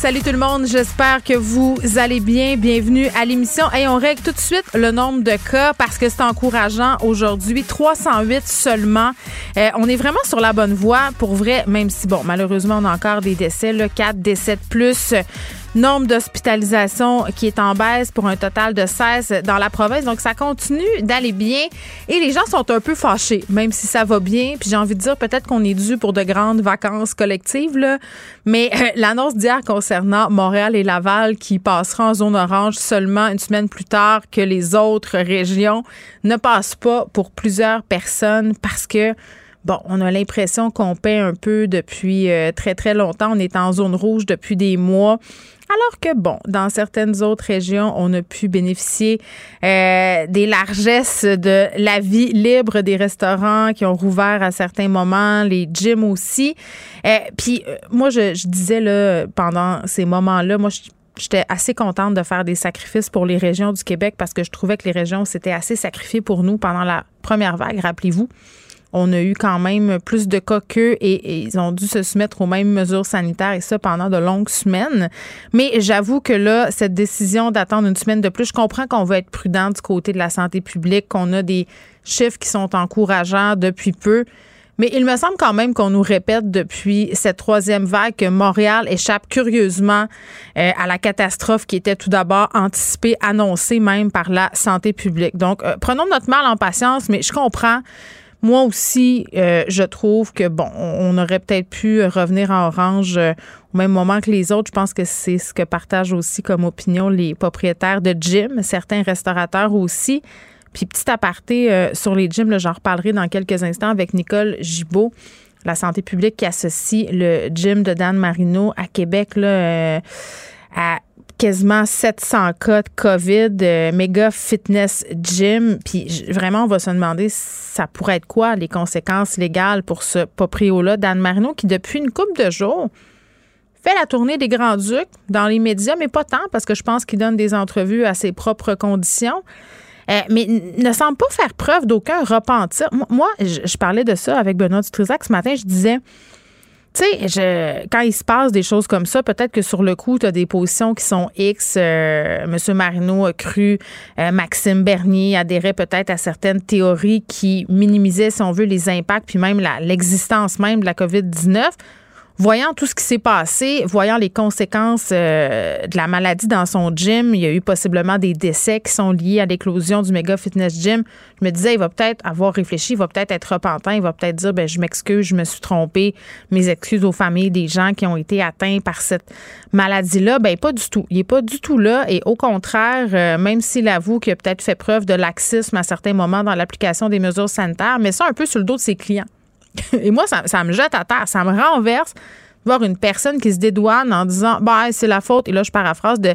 Salut tout le monde, j'espère que vous allez bien. Bienvenue à l'émission. Et on règle tout de suite le nombre de cas parce que c'est encourageant aujourd'hui. 308 seulement. Euh, on est vraiment sur la bonne voie pour vrai, même si, bon, malheureusement, on a encore des décès, là, 4 décès de plus nombre d'hospitalisations qui est en baisse pour un total de 16 dans la province. Donc, ça continue d'aller bien et les gens sont un peu fâchés, même si ça va bien. Puis j'ai envie de dire peut-être qu'on est dû pour de grandes vacances collectives, là. Mais euh, l'annonce d'hier concernant Montréal et Laval qui passeront en zone orange seulement une semaine plus tard que les autres régions ne passe pas pour plusieurs personnes parce que Bon, on a l'impression qu'on paie un peu depuis euh, très, très longtemps. On est en zone rouge depuis des mois. Alors que, bon, dans certaines autres régions, on a pu bénéficier euh, des largesses de la vie libre des restaurants qui ont rouvert à certains moments, les gyms aussi. Euh, puis, euh, moi, je, je, disais là, pendant ces moments-là, moi, J'étais assez contente de faire des sacrifices pour les régions du Québec parce que je trouvais que les régions s'étaient assez sacrifiées pour nous pendant la première vague, rappelez-vous on a eu quand même plus de cas qu'eux et, ils ont dû se soumettre aux mêmes mesures sanitaires et ça pendant de longues semaines. Mais j'avoue que là, cette décision d'attendre une semaine de plus, je comprends qu'on veut être prudent du côté de la santé publique, qu'on a des chiffres qui sont encourageants depuis peu. Mais il me semble quand même qu'on nous répète depuis cette troisième vague que Montréal échappe curieusement euh, à la catastrophe qui était tout d'abord anticipée, annoncée même par la santé publique. Donc, euh, prenons notre mal en patience, mais je comprends moi aussi, euh, je trouve que, bon, on aurait peut-être pu revenir en orange euh, au même moment que les autres. Je pense que c'est ce que partagent aussi comme opinion les propriétaires de gym, certains restaurateurs aussi. Puis petit aparté euh, sur les gyms, j'en reparlerai dans quelques instants avec Nicole Gibault, la santé publique qui associe le gym de Dan Marino à Québec là, à quasiment 700 cas de COVID, euh, méga fitness gym. Puis vraiment, on va se demander ça pourrait être quoi les conséquences légales pour ce proprio-là? d'Anne Marino qui, depuis une couple de jours, fait la tournée des Grands-Ducs dans les médias, mais pas tant parce que je pense qu'il donne des entrevues à ses propres conditions. Euh, mais ne semble pas faire preuve d'aucun repentir. Moi, je, parlais de ça avec Benoît Dutrisac ce matin. Je disais, tu sais, quand il se passe des choses comme ça, peut-être que sur le coup, tu as des positions qui sont X. Euh, Monsieur Marino a cru, euh, Maxime Bernier adhérait peut-être à certaines théories qui minimisaient, si on veut, les impacts, puis même l'existence même de la COVID-19 voyant tout ce qui s'est passé, voyant les conséquences euh, de la maladie dans son gym, il y a eu possiblement des décès qui sont liés à l'éclosion du méga fitness gym. Je me disais, il va peut-être avoir réfléchi, il va peut-être être repentant, il va peut-être dire, ben je m'excuse, je me suis trompé, mes excuses aux familles des gens qui ont été atteints par cette maladie-là. Ben pas du tout. Il est pas du tout là et au contraire, euh, même s'il avoue qu'il a peut-être fait preuve de laxisme à certains moments dans l'application des mesures sanitaires, mais ça un peu sur le dos de ses clients. Et moi, ça, me jette à terre, ça me renverse voir une personne qui se dédouane en disant bah c'est la faute. Et là je paraphrase de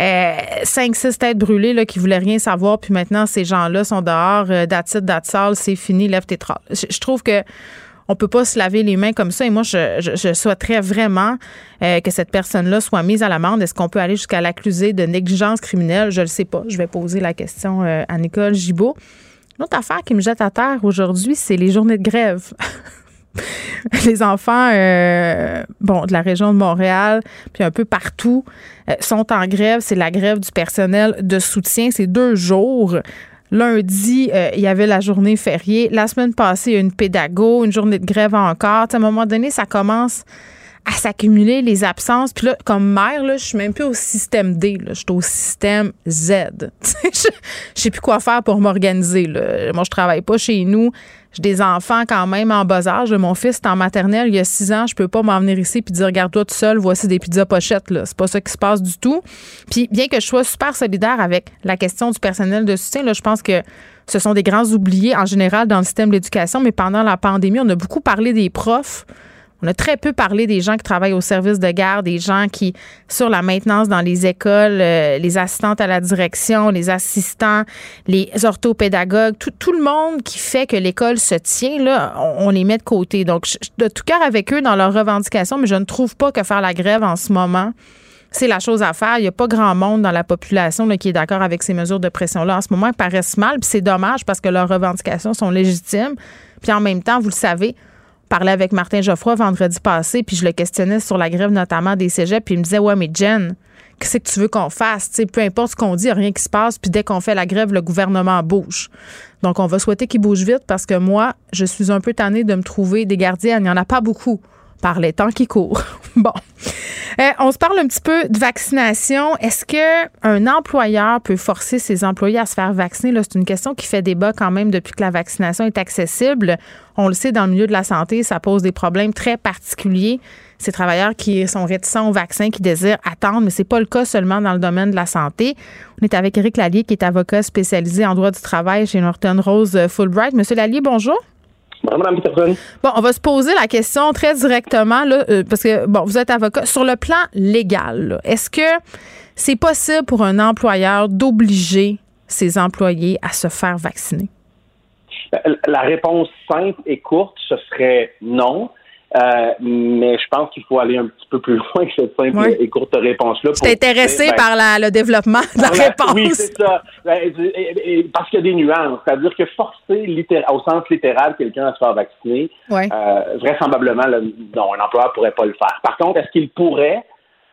euh, cinq six têtes brûlées là qui voulaient rien savoir puis maintenant ces gens-là sont dehors euh, c'est fini lève tes trolls. Je, trouve que on peut pas se laver les mains comme ça. Et moi je, souhaiterais vraiment euh, que cette personne-là soit mise à l'amende. Est-ce qu'on peut aller jusqu'à l'accuser de négligence criminelle? Je le sais pas. Je vais poser la question euh, à Nicole Gibault L'autre affaire qui me jette à terre aujourd'hui, c'est les journées de grève. les enfants, euh, bon, de la région de Montréal, puis un peu partout, euh, sont en grève. C'est la grève du personnel de soutien. C'est deux jours. Lundi, euh, il y avait la journée fériée. La semaine passée, il y a une pédago, une journée de grève encore. à un moment donné, ça commence à s'accumuler les absences. Puis là, comme mère, là, je suis même plus au système D, là, je suis au système Z. je sais plus quoi faire pour m'organiser. Moi, je travaille pas chez nous. J'ai des enfants quand même en bas âge. Mon fils est en maternelle, il y a six ans. Je peux pas m'en venir ici puis dire regarde-toi tout seul, voici des pizzas pochettes. Là. C'est pas ça qui se passe du tout. Puis bien que je sois super solidaire avec la question du personnel de soutien, là, je pense que ce sont des grands oubliés en général dans le système de l'éducation, mais pendant la pandémie, on a beaucoup parlé des profs. On a très peu parlé des gens qui travaillent au service de garde, des gens qui, sur la maintenance dans les écoles, euh, les assistantes à la direction, les assistants, les orthopédagogues, tout, le monde qui fait que l'école se tient, on, les met de côté. Donc, je, de tout cœur avec eux dans leurs revendications, mais je ne trouve pas que faire la grève en ce moment, c'est la chose à faire. Il n'y a pas grand monde dans la population qui est d'accord avec ces mesures de pression-là. En ce moment, elles paraissent mal, puis c'est dommage parce que leurs revendications sont légitimes. Puis en même temps, vous le savez, parlais avec Martin Geoffroy vendredi passé, puis je le questionnais sur la grève notamment des cégeps, puis il me disait Ouais, mais Jen, qu'est-ce que tu veux qu'on fasse? peu importe ce qu'on dit, rien qui se passe, puis dès qu'on fait la grève, le gouvernement bouge. Donc, on va souhaiter qu'il bouge vite parce que moi, je suis un peu tannée de me trouver des gardiens. Il n'y en a pas beaucoup par les temps qui courent. bon. Euh, on se parle un petit peu de vaccination. Est-ce que un employeur peut forcer ses employés à se faire vacciner? C'est une question qui fait débat quand même depuis que la vaccination est accessible. On le sait, dans le milieu de la santé, ça pose des problèmes très particuliers. Ces travailleurs qui sont réticents au vaccin, qui désirent attendre, mais c'est pas le cas seulement dans le domaine de la santé. On est avec Éric Lallier, qui est avocat spécialisé en droit du travail chez Norton Rose Fulbright. Monsieur Lallier, bonjour. Bon, on va se poser la question très directement, là, euh, parce que, bon, vous êtes avocat. Sur le plan légal, est-ce que c'est possible pour un employeur d'obliger ses employés à se faire vacciner? La réponse simple et courte, ce serait non. Euh, mais je pense qu'il faut aller un petit peu plus loin que cette simple et courte réponse-là. Tu es intéressé ben, par la, le dévelovrement de la, réponse. Oui, c'est ça. Ben, parce qu'il y a des nuances. C'est-à-dire que forcer au sens littéral quelqu'un à se faire vacciner, euh, vraisemblablement, non, un employeur ne pourrait pas le faire. Par contre, est-ce qu'il pourrait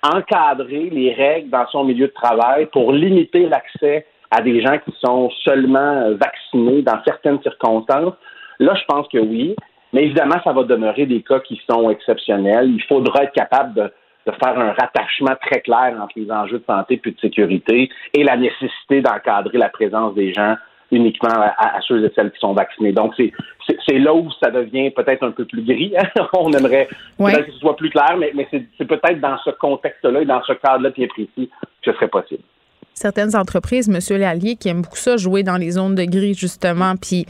encadrer les règles dans son milieu de travail pour limiter l'accès à des gens qui sont seulement vaccinés dans certaines circonstances? Là, je pense que oui. Mais évidemment, ça va demeurer des cas qui sont exceptionnels. Il faudra être capable de, faire un rattachement très clair entre les enjeux de santé et de sécurité et la nécessité d'encadrer la présence des gens uniquement à, ceux et celles qui sont vaccinés. Donc, c'est là où ça devient peut-être un peu plus gris. Hein. On aimerait que ce soit plus clair, mais, mais c'est peut-être dans ce contexte-là et dans ce cadre-là bien précis que ce serait possible certaines entreprises, M. Lallier, qui aiment beaucoup ça, jouer dans les zones de gris, justement. Puis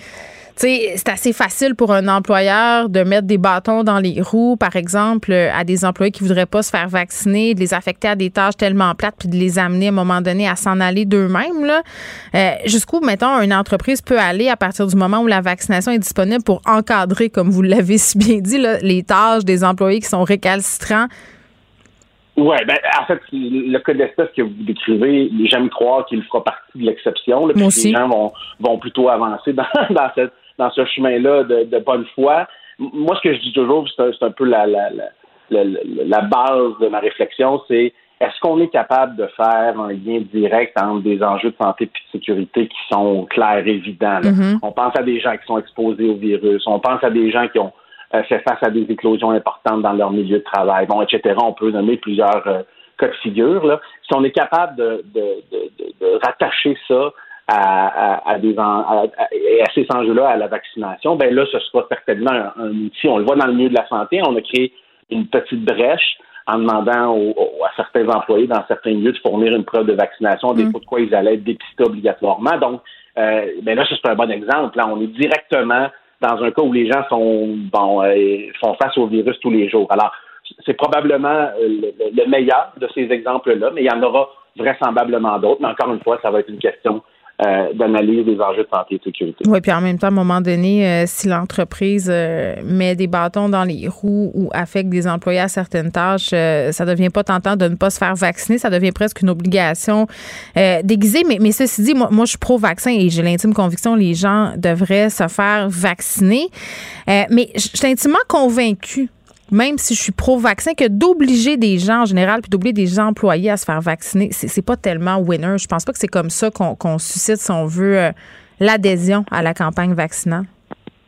c'est assez facile pour un employeur de mettre des bâtons dans les roues, par exemple, à des employés qui voudraient pas se faire vacciner, de les affecter à des tâches tellement plates, puis de les amener à un moment donné à s'en aller d'eux-mêmes. Euh, jusqu'où, mettons, une entreprise peut aller à partir du moment où la vaccination est disponible pour encadrer, comme vous l'avez si bien dit, les tâches des employés qui sont récalcitrants oui, ben, en fait, le cas d'espèce que vous décrivez, j'aime croire qu'il fera partie de l'exception. Les gens vont, vont plutôt avancer dans, dans cette dans ce chemin-là de, bonne foi. Moi, ce que je dis toujours, c'est un, peu la, la, la, la, base de ma réflexion, c'est est-ce qu'on est capable de faire un lien direct entre des enjeux de santé et de sécurité qui sont clairs, évidents? Mm-hmm. On pense à des gens qui sont exposés au virus, on pense à des gens qui ont fait face à des éclosions importantes dans leur milieu de travail, bon, etc. On peut nommer plusieurs euh, cas de figure. Là. Si on est capable de, de, de, de rattacher ça à, à, des à, ces enjeux-là à la vaccination, ben là, ce sera certainement un, outil. On le voit dans le milieu de la santé. On a créé une petite brèche en demandant à certains employés dans certains milieux de fournir une preuve de vaccination, des mm. de quoi ils allaient être dépistés obligatoirement. Donc, euh, ben là, c'est un bon exemple. Là, on est directement dans un cas où les gens sont bon euh, font face au virus tous les jours. Alors, c'est probablement euh, le, meilleur de ces exemples-là, mais il y en aura vraisemblablement d'autres. Mais encore une fois, ça va être une question euh, d'analyse des enjeux de santé et de sécurité. Oui, puis en même temps, à un moment donné, euh, si l'entreprise euh, met des bâtons dans les roues ou affecte des employés à certaines tâches, ça devient pas tentant de ne pas se faire vacciner, ça devient presque une obligation déguisée. Mais, mais ceci dit, moi, moi je suis pro-vaccin et j'ai l'intime conviction que les gens devraient se faire vacciner. mais je suis intimement convaincue même si je suis pro-vaccin, que d'obliger des gens en général, puis d'obliger des employés à se faire vacciner, c'est pas tellement winner. Je pense pas que c'est comme ça qu'on suscite, si on veut, euh, l'adhésion à la campagne vaccinale.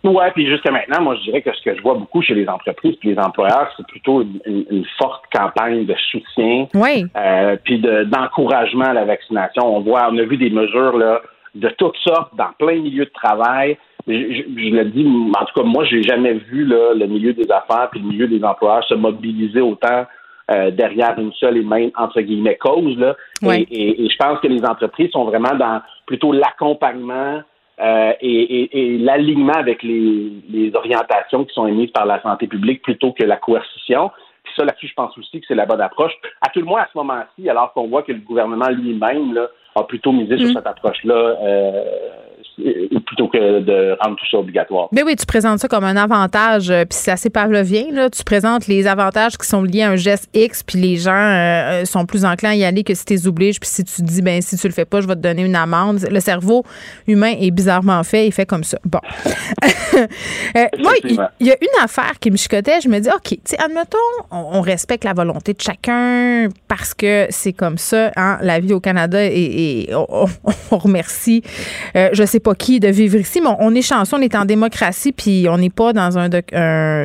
Ouais, puis jusqu'à maintenant, moi, je dirais que ce que je vois beaucoup chez les entreprises et les employeurs, c'est plutôt une, forte campagne de soutien, oui. euh, puis d'encouragement à la vaccination. On voit, on a vu des mesures là de toutes sortes dans plein milieux de travail. Je, je, le dis, en tout cas, moi, j'ai jamais vu là, le milieu des affaires puis le milieu des employeurs se mobiliser autant euh, derrière une seule et même entre guillemets cause là. Et, je pense que les entreprises sont vraiment dans plutôt l'accompagnement euh, et, l'alignement avec les, les, orientations qui sont émises par la santé publique plutôt que la coercition. Puis ça, là-dessus, je pense aussi que c'est la bonne approche. À tout le moins, à ce moment-ci, alors qu'on voit que le gouvernement lui-même a plutôt misé sur mm. cette approche-là euh, plutôt que de rendre tout ça obligatoire. Mais oui, tu présentes ça comme un avantage, euh, puis c'est assez pavlovien. Là. Tu présentes les avantages qui sont liés à un geste X, puis les gens euh, sont plus enclins à y aller que si tu les obliges, puis si tu dis, ben si tu le fais pas, je vais te donner une amende. Le cerveau humain est bizarrement fait, il fait comme ça. Bon. moi, il y, a une affaire qui me chicotait, je me dis, OK, tu admettons, on, respecte la volonté de chacun parce que c'est comme ça, hein, la vie au Canada, et, on, remercie, euh, je sais pas qui de vivre ici, mais on, est chanceux, on est en démocratie, puis on n'est pas dans un,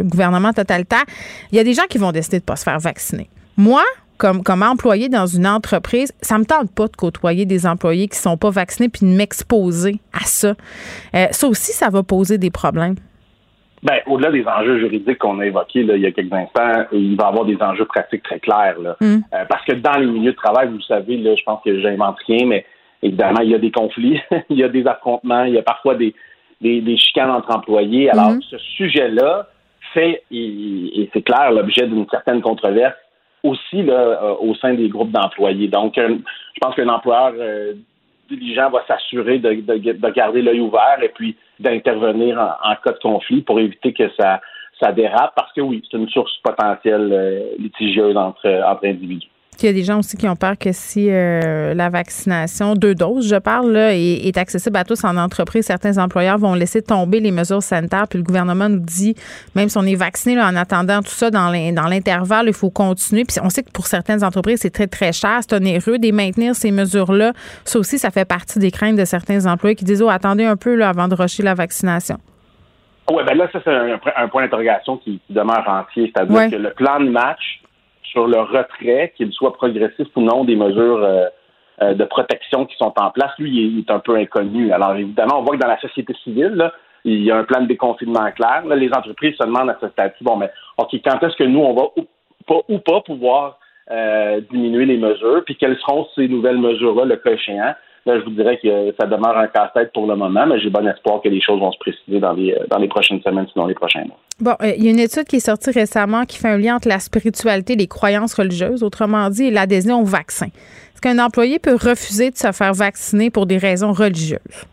gouvernement totalitaire. Il y a des gens qui vont décider de ne pas se faire vacciner. Moi, comme, comme employé dans une entreprise, ça me tente pas de côtoyer des employés qui sont pas vaccinés puis de m'exposer à ça. Euh, ça aussi, ça va poser des problèmes. Ben, au-delà des enjeux juridiques qu'on a évoqués il y a quelques instants, il va y avoir des enjeux pratiques très clairs. Mm. Euh, parce que dans les milieux de travail, vous savez, là, je pense que j'invente rien, mais évidemment, il y a des conflits, il y a des affrontements, il y a parfois des, des, chicanes entre employés. Alors, mm-hmm. ce sujet-là fait, et, c'est clair, l'objet d'une certaine controverse aussi là, euh, au sein des groupes d'employés. Donc, euh, je pense qu'un employeur euh, diligent va s'assurer de, de, garder l'œil ouvert et puis d'intervenir en, cas de conflit pour éviter que ça, ça dérape, parce que oui, c'est une source potentielle litigieuse entre, entre individus. Il y a des gens aussi qui ont peur que si euh, la vaccination, deux doses, je parle, là, est, accessible à tous en entreprise, certains employeurs vont laisser tomber les mesures sanitaires. Puis le gouvernement nous dit, même si on est vacciné en attendant tout ça dans l'intervalle, il faut continuer. Puis on sait que pour certaines entreprises, c'est très, très cher, c'est onéreux de maintenir ces mesures-là. Ça aussi, ça fait partie des craintes de certains employés qui disent, oh, attendez un peu là, avant de rusher la vaccination. Oui, ben là, ça, c'est un, point d'interrogation qui, demeure entier. C'est-à-dire que le plan de match sur le retrait, qu'il soit progressif ou non des mesures euh, euh, de protection qui sont en place, lui, il est un peu inconnu. Alors, évidemment, on voit que dans la société civile, il y a un plan de déconfinement clair. les entreprises se demandent à ce statut, bon, mais OK, quand est-ce que nous, on va ou pas, ou pas pouvoir euh, diminuer les mesures, puis quelles seront ces nouvelles mesures-là, le cas échéant? Là, je vous dirais que ça demeure un casse-tête pour le moment, mais j'ai bon espoir que les choses vont se préciser dans les, dans les prochaines semaines, sinon les prochains mois. Bon, euh, il y a une étude qui est sortie récemment qui fait un lien entre la spiritualité, les croyances religieuses, autrement dit, et l'adhésion au vaccin. Est-ce qu'un employé peut refuser de se faire vacciner pour des raisons religieuses?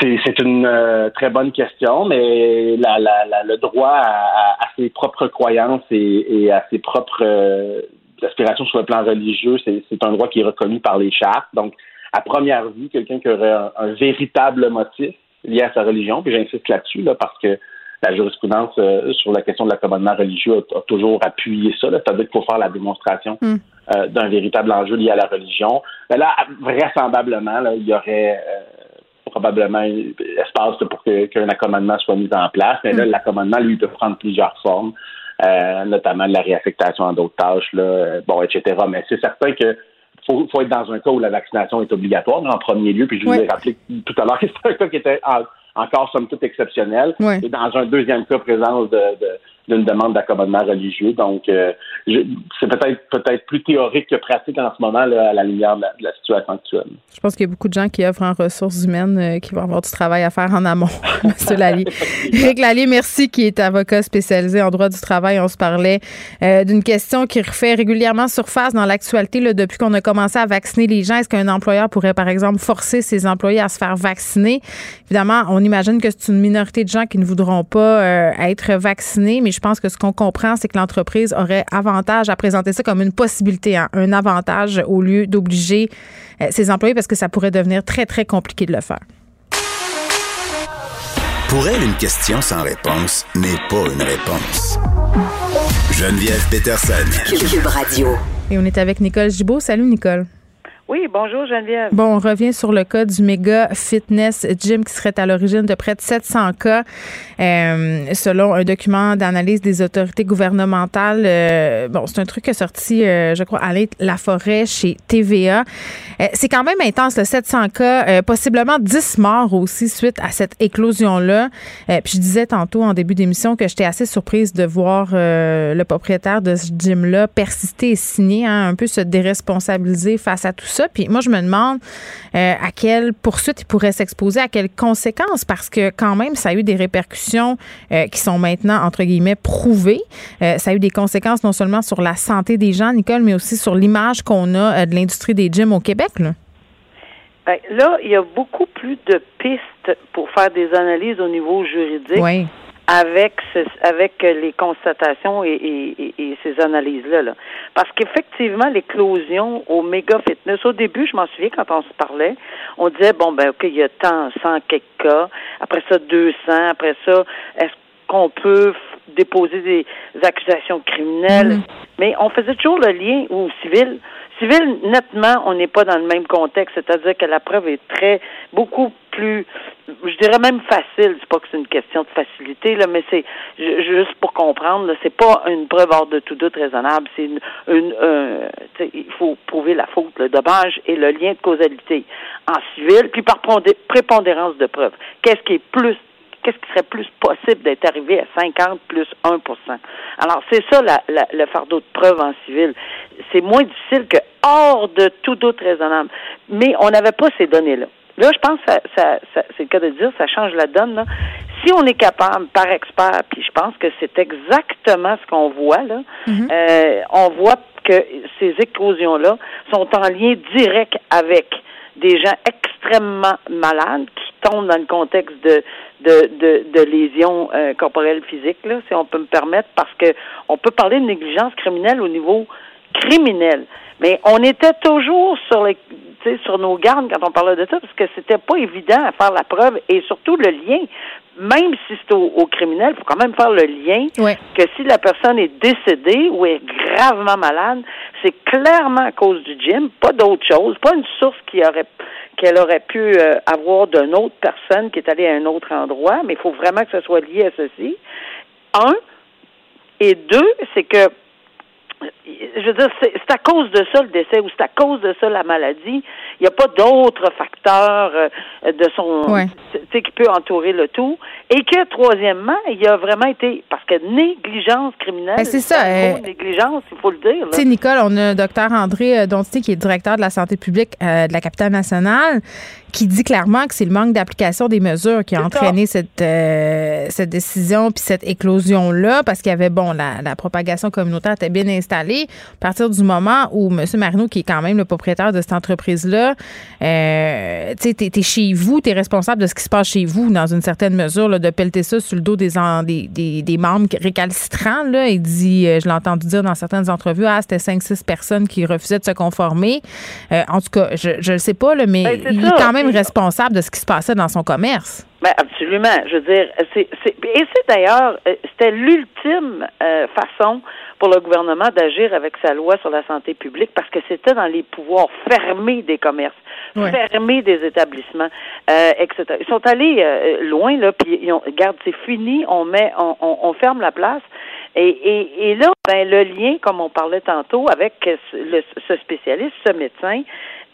C'est une euh, très bonne question, mais le droit à, ses propres croyances et, à ses propres euh, aspirations sur le plan religieux, c'est un droit qui est reconnu par les chartes. Donc, à première vue, quelqu'un qui aurait un, véritable motif lié à sa religion, puis j'insiste là-dessus, là, parce que la jurisprudence euh, sur la question de l'accommodement religieux a, toujours appuyé ça. C'est-à-dire qu'il faut faire la démonstration hmm. euh, d'un véritable enjeu lié à la religion. Mais là, vraisemblablement, il y aurait euh, probablement espace pour qu'un accommodement soit mis en place. Mais là, hmm. l'accommodement, lui, peut prendre plusieurs formes, notamment de la réaffectation en d'autres tâches, là, bon, etc. Mais c'est certain que faut, faut être dans un cas où la vaccination est obligatoire en premier lieu. Puis je vous ai rappelé tout à l'heure que c'est un cas qui était encore somme toute exceptionnel. Et dans un deuxième cas, présence de, d'une demande d'accommodement religieux. Donc, euh, c'est peut-être peut-être plus théorique que pratique en ce moment à la lumière de la, situation actuelle. Je pense qu'il y a beaucoup de gens qui œuvrent en ressources humaines euh, qui vont avoir du travail à faire en amont, M. Lally. Éric Lally, merci, qui est avocat spécialisé en droit du travail. On se parlait euh, d'une question qui refait régulièrement surface dans l'actualité depuis qu'on a commencé à vacciner les gens. Est-ce qu'un employeur pourrait, par exemple, forcer ses employés à se faire vacciner? Évidemment, on imagine que c'est une minorité de gens qui ne voudront pas être vaccinés, mais je pense que ce qu'on comprend, c'est que l'entreprise aurait avantage à présenter ça comme une possibilité, hein, un avantage au lieu d'obliger euh, ses employés parce que ça pourrait devenir très, très compliqué de le faire. Pour elle, une question sans réponse n'est pas une réponse. Geneviève Peterson. Cube Radio. Et on est avec Nicole Gibault. Salut, Nicole. Oui, bonjour Geneviève. Bon, on revient sur le cas du méga fitness gym qui serait à l'origine de près de 700 cas, euh, selon un document d'analyse des autorités gouvernementales. Euh, bon, c'est un truc qui est sorti, euh, je crois, à La Forêt chez TVA. c'est quand même intense, le 700 cas, possiblement 10 morts aussi suite à cette éclosion-là. puis je disais tantôt en début d'émission que j'étais assez surprise de voir le propriétaire de ce gym-là persister et signer, hein, un peu se déresponsabiliser face à tout ça. Puis moi, je me demande euh, à quelle poursuite il pourrait s'exposer, à quelles conséquences, parce que quand même, ça a eu des répercussions euh, qui sont maintenant, entre guillemets, prouvées. Euh, ça a eu des conséquences non seulement sur la santé des gens, Nicole, mais aussi sur l'image qu'on a de l'industrie des gyms au Québec. Là. Ben, là, il y a beaucoup plus de pistes pour faire des analyses au niveau juridique. Oui avec avec les constatations et, ces analyses-là. Là. Parce qu'effectivement, l'éclosion au méga fitness, au début, je m'en souviens quand on se parlait, on disait, bon, ben, OK, il y a tant, 100 quelques cas, après ça, 200, après ça, est-ce qu'on peut déposer des accusations criminelles? Mm-hmm. Mais on faisait toujours le lien au civil civil, nettement, on n'est pas dans le même contexte, c'est-à-dire que la preuve est très, beaucoup plus, je dirais même facile. C'est pas que c'est une question de facilité, là, mais c'est juste pour comprendre, c'est pas une preuve hors de tout doute raisonnable. C'est une, une il faut prouver la faute, le dommage et le lien de causalité en civil, puis par prépondérance de preuve. Qu'est-ce qui est plus qu'est-ce qui serait plus possible d'être arrivé à 50 plus 1% Alors, c'est ça la, le fardeau de preuve en civil. C'est moins difficile que hors de tout doute raisonnable. Mais on n'avait pas ces données-là. Là, je pense que ça, c'est le cas de dire, ça change la donne. Là. Si on est capable, par expert, puis je pense que c'est exactement ce qu'on voit, là, mm-hmm. euh, on voit que ces éclosions-là sont en lien direct avec des gens extrêmement malades qui tombent dans le contexte de de, de, de lésions euh, corporelles physiques, si on peut me permettre, parce que on peut parler de négligence criminelle au niveau criminel. Mais on était toujours sur les sur nos gardes quand on parlait de ça, parce que c'était pas évident à faire la preuve et surtout le lien. Même si c'est au, criminel, il faut quand même faire le lien que si la personne est décédée ou est gravement malade, c'est clairement à cause du gym, pas d'autre chose, pas une source qui aurait qu'elle aurait pu euh, avoir d'une autre personne qui est allée à un autre endroit, mais il faut vraiment que ce soit lié à ceci. Un. Et deux, c'est que je veux dire, c'est à cause de ça le décès ou c'est à cause de ça la maladie. Il n'y a pas d'autres facteurs euh, de son, tu sais, qui peut entourer le tout. Et que troisièmement, il y a vraiment été parce que négligence criminelle. Ben, c'est ça. Euh, négligence, il faut le dire. Tu sais, Nicole, on a docteur André euh, Donti qui est directeur de la santé publique de la capitale nationale qui dit clairement que c'est le manque d'application des mesures qui a entraîné cette, euh, cette décision puis cette éclosion-là, parce qu'il y avait, bon, la, la, propagation communautaire était bien installée. À partir du moment où M. Marino, qui est quand même le propriétaire de cette entreprise-là, euh, tu t'es, chez vous, t'es responsable de ce qui se passe chez vous, dans une certaine mesure, là, de pelleter ça sur le dos des, des, des, des, membres récalcitrants, là. Il dit, euh, je l'ai entendu dire dans certaines entrevues, ah, c'était 5-6 personnes qui refusaient de se conformer. Euh, en tout cas, je ne sais pas, là, mais ben, il est quand même responsable de ce qui se passait dans son commerce. Ben absolument. Je veux dire, c'est, et c'est d'ailleurs, euh, c'était l'ultime euh, façon pour le gouvernement d'agir avec sa loi sur la santé publique parce que c'était dans les pouvoirs fermés des commerces, fermés des établissements, euh, etc. Ils sont allés loin là, puis ils ont, regarde, c'est fini, on met, on, on, ferme la place. Et, et, et, là, ben, le lien, comme on parlait tantôt, avec ce spécialiste, ce médecin,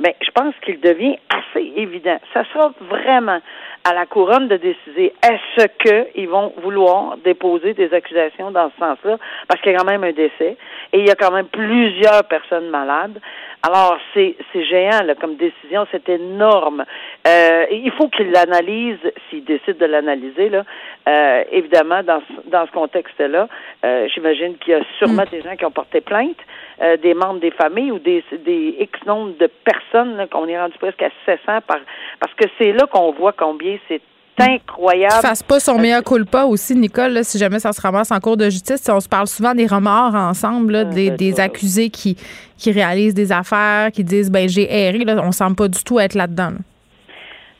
ben, je pense qu'il devient assez évident. Ça sera vraiment à la couronne de décider est-ce qu'ils vont vouloir déposer des accusations dans ce sens-là, parce qu'il y a quand même un décès et il y a quand même plusieurs personnes malades. Alors, c'est, c'est géant là, comme décision, c'est énorme. Euh, il faut qu'il l'analyse, s'il décide de l'analyser, là, euh, évidemment, dans, dans ce contexte-là, euh, j'imagine qu'il y a sûrement mm. des gens qui ont porté plainte, euh, des membres des familles ou des, des X nombre de personnes, qu'on est rendu presque à 700 par, parce que c'est là qu'on voit combien c'est incroyable. fasse pas son meilleur culpa aussi, Nicole, si jamais ça se ramasse en cours de justice. On se parle souvent des remords ensemble, ah, des, des accusés qui, qui réalisent des affaires, qui disent ben j'ai erré. Là, on semble pas du tout être là-dedans.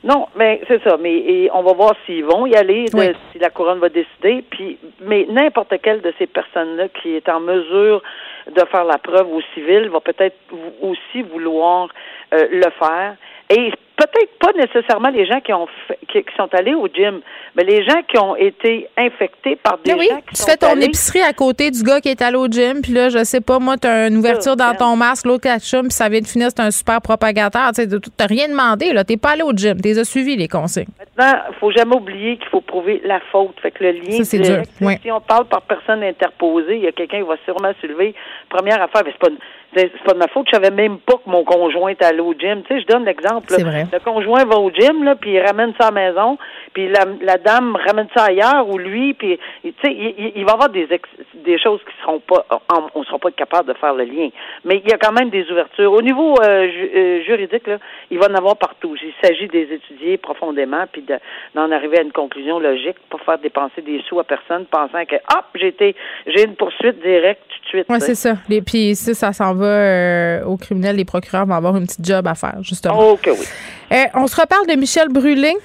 Non, mais c'est ça. Mais on va voir s'ils vont y aller, si la couronne va décider. Puis, mais n'importe quelle de ces personnes-là qui est en mesure de faire la preuve au civil va peut-être aussi vouloir le faire. Et peut-être pas nécessairement les gens qui ont qui, sont allés au gym, mais les gens qui ont été infectés par des oui, gens qui tu fais ton épicerie à côté du gars qui est allé au gym, puis là, je sais pas, moi, tu as une ouverture dans ton masque, l'autre ketchup, puis ça vient de finir, c'est un super propagateur. Tu n'as rien demandé, là. T'es pas allé au gym, tu as suivi les consignes. Maintenant, faut jamais oublier qu'il faut prouver la faute. Fait que le lien, c'est. Si on parle par personne interposée, il y a quelqu'un qui va sûrement se lever. Première affaire, mais c'est pas c'est pas de ma faute, je savais même pas que mon conjoint était allé au gym. Tu sais, je donne l'exemple. Le conjoint va au gym, là, puis il ramène ça à la maison, puis la, la dame ramène ça ailleurs, ou lui, puis tu sais, il, il, va y avoir des des choses qui seront pas, on, ne sera pas capable de faire le lien. Mais il y a quand même des ouvertures. Au niveau euh, euh, juridique, là, il va en avoir partout. Il s'agit des étudier profondément, puis d'en arriver à une conclusion logique, pas faire dépenser des sous à personne, pensant que, hop, j'ai été, j'ai une poursuite directe suite. Oui, c'est ça. Et puis si ça s'en va euh, aux criminels, les procureurs vont avoir une petite job à faire, justement. OK, oui. Euh, on se reparle de Michel Brûlé.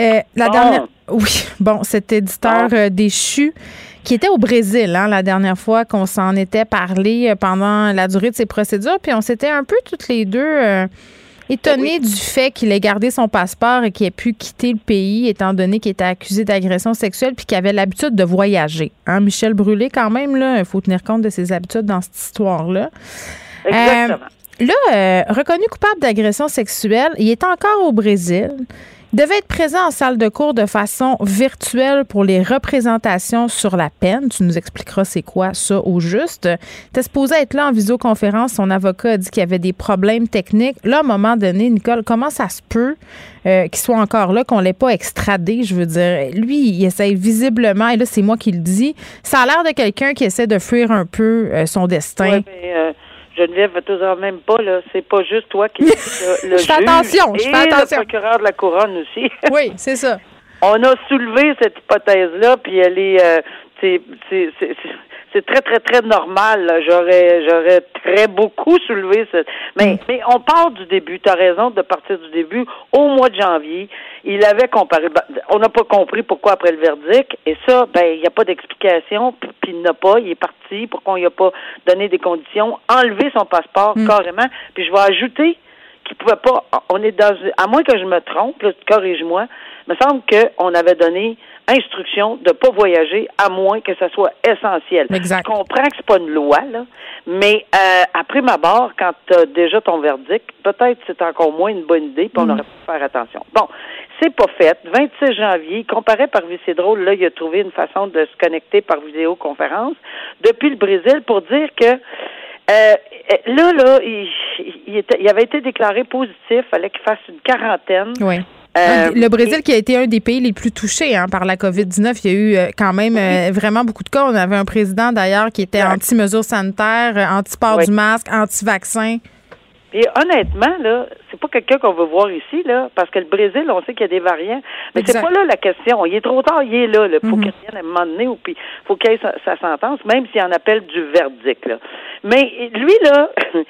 Euh, la dernière. Oui, bon, cet éditeur déchu qui était au Brésil hein, la dernière fois qu'on s'en était parlé pendant la durée de ses procédures. Puis on s'était un peu toutes les deux Étonné du fait qu'il ait gardé son passeport et qu'il ait pu quitter le pays, étant donné qu'il était accusé d'agression sexuelle puis qu'il avait l'habitude de voyager. Hein, Michel Brûlé, quand même, là, il faut tenir compte de ses habitudes dans cette histoire-là. Exactement. Euh, là, euh, reconnu coupable d'agression sexuelle, il est encore au Brésil devait être présent en salle de cours de façon virtuelle pour les représentations sur la peine. Tu nous expliqueras c'est quoi ça au juste. T'es supposé être là en visioconférence. Son avocat a dit qu'il y avait des problèmes techniques. Là, à un moment donné, Nicole, comment ça se peut euh, qu'il soit encore là, qu'on l'ait pas extradé? Je veux dire, lui, il essaie visiblement, et là, c'est moi qui le dis, ça a l'air de quelqu'un qui essaie de fuir un peu euh, son destin. Euh, Geneviève, toujours même pas, là. C'est pas juste toi qui le, le je fais attention, je fais attention. le procureur de la couronne aussi. oui, c'est ça. On a soulevé cette hypothèse-là, puis elle est, euh, c'est, c'est très, très, très normal. J'aurais j'aurais très beaucoup soulevé ce. Mais, mm. mais on part du début. Tu as raison de partir du début. Au mois de janvier, il avait comparé. Ben, on n'a pas compris pourquoi après le verdict. Et ça, ben, il n'y a pas d'explication. Puis il n'a pas. Il est parti. Pourquoi on lui a pas donné des conditions? Enlever son passeport mm. carrément. Puis je vais ajouter qu'il pouvait pas. On est dans. À moins que je me trompe, corrige-moi. Il me semble qu'on avait donné instruction de pas voyager à moins que ça soit essentiel. Exact. Je comprends que c'est pas une loi, là, mais euh, après ma barre, quand tu as déjà ton verdict, peut-être c'est encore moins une bonne idée, puis on mm. aurait pu faire attention. Bon, c'est pas fait. 26 janvier, comparé par c'est drôle, là, il a trouvé une façon de se connecter par vidéoconférence depuis le Brésil pour dire que euh, là, là, il, il, était, il avait été déclaré positif, fallait qu'il fasse une quarantaine. Oui. Euh, le Brésil qui a été un des pays les plus touchés hein, par la COVID-19, il y a eu euh, quand même euh, vraiment beaucoup de cas. On avait un président d'ailleurs qui était anti-mesures sanitaires, anti-port du masque, anti-vaccin. Et honnêtement, là, c'est pas quelqu'un qu'on veut voir ici, là, parce que le Brésil, on sait qu'il y a des variants. Mais c'est pas là la question. Il est trop tard, il est là. Il faut mhm. qu'il revienne à un moment donné, ou puis faut qu'il ait sa, sa, sentence, même s'il en appelle du verdict. Là. Mais lui, là,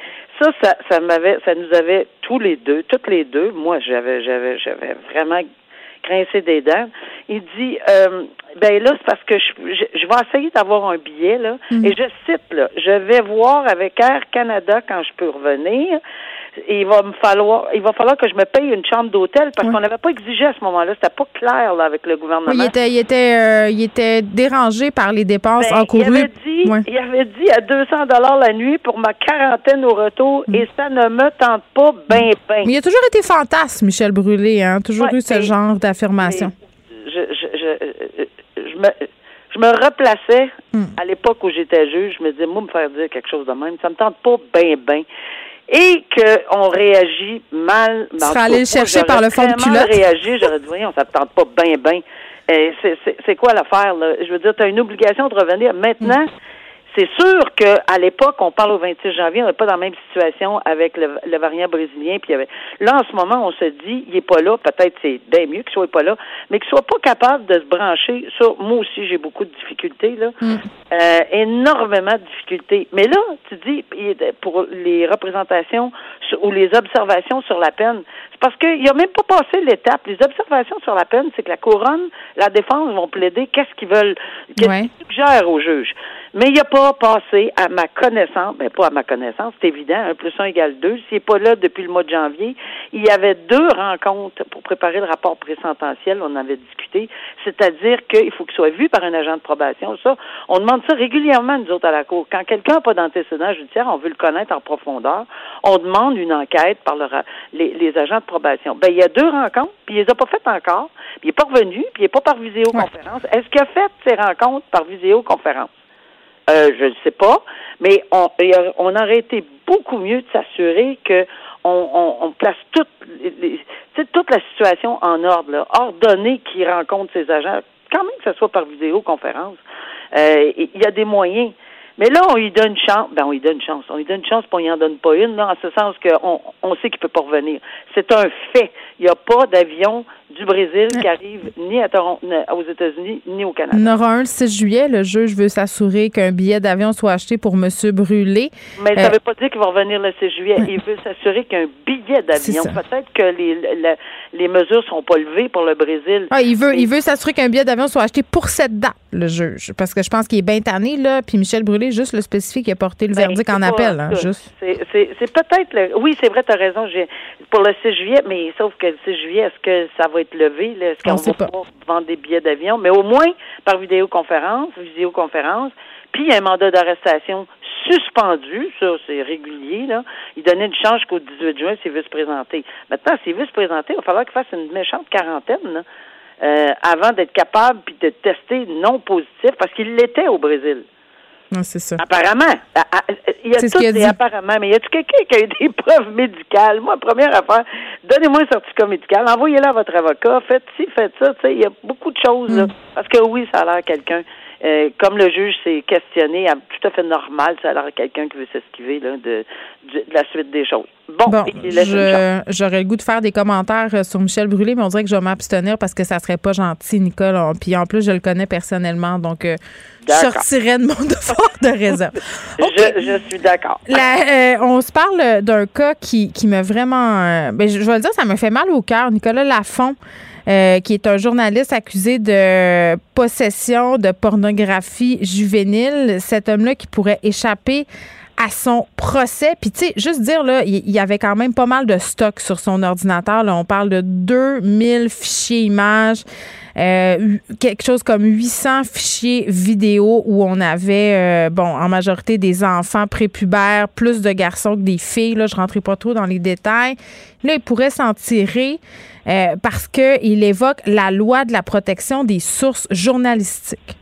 ça, ça, ça m'avait, ça nous avait tous les deux, toutes les deux. Moi, j'avais, j'avais, j'avais vraiment grincé des dents. Il dit, euh, ben là, c'est parce que je, je, vais essayer d'avoir un billet là, mm. et je cite là, je vais voir avec Air Canada quand je peux revenir il va me falloir, il va falloir que je me paye une chambre d'hôtel parce qu'on n'avait pas exigé à ce moment-là. C'était pas clair là, avec le gouvernement. il était, il était, euh, il était dérangé par les dépenses ben, encourues. Il avait dit, il avait dit à 200 dollars la nuit pour ma quarantaine au retour mm. et ça ne me tente pas ben ben. Mais il a toujours été fantasme, Michel Brûlé, hein, toujours eu ce genre d'affirmation. Je, je, je, je, me je me replaçais mm. à l'époque où j'étais juge, je me disais, moi, me faire dire quelque chose de même, ça me tente pas ben ben et qu'on réagit mal. Tu serais allé le chercher par le fond de culotte? réagi, j'aurais dit, voyons, ça ne tente pas bien, bien. C'est quoi l'affaire, là? Je veux dire, tu as une obligation de revenir. Maintenant, mm. C'est sûr qu'à l'époque, on parle au 26 janvier, on n'est pas dans la même situation avec le, variant brésilien. Puis avait... Là, en ce moment, on se dit, il n'est pas là. Peut-être c'est bien mieux qu'il soit pas là, mais qu'il soit pas capable de se brancher. Ça, moi aussi, j'ai beaucoup de difficultés là, mm. euh, énormément de difficultés. Mais là, tu dis pour les représentations ou les observations sur la peine, c'est parce qu'il a même pas passé l'étape. Les observations sur la peine, c'est que la couronne, la défense vont plaider qu'est-ce qu'ils veulent, qu'est-ce qu'ils suggèrent au juge. Mais il n'a pas passé, à ma connaissance, ben pas à ma connaissance, c'est évident, un plus un égale deux. S'il n'est pas là depuis le mois de janvier, il y avait deux rencontres pour préparer le rapport présententiel, on avait discuté, c'est-à-dire qu'il faut qu'il soit vu par un agent de probation. Ça, on demande ça régulièrement, nous autres, à la Cour. Quand quelqu'un n'a pas d'antécédent judiciaire, on veut le connaître en profondeur, on demande une enquête par les, agents de probation. Ben, il y a deux rencontres, puis il les a pas faites encore, puis il n'est pas revenu, puis il n'est pas par visioconférence. Est-ce qu'il a fait ces rencontres par visioconférence? Euh, je ne sais pas, mais on, on aurait été beaucoup mieux de s'assurer que on, place toute, les, toute la situation en ordre, là, ordonner qui rencontre ses agents, quand même que ce soit par vidéoconférence. Euh, il y a des moyens. Mais là, on lui donne une chance. Ben, on lui donne une chance. On lui donne une chance, puis on lui en donne pas une, là, en ce sens qu'on on sait qu'il peut pas revenir. C'est un fait. Il n'y a pas d'avion du Brésil qui arrive ni à Toronto, aux États-Unis, ni au Canada. Il y en aura un le 6 juillet. Le juge veut s'assurer qu'un billet d'avion soit acheté pour M. Brûlé. Mais ça ne euh, veut pas dire qu'il va revenir le 6 juillet. Il veut s'assurer qu'un billet d'avion. Peut-être que les, les, mesures ne sont pas levées pour le Brésil. Ah, il veut, il veut s'assurer qu'un billet d'avion soit acheté pour cette date, le juge. Parce que je pense qu'il est bien tanné, là. Puis Michel Brûlé, juste le spécifique, qui a porté le ben, verdict en appel. Hein, c'est peut-être. Oui, c'est vrai, tu as raison. Pour le 6 juillet, mais sauf que le 6 juillet, est-ce que ça va être levé? Est-ce qu'on va pas. vendre des billets d'avion? Mais au moins par vidéoconférence, visioconférence, puis un mandat d'arrestation suspendu, ça c'est régulier, là. Il donnait une chance jusqu'au 18 juin s'il veut se présenter. Maintenant, s'il veut se présenter, il va falloir qu'il fasse une méchante quarantaine, euh, avant d'être capable puis de tester non positif, parce qu'il l'était au Brésil. Ah, c'est ça. Apparemment. Ah, ah, il y a tout des apparemment, mais y a-tu quelqu'un qui a eu des preuves médicales? Moi, première affaire, donnez-moi un certificat médical, envoyez-le à votre avocat, faites ci, faites ça, tu sais, il y a beaucoup de choses, là. Mm. Parce que oui, ça a l'air quelqu'un euh, comme le juge s'est questionné, tout à fait normal, ça a l'air quelqu'un qui veut s'esquiver de, de, la suite des choses. Bon, j'aurais le goût de faire des commentaires euh, sur Michel Brûlé, mais on dirait que je vais m'abstenir parce que ça serait pas gentil, Nicole. Puis en plus, je le connais personnellement, donc euh, je sortirais de mon devoir de réserve. je, suis d'accord. on se parle d'un cas qui, qui m'a vraiment... Ben, je, je vais le dire, ça me fait mal au cœur. Nicolas Lafont, euh, qui est un journaliste accusé de possession de pornographie juvénile. Cet homme-là qui pourrait échapper à son procès. Puis, tu sais, juste dire, là, il y avait quand même pas mal de stock sur son ordinateur. Là. On parle de 2000 fichiers images, euh, quelque chose comme 800 fichiers vidéo où on avait, euh, bon, en majorité des enfants prépubères, plus de garçons que des filles. Là, je rentrais pas trop dans les détails. Là, il pourrait s'en tirer. Euh, parce qu'il évoque la loi de la protection des sources journalistiques.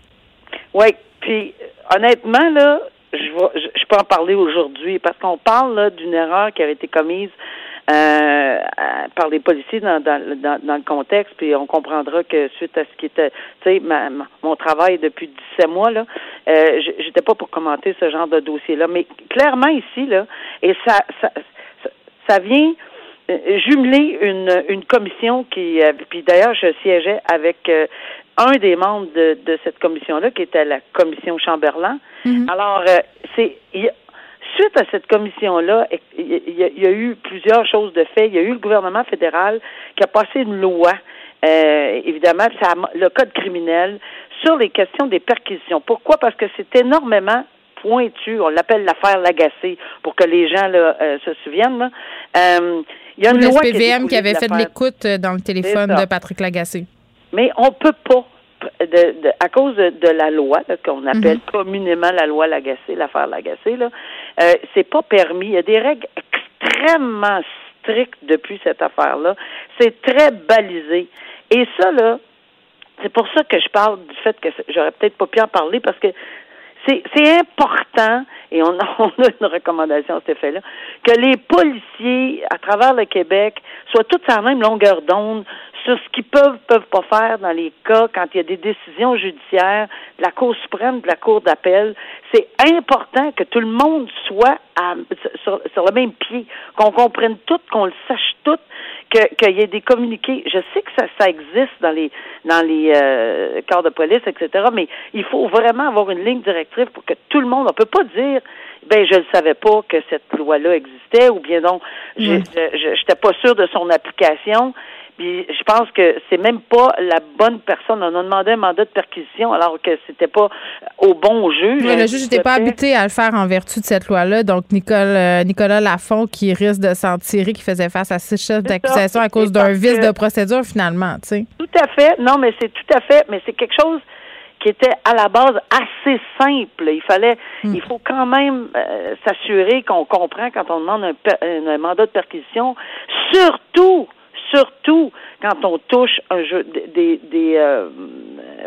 Oui, puis honnêtement, là, je, je, peux en parler aujourd'hui parce qu'on parle d'une erreur qui avait été commise euh, par les policiers dans, dans, le contexte, puis on comprendra que suite à ce qui était, tu sais, mon travail depuis 17 mois, là, euh, j'étais pas pour commenter ce genre de dossier-là, mais clairement ici, là, et ça, ça, ça vient jumeler une, une commission qui, euh, puis d'ailleurs, je siégeais avec euh, un des membres de, de cette commission-là, qui était la commission Chamberlain. Mhm. Alors, c'est suite à cette commission-là, il y, a eu plusieurs choses de fait. Il y a eu le gouvernement fédéral qui a passé une loi, évidemment, ça le code criminel sur les questions des perquisitions. Pourquoi? Parce que c'est énormément pointu. On l'appelle l'affaire Lagacé pour que les gens là, se souviennent. Là. Il y a une loi SPVM qui, avait fait de l'écoute euh, dans le téléphone de Patrick Lagacé. Mais on peut pas, de, à cause de, la loi qu'on appelle mhm. communément la loi Lagacé, l'affaire Lagacé, là, euh, c'est pas permis. Il y a des règles extrêmement strictes depuis cette affaire-là. C'est très balisé. Et ça, là, c'est pour ça que je parle du fait que j'aurais peut-être pas pu en parler parce que c'est important, et on a, on a une recommandation à cet effet-là, que les policiers à travers le Québec soient tous à la même longueur d'onde sur ce qu'ils peuvent, peuvent pas faire dans les cas quand il y a des décisions judiciaires de la Cour suprême, de la Cour d'appel. C'est important que tout le monde soit sur, sur, le même pied, qu'on comprenne tout, qu'on le sache tout, qu'il y ait des communiqués. Je sais que ça, ça existe dans les dans les euh, corps de police, etc. Mais il faut vraiment avoir une ligne directrice pour que tout le monde. On peut pas dire, ben je ne savais pas que cette loi-là existait, ou bien donc je n'étais pas sûr de son application. Puis je pense que c'est même pas la bonne personne. On a demandé un mandat de perquisition alors que c'était pas au bon juge. le juge n'était pas habité à le faire en vertu de cette loi-là. Donc Nicole, Nicolas Lafont qui risque de s'en tirer, qui faisait face à six chefs d'accusation à cause d'un vice de procédure finalement. Tu sais. Tout à fait. Non, mais c'est tout à fait. Mais c'est quelque chose qui était à la base assez simple. Il fallait, hmm. il faut quand même euh, s'assurer qu'on comprend quand on demande un, mandat de perquisition, surtout, surtout quand on touche un jeu des des, euh,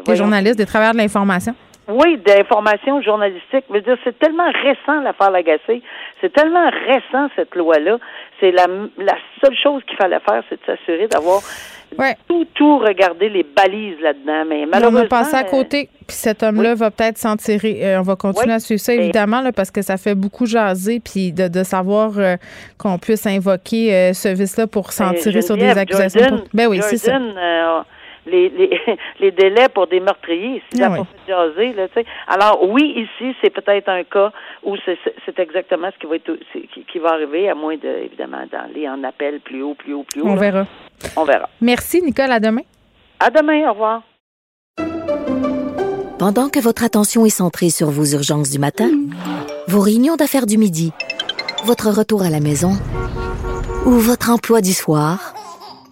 des journalistes, des travailleurs de l'information. Oui, d'informations journalistiques. Je veux dire, c'est tellement récent l'affaire Lagacé. C'est tellement récent cette loi-là. C'est la, la seule chose qu'il fallait faire, c'est de s'assurer d'avoir tout, tout regarder les balises là-dedans. Mais malheureusement. On va passer à côté. Puis cet homme-là va peut-être s'en tirer. Euh, on va continuer à suivre ça, évidemment, là, parce que ça fait beaucoup jaser. Puis de, de savoir euh, qu'on puisse invoquer euh, ce vice-là pour s'en tirer sur des accusations. ben oui, c'est ça les, les, les délais pour des meurtriers. Si ah, jaser, là, Alors oui, ici, c'est peut-être un cas où c'est exactement ce qui va être qui, qui, va arriver, à moins de évidemment d'aller en appel plus haut, plus haut, plus haut. On verra. On verra. Merci, Nicole. À demain. À demain. Au revoir. Pendant que votre attention est centrée sur vos urgences du matin, vos réunions d'affaires du midi, votre retour à la maison ou votre emploi du soir,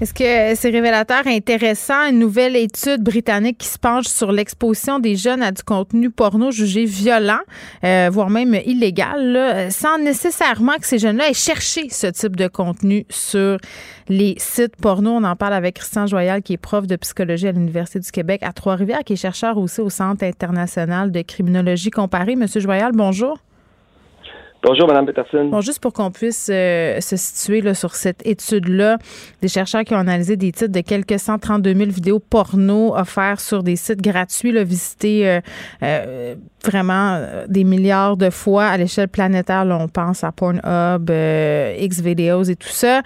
Est-ce que c'est révélateur intéressant? Une nouvelle étude britannique qui se penche sur l'exposition des jeunes à du contenu porno jugé violent, euh, voire même illégal, sans nécessairement que ces jeunes-là aient cherché ce type de contenu sur les sites porno. On en parle avec Christian Joyal, qui est prof de psychologie à l'Université du Québec à Trois-Rivières, qui est chercheur aussi au Centre international de criminologie comparée. Monsieur Joyal, bonjour. Bonjour, Mme Peterson. Bon, juste pour qu'on puisse euh, se situer là, sur cette étude-là, des chercheurs qui ont analysé des titres de quelques 132 000 vidéos porno offerts sur des sites gratuits, là, visités euh, euh, vraiment des milliards de fois à l'échelle planétaire. Là, on pense à Pornhub, X-Videos et tout ça.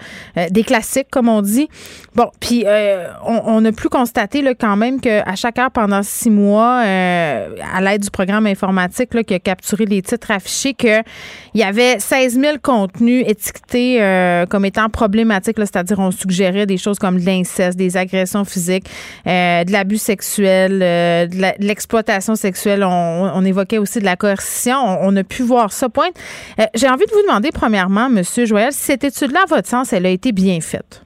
des classiques, comme on dit. Bon, puis on, on, a pu constater là, quand même qu'à chaque heure, pendant six mois, à l'aide du programme informatique là, qui a capturé les titres affichés, que il y avait 16 000 contenus étiquetés euh, comme étant problématiques, c'est-à-dire on suggérait des choses comme de l'inceste, des agressions physiques, euh, de l'abus sexuel, euh, de l'exploitation sexuelle. On, évoquait aussi de la coercition. On, a pu voir ça. Point. J'ai envie de vous demander, premièrement, Monsieur Joël, si cette étude-là, à votre sens, elle a été bien faite?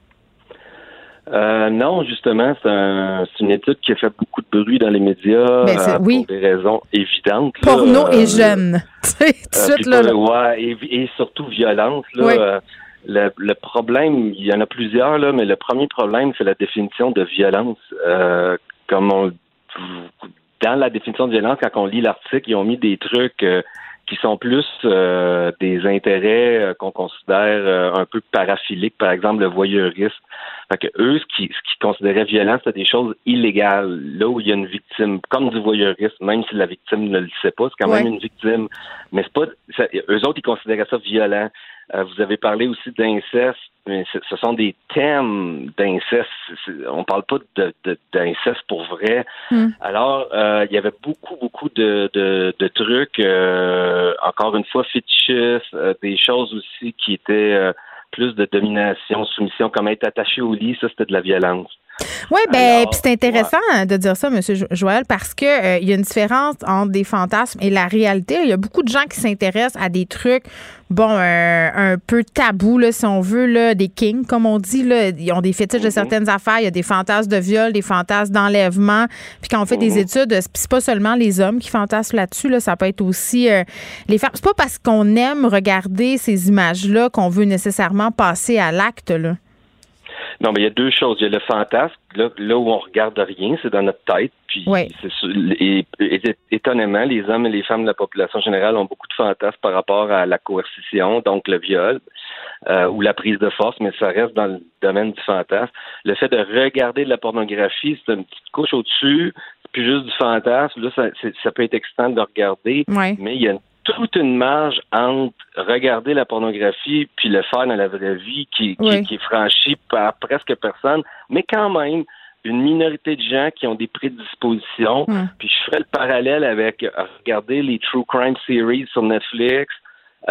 Euh, non, justement, c'est une étude qui a fait beaucoup de bruit dans les médias ben, euh, pour des raisons évidentes. Porno et euh, jeune. et, surtout violence. Là, le, problème, il y en a plusieurs, là, mais le premier problème, c'est la définition de violence. comme on, dans la définition de violence, quand on lit l'article, ils ont mis des trucs qui sont plus euh, des intérêts euh, qu'on considère euh, un peu paraphiliques, par exemple le voyeurisme. Fait que eux, ce qu'ils ce qui considéraient violent, c'est des choses illégales. Là où il y a une victime, comme du voyeurisme, même si la victime ne le sait pas, c'est quand même une victime. Mais c'est pas, eux autres, ils considéraient ça violent. vous avez parlé aussi d'inceste mais ce sont des thèmes d'inceste. On parle pas d'inceste pour vrai. Hmm. Alors, euh, il y avait beaucoup, beaucoup de, de, trucs, euh, encore une fois, fétichistes, euh, des choses aussi qui étaient plus de domination, soumission, comme être attaché au lit, ça, c'était de la violence. Oui, ben, c'est intéressant de dire ça, M. Joël, parce que euh, il y a une différence entre des fantasmes et la réalité. Il y a beaucoup de gens qui s'intéressent à des trucs, bon, un peu tabous, là, si on veut, là, des kings, comme on dit. Là. Ils ont des fétiches de mhm. certaines affaires. Il y a des fantasmes de viol, des fantasmes d'enlèvement. Puis quand on fait des mhm. études, c'est pas seulement les hommes qui fantasment là-dessus. Là, ça peut être aussi euh, les femmes. C'est pas parce qu'on aime regarder ces images-là qu'on veut nécessairement passer à l'acte. Là. Non, mais il y a deux choses. Il y a le fantasme, là, là où on regarde rien, c'est dans notre tête. Puis, et, étonnamment, les hommes et les femmes de la population générale ont beaucoup de fantasmes par rapport à la coercition, donc le viol euh, ou la prise de force, mais ça reste dans le domaine du fantasme. Le fait de regarder de la pornographie, c'est une petite couche au-dessus, puis juste du fantasme. Là, ça, ça peut être excitant de regarder, mais il y a toute une marge entre regarder la pornographie puis le faire dans la vraie vie qui, qui, est franchie par presque personne, mais quand même une minorité de gens qui ont des prédispositions. Puis je ferai le parallèle avec euh, regarder les true crime series sur Netflix.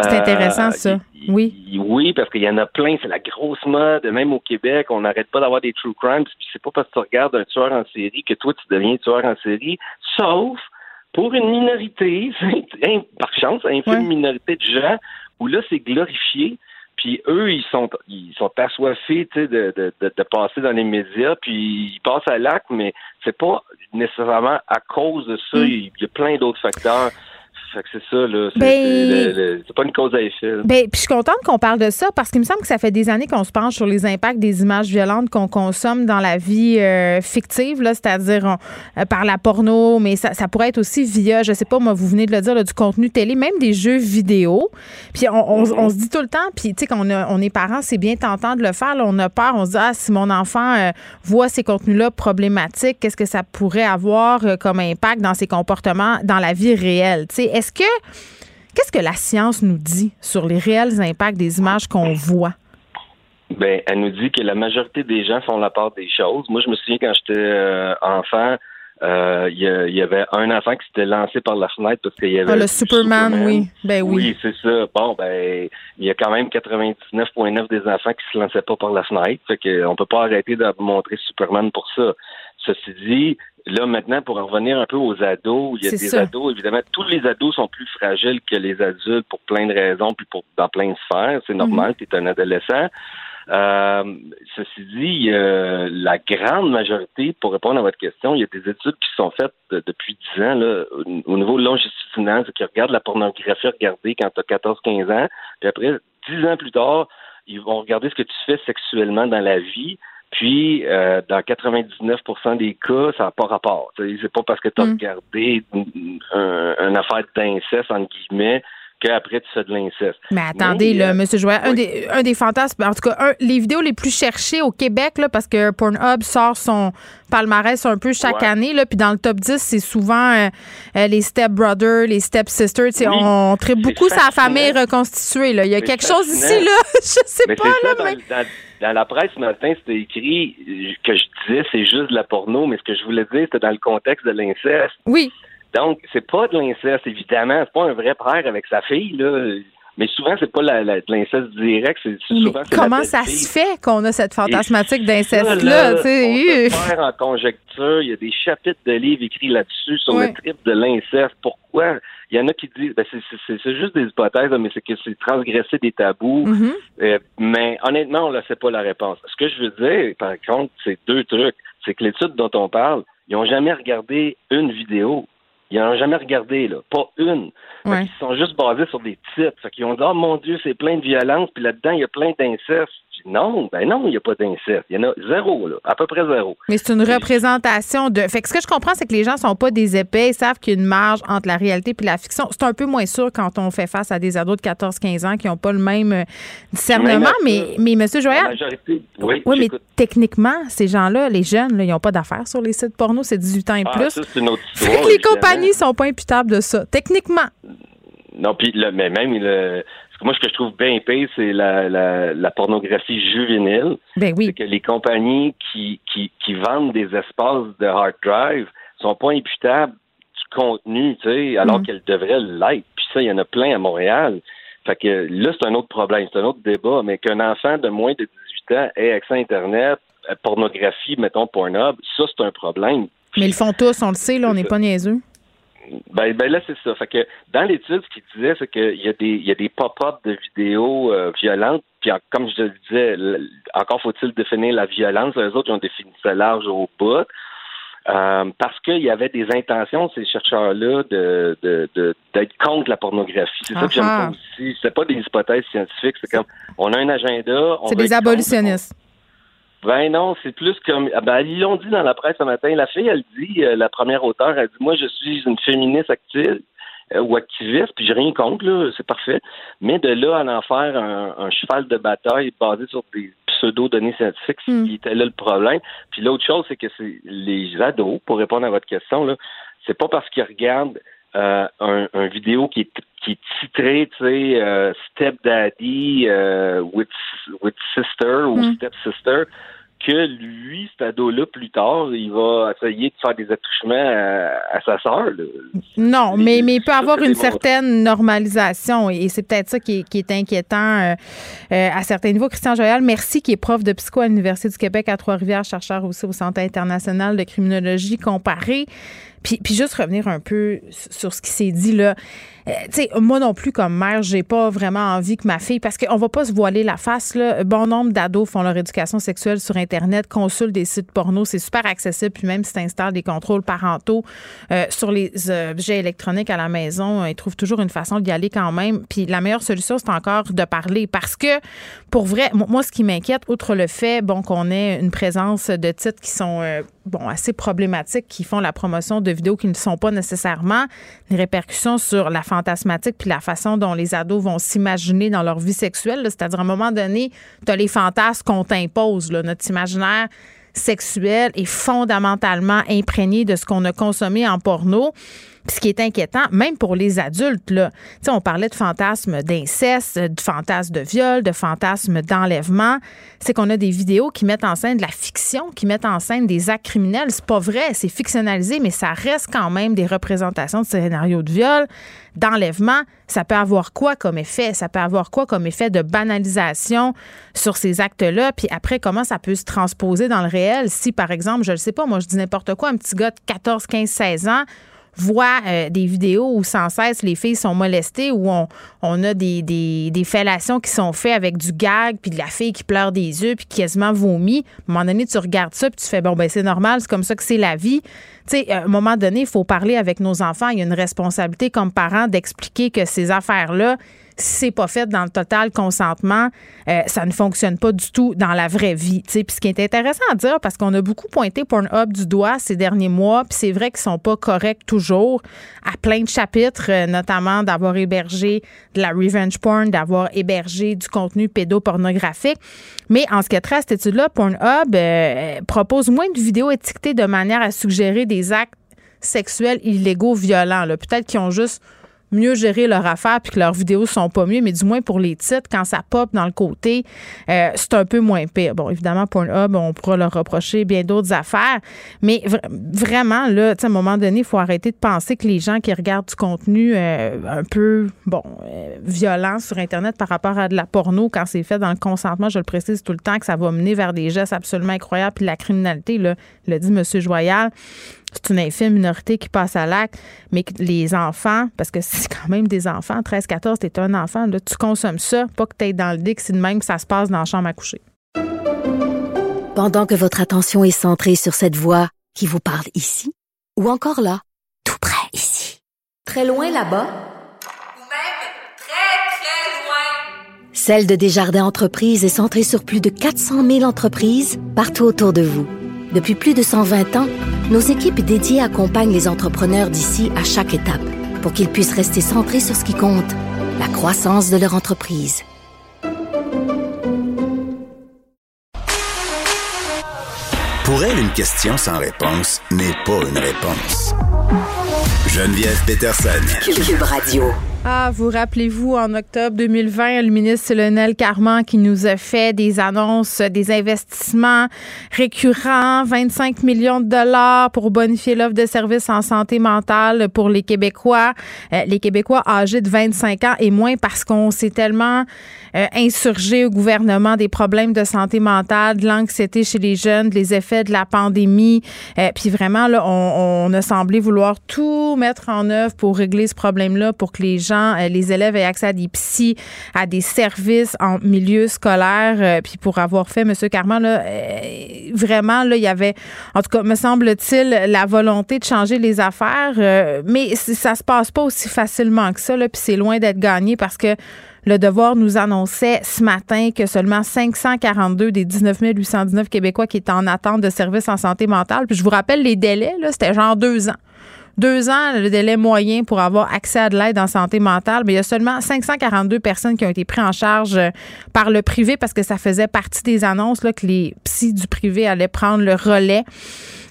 C'est intéressant, euh, ça. oui. Oui, parce qu'il y en a plein. C'est la grosse mode. Même au Québec, on n'arrête pas d'avoir des true crimes. Puis c'est pas parce que tu regardes un tueur en série que toi, tu deviens tueur en série. Sauf pour une minorité, par chance, une minorité de gens, où là, c'est glorifié. Puis eux, ils sont ils sont assoiffés de, de, de, de, passer dans les médias, puis ils passent à l'acte, mais c'est pas nécessairement à cause de ça. Mm. Il y a plein d'autres facteurs c'est ça, là. Ben, c'est, pas une cause à effet. Ben, puis je suis contente qu'on parle de ça parce qu'il me semble que ça fait des années qu'on se penche sur les impacts des images violentes qu'on consomme dans la vie euh, fictive, là, c'est-à-dire euh, par la porno, mais ça, pourrait être aussi via, je sais pas, moi, vous venez de le dire, du contenu télé, même des jeux vidéo. Puis on, mm-hmm. se dit tout le temps, puis tu sais, quand on, est parent, c'est bien tentant de le faire. Là, on a peur, on se dit, ah, si mon enfant euh, voit ces contenus-là problématiques, qu'est-ce que ça pourrait avoir comme impact dans ses comportements dans la vie réelle? Tu sais, est-ce que qu'est-ce que la science nous dit sur les réels impacts des images qu'on voit? Ben, elle nous dit que la majorité des gens font la part des choses. Moi, je me souviens quand j'étais euh, enfant, euh, il y, avait un enfant qui s'était lancé par la fenêtre parce qu'il y avait. Ah, le Superman, oui. Ben oui. Oui, c'est ça. Bon, ben, il y a quand même 99,9 des enfants qui se lançaient pas par la fenêtre. Fait qu'on peut pas arrêter de montrer Superman pour ça. Ceci dit, Là, maintenant, pour en revenir un peu aux ados, il y a des ados, évidemment, tous les ados sont plus fragiles que les adultes pour plein de raisons, puis pour dans plein de sphères. C'est normal, tu es un adolescent. Euh, ceci dit, la grande majorité, pour répondre à votre question, il y a des études qui sont faites depuis 10 ans là, au, niveau longitudinal, c'est qu'ils regardent la pornographie regardée quand tu as 14-15 ans, puis après, 10 ans plus tard, ils vont regarder ce que tu fais sexuellement dans la vie. Puis, euh, dans 99% des cas, ça n'a pas rapport. C'est pas parce que tu as mm. regardé un, affaire d'inceste, entre guillemets, qu'après tu fais de l'inceste. Mais attendez, là, M. Joël, un, des, un des fantasmes, en tout cas, les vidéos les plus cherchées au Québec, là, parce que Pornhub sort son palmarès un peu chaque année, là, puis dans le top 10, c'est souvent euh, euh, les Step Brothers, les Step Sisters. On traite beaucoup sa famille reconstituée. Là. Il y a quelque chose ici, là, je sais pas. Là, mais dans la presse ce matin, c'était écrit que je disais c'est juste de la porno, mais ce que je voulais dire, c'était dans le contexte de l'inceste. Oui. Donc, c'est pas de l'inceste, évidemment. C'est pas un vrai père avec sa fille, là. Mais souvent, c'est pas la, de l'inceste direct, c'est souvent Comment ça se fait qu'on a cette fantasmatique d'inceste-là? On peut faire en conjecture. Il y a des chapitres de livres écrits là-dessus sur le trip de l'inceste. Pourquoi? Il y en a qui disent, ben c'est juste des hypothèses, mais c'est que c'est transgresser des tabous. Mm-hmm. Euh, mais honnêtement, on ne sait pas la réponse. Ce que je veux dire, par contre, c'est deux trucs. C'est que l'étude dont on parle, ils n'ont jamais regardé une vidéo. Ils n'en ont jamais regardé, là. Pas une. Ils sont juste basés sur des titres. Fait qu'ils ont dit, oh mon Dieu, c'est plein de violence, puis là-dedans, il y a plein d'inceste. Non, ben non, il n'y a pas d'inceste. Il y en a zéro, là, à peu près zéro. Mais c'est une représentation de. Fait que ce que je comprends, c'est que les gens sont pas des épais, ils savent qu'il y a une marge entre la réalité et la fiction. C'est un peu moins sûr quand on fait face à des ados de 14-15 ans qui n'ont pas le même euh, discernement. mais, mais, M. Joël? Oui, oui mais techniquement, ces gens-là, les jeunes, là, ils n'ont pas d'affaires sur les sites porno, c'est 18 ans et ah, plus. Ça, une autre histoire, les compagnies ne sont pas imputables de ça, techniquement. Non, puis mais même le, moi, ce que je trouve bien pire, c'est la, la, la, pornographie juvénile. Ben oui. C'est que les compagnies qui, qui, qui vendent des espaces de hard drive sont pas imputables du contenu, tu sais, alors mm. qu'elles devraient l'être. Puis ça, il y en a plein à Montréal. Fait que là, c'est un autre problème, c'est un autre débat, mais qu'un enfant de moins de 18 ans ait accès à Internet, à pornographie, mettons Pornhub, ça, c'est un problème. Mais ils font tous, on le sait, là, on n'est pas niaiseux. Ben, ben là, c'est ça. Fait que dans l'étude, ce qu'il disait, c'est qu'il y a des, il y a des pop-up de vidéos euh, violentes. Puis comme je le disais, encore faut-il définir la violence. Les autres, ils ont défini ça large au bout. Euh, parce qu'il y avait des intentions, ces chercheurs-là, de, de, d'être contre la pornographie. C'est ça que j'aime pas aussi. C'est pas des hypothèses scientifiques. C'est comme, on a un agenda. C'est des abolitionnistes. Ben non, c'est plus comme. Ah ben, ils l'ont dit dans la presse ce matin. La fille, elle dit, euh, la première auteure, elle dit Moi, je suis une féministe active euh, ou activiste, puis j'ai rien contre, là, c'est parfait. Mais de là à en faire un, cheval de bataille basé sur des pseudo-données scientifiques, mm. qui était là le problème. Puis l'autre chose, c'est que c'est les ados, pour répondre à votre question, là, c'est pas parce qu'ils regardent euh, un, vidéo qui est, qui est titré, tu sais, euh, Step Daddy euh, with, with Sister ou mm. Step Sister, que lui, cet ado-là, plus tard, il va essayer de faire des attouchements à, sa sœur. Non, mais, mais il peut avoir une certaine normalisation et c'est peut-être ça qui est, qui est inquiétant à certains niveaux. Christian Joyal, merci, qui est prof de psycho à l'Université du Québec à Trois-Rivières, chercheur aussi au Centre international de criminologie comparée. Puis, puis juste revenir un peu sur ce qui s'est dit là. Euh, tu sais, moi non plus, comme mère, j'ai pas vraiment envie que ma fille, parce qu'on va pas se voiler la face, là. Bon nombre d'ados font leur éducation sexuelle sur Internet, consultent des sites porno, c'est super accessible, puis même si tu installes des contrôles parentaux euh, sur les objets électroniques à la maison, ils trouvent toujours une façon d'y aller quand même. Puis la meilleure solution, c'est encore de parler, parce que, pour vrai, moi, ce qui m'inquiète, outre le fait, bon, qu'on ait une présence de titres qui sont, euh, bon, assez problématiques, qui font la promotion de vidéos qui ne sont pas nécessairement des répercussions sur la fantasmatique puis la façon dont les ados vont s'imaginer dans leur vie sexuelle. C'est-à-dire, à un moment donné, tu as les fantasmes qu'on t'impose. Notre imaginaire sexuel est fondamentalement imprégné de ce qu'on a consommé en porno ce qui est inquiétant, même pour les adultes, là, on parlait de fantasmes d'inceste, de fantasmes de viol, de fantasmes d'enlèvement, c'est qu'on a des vidéos qui mettent en scène de la fiction, qui mettent en scène des actes criminels. C'est pas vrai, c'est fictionnalisé, mais ça reste quand même des représentations de scénarios de viol, d'enlèvement. Ça peut avoir quoi comme effet? Ça peut avoir quoi comme effet de banalisation sur ces actes-là? Puis après, comment ça peut se transposer dans le réel si, par exemple, je ne sais pas, moi, je dis n'importe quoi, un petit gars de 14, 15, 16 ans voit euh, des vidéos où sans cesse les filles sont molestées, où on, on a des, des, fellations qui sont faites avec du gag, puis de la fille qui pleure des yeux, puis qui quasiment vomit. À un moment donné, tu regardes ça, puis tu fais, bon, ben c'est normal, c'est comme ça que c'est la vie. Tu sais, à un moment donné, il faut parler avec nos enfants. Il y a une responsabilité comme parents d'expliquer que ces affaires-là, c'est pas fait dans le total consentement, euh, ça ne fonctionne pas du tout dans la vraie vie. Puis ce qui est intéressant à dire, parce qu'on a beaucoup pointé Pornhub du doigt ces derniers mois, puis c'est vrai qu'ils sont pas corrects toujours à plein de chapitres, euh, notamment d'avoir hébergé de la revenge porn, d'avoir hébergé du contenu pédopornographique. Mais en ce qui est trait à cette étude-là, Pornhub euh, propose moins de vidéos étiquetées de manière à suggérer des actes sexuels illégaux violents. Peut-être qu'ils ont juste mieux gérer leur affaire puis que leurs vidéos sont pas mieux, mais du moins pour les titres, quand ça pop dans le côté, euh, c'est un peu moins pire. Bon, évidemment, Pornhub, on pourra leur reprocher bien d'autres affaires, mais vraiment, là, à un moment donné, il faut arrêter de penser que les gens qui regardent du contenu euh, un peu, bon, euh, violent sur Internet par rapport à de la porno, quand c'est fait dans le consentement, je le précise tout le temps, que ça va mener vers des gestes absolument incroyables, puis la criminalité, là, le dit M. Joyal, c'est une infime minorité qui passe à l'acte, mais les enfants, parce que c'est quand même des enfants, 13, 14, t'es un enfant, là, tu consommes ça, pas que t'es dans le dick, c'est de même que ça se passe dans la chambre à coucher. Pendant que votre attention est centrée sur cette voix qui vous parle ici, ou encore là, tout près ici, très loin là-bas, ou même très, très loin, Celle de Desjardins Entreprises est centrée sur plus de 400 000 entreprises partout autour de vous. Depuis plus de 120 ans, nos équipes dédiées accompagnent les entrepreneurs d'ici à chaque étape pour qu'ils puissent rester centrés sur ce qui compte, la croissance de leur entreprise. Pour elle, une question sans réponse n'est pas une réponse. Geneviève Peterson. Cube Radio. Ah, vous rappelez-vous, en octobre 2020, le ministre Lionel Carman qui nous a fait des annonces, des investissements récurrents, 25 millions de dollars pour bonifier l'offre de services en santé mentale pour les Québécois, euh, les Québécois âgés de 25 ans et moins parce qu'on s'est tellement euh, insurgé au gouvernement des problèmes de santé mentale, de l'anxiété chez les jeunes, les effets de la pandémie. Euh, puis vraiment, là, on, on a semblé vouloir tout mettre en œuvre pour régler ce problème-là, pour que les gens, les élèves aient accès à des psys, à des services en milieu scolaire. puis pour avoir fait, M. Carman, là, vraiment, là, il y avait, en tout cas, me semble-t-il, la volonté de changer les affaires. mais ça se passe pas aussi facilement que ça, là, puis c'est loin d'être gagné parce que le Devoir nous annonçait ce matin que seulement 542 des 19 819 Québécois qui étaient en attente de services en santé mentale. Puis je vous rappelle les délais, là, c'était genre deux ans. Deux ans, le délai moyen pour avoir accès à de l'aide en santé mentale, mais il y a seulement 542 personnes qui ont été prises en charge euh, par le privé parce que ça faisait partie des annonces que les psys du privé allaient prendre le relais.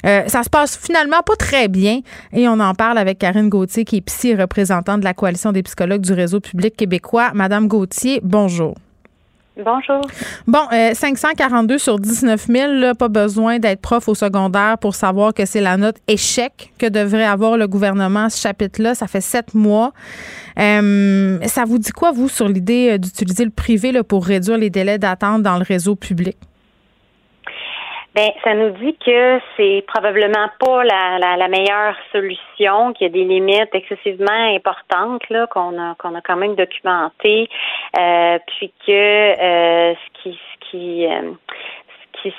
Euh, ça se passe finalement pas très bien et on en parle avec Karine Gauthier qui est psy représentante de la coalition des psychologues du réseau public québécois. Madame Gauthier, bonjour. Bonjour. Bon, 542 euh, sur 19 000, pas besoin d'être prof au secondaire pour savoir que c'est la note échec que devrait avoir le gouvernement à ce chapitre-là. Ça fait sept mois. Euh, ça vous dit quoi, vous, sur l'idée euh, d'utiliser le privé là, pour réduire les délais d'attente dans le réseau public? Ben, ça nous dit que c'est probablement pas la, la, meilleure solution, qu'il y a des limites excessivement importantes là qu'on a qu'on a quand même documentées, euh, puis que euh, ce qui ce qui euh, ce qui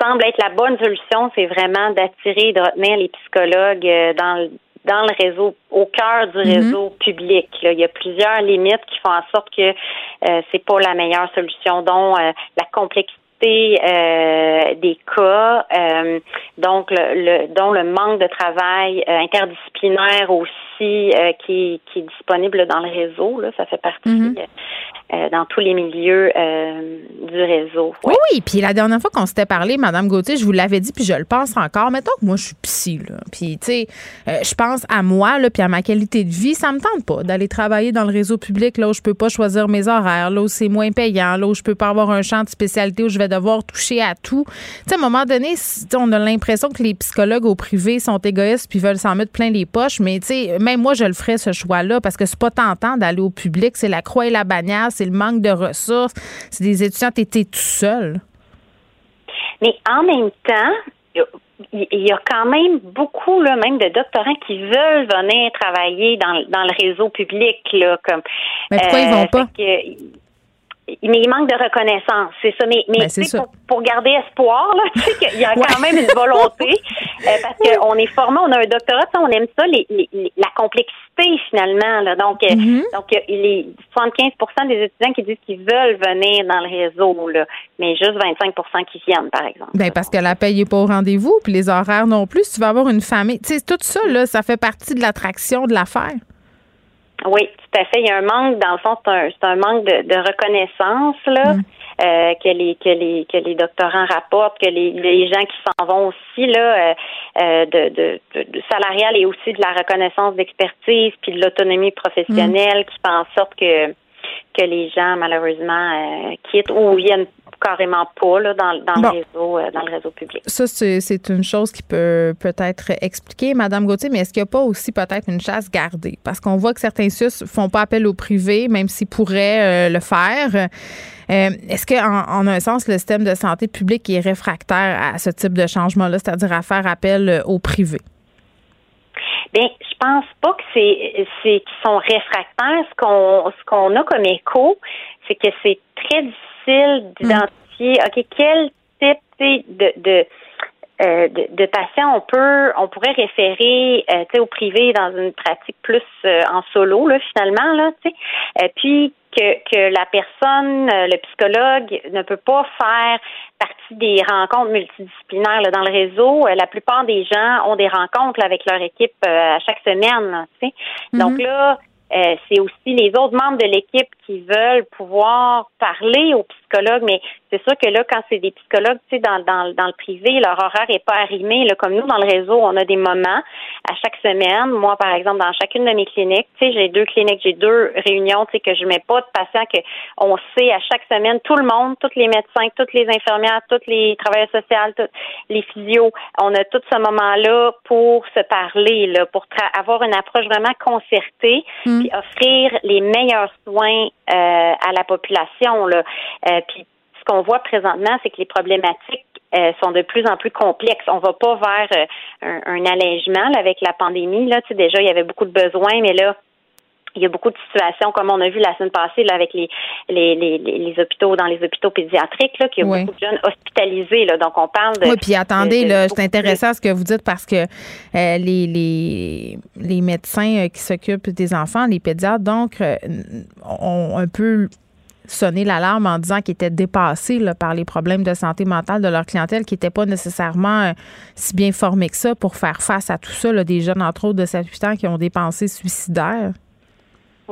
semble être la bonne solution, c'est vraiment d'attirer et de retenir les psychologues dans le dans le réseau, au cœur du mhm. réseau public. Il y a plusieurs limites qui font en sorte que euh, c'est pas la meilleure solution, dont la complexité euh, des cas, euh, donc le, dont le manque de travail euh, interdisciplinaire aussi qui, qui, est disponible dans le réseau. Là, ça fait partie mhm. Euh, dans tous les milieux euh, du réseau. Oui, oui. Puis la dernière fois qu'on s'était parlé, Madame Gauthier, je vous l'avais dit, puis je le pense encore. Mettons que moi, je suis psy, là. Puis, tu sais, euh, je pense à moi, là, puis à ma qualité de vie. Ça me tente pas d'aller travailler dans le réseau public, là, où je peux pas choisir mes horaires, là, où c'est moins payant, là, où je peux pas avoir un champ de spécialité, où je vais devoir toucher à tout. Tu sais, à un moment donné, on a l'impression que les psychologues au privé sont égoïstes puis veulent s'en mettre plein les poches. Mais, tu sais, même moi, je le ferais, ce choix-là, parce que c'est pas tentant d'aller au public. C'est la croix et la bannière c'est le manque de ressources, c'est des étudiants, tu étais tout seul. Mais en même temps, il y a quand même beaucoup, là, même de doctorants qui veulent venir travailler dans, le réseau public, là, comme. Mais pourquoi ils vont euh, pas? Mais il manque de reconnaissance, c'est ça. Mais, mais ben, pour, garder espoir, là, tu sais qu'il y a quand même une volonté, euh, parce qu'on est formé, on a un doctorat, on aime ça, les, la complexité finalement. Là. Donc, euh, mm-hmm. donc il est 75% des étudiants qui disent qu'ils veulent venir dans le réseau, là, mais juste 25% qui viennent, par exemple. Ben parce que la paye n'est pas au rendez-vous, puis les horaires non plus. Tu vas avoir une famille. Tu sais, tout ça, là, ça fait partie de l'attraction de l'affaire. Oui, tout à fait. Il y a un manque, dans le fond, c'est un, c'est un manque de, de reconnaissance là. Mm. Euh, que les que les que les doctorants rapportent, que les, les gens qui s'en vont aussi là, euh, euh de, de, de, salarial et aussi de la reconnaissance d'expertise puis de l'autonomie professionnelle qui fait en sorte que que les gens malheureusement euh, quittent ou viennent carrément pas là, dans, dans le réseau euh, dans le réseau public. Ça, c'est une chose qui peut peut-être expliquer, Madame Gauthier, mais est-ce qu'il n'y a pas aussi peut-être une chasse gardée? Parce qu'on voit que certains SUS font pas appel au privé, même s'ils pourraient euh, le faire. Euh, est-ce qu'en en, un sens, le système de santé publique est réfractaire à ce type de changement-là, c'est-à-dire à faire appel au privé? Bien, je pense pas que c'est c'est qu'ils sont réfractaires. Ce qu'on ce qu'on a comme écho, c'est que c'est très difficile Mm. d'identifier, OK, quel type de, de euh, de, de, patients on peut on pourrait référer euh, au privé dans une pratique plus euh, en solo là finalement là tu sais euh, puis que que la personne le psychologue ne peut pas faire partie des rencontres multidisciplinaires là, dans le réseau la plupart des gens ont des rencontres avec leur équipe à chaque semaine tu sais donc mm-hmm. là euh, c'est aussi les autres membres de l'équipe qui veulent pouvoir parler aux psychologues, mais c'est sûr que là, quand c'est des psychologues, tu sais, dans, dans, dans le privé, leur horaire est pas arrimé. Là, comme nous, dans le réseau, on a des moments à chaque semaine. Moi, par exemple, dans chacune de mes cliniques, tu sais, j'ai deux cliniques, j'ai deux réunions, tu sais, que je mets pas de patients, que on sait à chaque semaine, tout le monde, tous les médecins, toutes les infirmières, tous les travailleurs sociaux, tous les physios, on a tout ce moment-là pour se parler, là, pour avoir une approche vraiment concertée. Mm puis offrir les meilleurs soins à la population. Là. Euh, puis ce qu'on voit présentement, c'est que les problématiques euh, sont de plus en plus complexes. On va pas vers un, allègement avec la pandémie. Là, tu sais, déjà, il y avait beaucoup de besoins, mais là, il y a beaucoup de situations, comme on a vu la semaine passée là, avec les, les, les, les hôpitaux, dans les hôpitaux pédiatriques, là, qu'il y a beaucoup de jeunes hospitalisés. Là, donc, on parle de. Oui, puis attendez, là, c'est intéressant ce que vous dites parce que euh, les, les, les médecins euh, qui s'occupent des enfants, les pédiatres, donc, euh, ont un peu sonné l'alarme en disant qu'ils étaient dépassés là, par les problèmes de santé mentale de leur clientèle, qui n'étaient pas nécessairement si bien formés que ça pour faire face à tout ça, là, des jeunes, entre autres, de 7-8 ans qui ont des pensées suicidaires.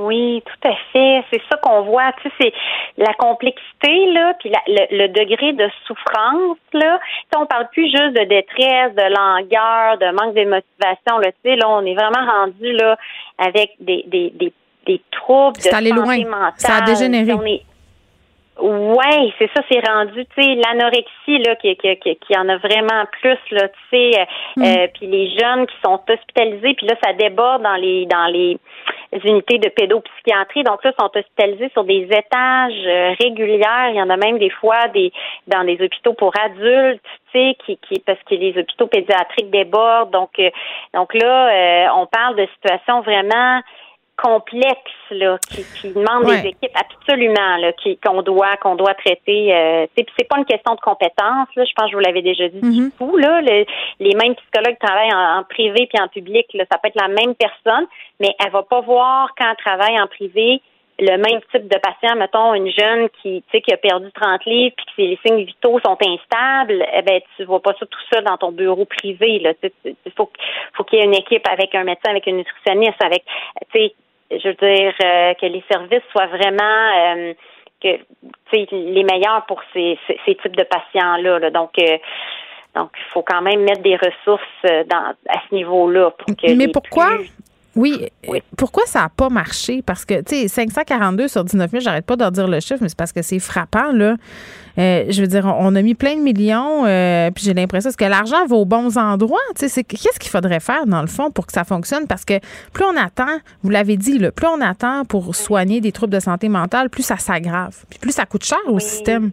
Oui, tout à fait. C'est ça qu'on voit. Tu sais, c'est la complexité là, puis le, degré de souffrance là. Tu sais, on parle plus juste de détresse, de langueur, de manque de motivation. Là, tu sais, là, on est vraiment rendu là avec des des des, des troubles de santé loin. Ça a dégénéré. Ouais, c'est ça, c'est rendu, tu sais, l'anorexie là, qui, qui, qui, qui, en a vraiment plus là, tu sais, mm. euh, puis les jeunes qui sont hospitalisés, puis là ça déborde dans les dans les unités de pédopsychiatrie, donc là sont hospitalisés sur des étages euh, réguliers. Il y en a même des fois des dans des hôpitaux pour adultes, tu sais, qui, qui parce que les hôpitaux pédiatriques débordent, donc euh, donc là on parle de situations vraiment complexe là, qui, qui demande des équipes absolument là, qui qu'on doit qu'on doit traiter. Euh, c'est pas une question de compétence. Là, je pense que je vous l'avais déjà dit du coup. Mm-hmm. Là, les mêmes psychologues travaillent en, privé puis en public. Là, ça peut être la même personne, mais elle va pas voir quand elle travaille en privé le même type de patient, mettons une jeune qui, tu sais, qui a perdu 30 livres puis que ses signes vitaux sont instables, eh ben tu vois pas ça tout seul dans ton bureau privé. Là, il faut, faut qu'il y ait une équipe avec un médecin, avec une nutritionniste, avec, tu sais, je veux dire, euh, que les services soient vraiment euh, que les meilleurs pour ces, ces, types de patients-là. Là. Donc, euh, donc, il faut quand même mettre des ressources dans, à ce niveau-là pour que. Mais pourquoi? Oui. Pourquoi ça n'a pas marché? Parce que, tu sais, 542 sur 19 000, j'arrête pas de dire le chiffre, mais c'est parce que c'est frappant, là. Euh, je veux dire, on a mis plein de millions, euh, puis j'ai l'impression que l'argent va aux bons endroits? Tu sais, qu'est-ce qu'il faudrait faire, dans le fond, pour que ça fonctionne? Parce que plus on attend, vous l'avez dit, là, plus on attend pour soigner des troubles de santé mentale, plus ça s'aggrave. Puis plus ça coûte cher au système.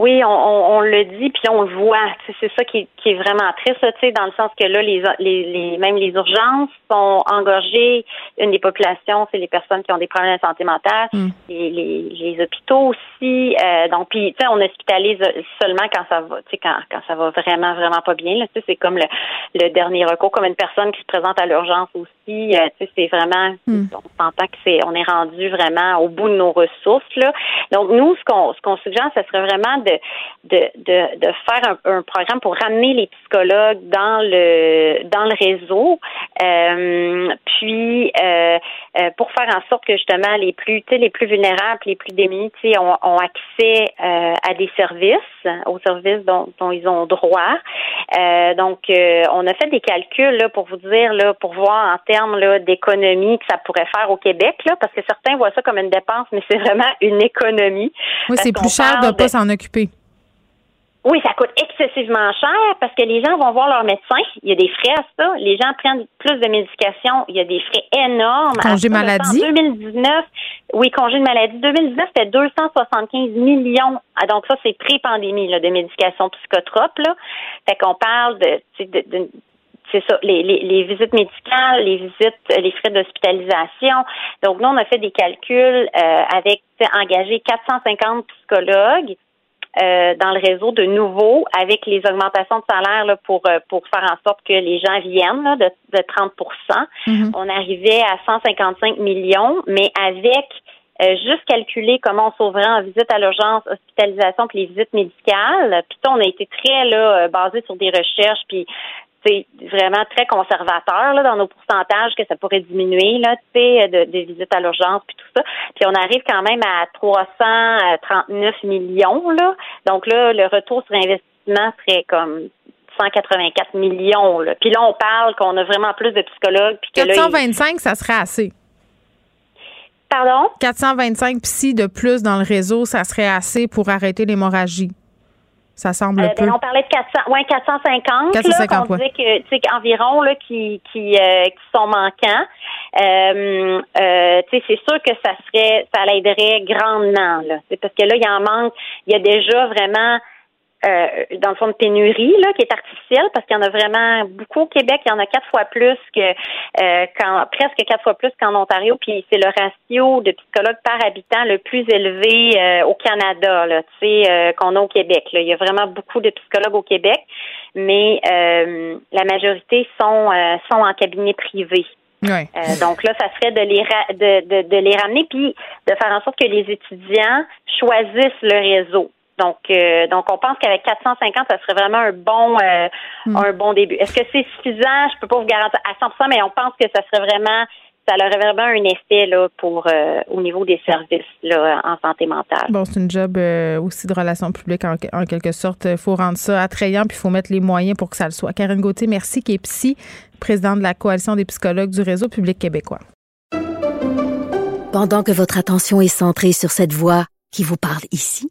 Oui, on, on, le dit, puis on le voit. C'est ça qui, qui, est vraiment triste, tu sais, dans le sens que là, les, les, les, même les urgences sont engorgées. Une des populations, c'est les personnes qui ont des problèmes de santé mentale. Mm. Les, les, les, hôpitaux aussi. Euh, donc, puis, tu sais, on hospitalise seulement quand ça va, tu sais, quand, quand ça va vraiment, vraiment pas bien. Tu sais, c'est comme le, le dernier recours, comme une personne qui se présente à l'urgence aussi. Euh, tu sais, c'est vraiment, mm. on s'entend que c'est, on est rendu vraiment au bout de nos ressources là. Donc, nous, ce qu'on, ce qu'on suggère, ce serait vraiment de de, de, de, faire un, programme pour ramener les psychologues dans le dans le réseau, euh, puis euh, euh, pour faire en sorte que justement les plus les plus vulnérables, les plus démunis, ont, ont accès à des services, aux services dont, dont ils ont droit. donc, on a fait des calculs là, pour vous dire là, pour voir en termes d'économie que ça pourrait faire au Québec, là, parce que certains voient ça comme une dépense, mais c'est vraiment une économie. Oui, c'est plus cher de ne pas s'en occuper. Oui, ça coûte excessivement cher parce que les gens vont voir leur médecin. Il y a des frais à ça. Les gens prennent plus de médication. Il y a des frais énormes. Congé maladie. En 2019, oui, congé de maladie. 2019, c'était 275 millions. Ah, donc ça, c'est pré-pandémie de médication psychotrope. Là. Fait qu'on parle de, c'est ça, les, les, visites médicales, les visites, les frais d'hospitalisation. Donc, nous, on a fait des calculs euh, avec engager 450 psychologues euh, dans le réseau de nouveau avec les augmentations de salaire là, pour euh, pour faire en sorte que les gens viennent là, de, de 30 mm-hmm. On arrivait à 155 millions, mais avec euh, juste calculer comment on sauverait en visite à l'urgence, hospitalisation puis les visites médicales. Puis on a été très là basé sur des recherches puis c'est vraiment très conservateur là, dans nos pourcentages que ça pourrait diminuer là, de, de visites à l'urgence puis tout ça. Puis on arrive quand même à 339 millions là. Donc là, le retour sur investissement serait comme 184 millions. Là. Puis là, on parle qu'on a vraiment plus de psychologues. Puis que 425, ça serait assez. Pardon? 425 psy de plus dans le réseau, ça serait assez pour arrêter l'hémorragie. Ça semble euh, peu. Ben, on parlait de 400, ouais, 450. 450 là, on disait que, tu sais, environ là, qui, qui, euh, qui sont manquants. Euh, euh, tu sais, c'est sûr que ça serait, ça l'aiderait grandement. Là. C'est parce que là, il en manque. Il y a déjà vraiment euh, dans le fond de pénurie là, qui est artificielle parce qu'il y en a vraiment beaucoup au Québec. Il y en a quatre fois plus que euh, quand, presque quatre fois plus qu'en Ontario. Puis c'est le ratio de psychologues par habitant le plus élevé euh, au Canada, là, tu sais, qu'on a au Québec. Là. Il y a vraiment beaucoup de psychologues au Québec, mais la majorité sont sont en cabinet privé. donc là, ça serait de les de, de, de les ramener puis de faire en sorte que les étudiants choisissent le réseau. Donc, euh, donc on pense qu'avec 450, ça serait vraiment un bon, euh, hmm. un bon début. Est-ce que c'est suffisant? Je peux pas vous garantir à 100%, mais on pense que ça serait vraiment, ça aurait vraiment un effet là pour euh, au niveau des services là en santé mentale. Bon, c'est une job aussi de relations publiques en, quelque sorte. Il faut rendre ça attrayant, puis il faut mettre les moyens pour que ça le soit. Karine Gauthier, merci, qui est psy, présidente de la coalition des psychologues du réseau public québécois. Pendant que votre attention est centrée sur cette voix qui vous parle ici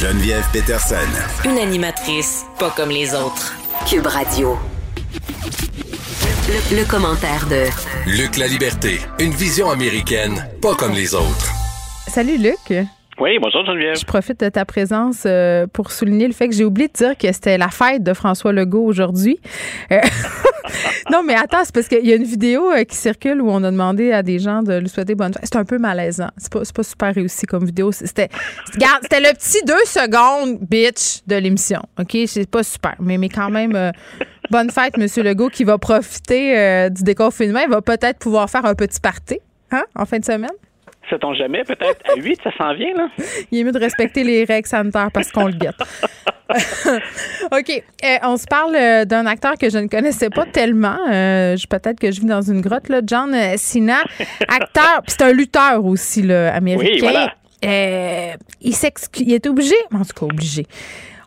Geneviève Peterson. Une animatrice pas comme les autres. Cube Radio. Le, commentaire de Luc La Liberté. Une vision américaine pas comme les autres. Salut Luc. Oui, bonjour Geneviève. Je profite de ta présence euh, pour souligner le fait que j'ai oublié de dire que c'était la fête de François Legault aujourd'hui. Euh, non, mais attends, c'est parce qu'il y a une vidéo euh, qui circule où on a demandé à des gens de lui souhaiter bonne fête. C'est un peu malaisant. C'est pas, pas super réussi comme vidéo. C'était, c'était le petit deux secondes bitch de l'émission. OK? C'est pas super. Mais, mais quand même, bonne fête, Monsieur Legault, qui va profiter du déconfinement. Il va peut-être pouvoir faire un petit party hein, en fin de semaine? Sait-on jamais? Peut-être? À 8, ça s'en vient, là? Il est mieux de respecter les règles sanitaires parce qu'on le guette. OK. Euh, on se parle euh, d'un acteur que je ne connaissais pas tellement. Euh, Peut-être que je vis dans une grotte, là. John Cena, acteur. c'est un lutteur aussi, là, américain. Oui, voilà. Euh, il, il est obligé, en tout cas obligé,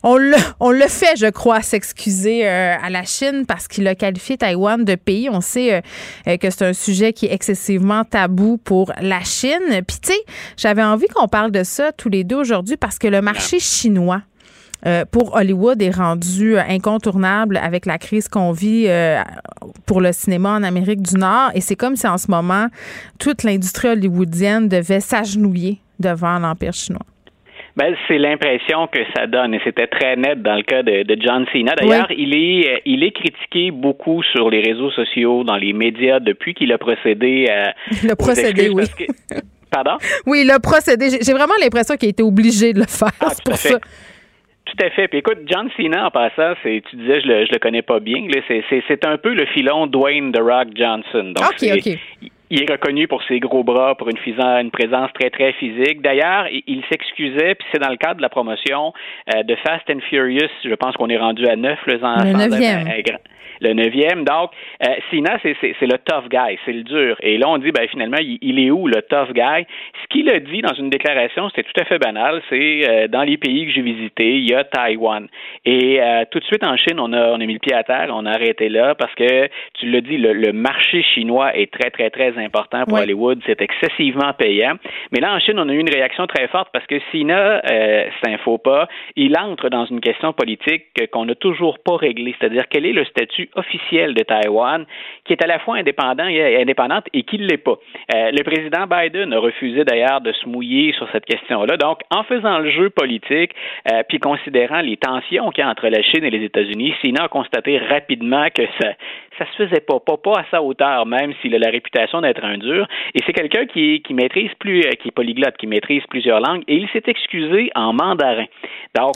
on le, on le fait, je crois, s'excuser euh, à la Chine parce qu'il a qualifié Taïwan de pays. On sait euh, euh, que c'est un sujet qui est excessivement tabou pour la Chine. Puis, tu sais, j'avais envie qu'on parle de ça tous les deux aujourd'hui parce que le marché chinois, pour Hollywood est rendu incontournable avec la crise qu'on vit pour le cinéma en Amérique du Nord. Et c'est comme si en ce moment, toute l'industrie hollywoodienne devait s'agenouiller devant l'Empire chinois. Ben, c'est l'impression que ça donne et c'était très net dans le cas de, de John Cena. D'ailleurs, il est il est critiqué beaucoup sur les réseaux sociaux, dans les médias depuis qu'il a procédé à le procédé, oui. Pardon? Oui, il a procédé. J'ai vraiment l'impression qu'il a été obligé de le faire. Ah, pour ça. Tout à fait. Puis écoute, John Cena, en passant, c'est, tu disais, je le, je le connais pas bien. C'est, c'est, c'est un peu le filon Dwayne The Rock Johnson. Donc, OK, OK il est reconnu pour ses gros bras, pour une, une présence très, très physique. D'ailleurs, il, s'excusait, puis c'est dans le cadre de la promotion euh, de Fast and Furious. Je pense qu'on est rendu à neuf, le, le le neuvième. Donc, euh, Sina, c'est le tough guy, c'est le dur. Et là, on dit, ben, finalement, il, est où le tough guy? Ce qu'il a dit dans une déclaration, c'était tout à fait banal, c'est euh, dans les pays que j'ai visités, il y a Taïwan. Et euh, tout de suite en Chine, on a, on a mis le pied à terre, on a arrêté là parce que, tu l'as dit, le, marché chinois est très, très, très important pour Hollywood. C'est excessivement payant. Mais là, en Chine, on a eu une réaction très forte parce que Sina, euh, c'est un faux pas, il entre dans une question politique qu'on n'a toujours pas réglée, c'est-à-dire quel est le statut officielle de Taïwan, qui est à la fois indépendant et indépendante et qui ne l'est pas? Euh, le président Biden a refusé d'ailleurs de se mouiller sur cette question-là. Donc, en faisant le jeu politique, euh, puis considérant les tensions qu'il y a entre la Chine et les États-Unis, Sina a constaté rapidement que ça, ça se faisait pas, pas, pas à sa hauteur, même s'il a la réputation d'être un dur. Et c'est quelqu'un qui, qui maîtrise plus, euh, qui est polyglotte, qui maîtrise plusieurs langues, et il s'est excusé en mandarin. Donc,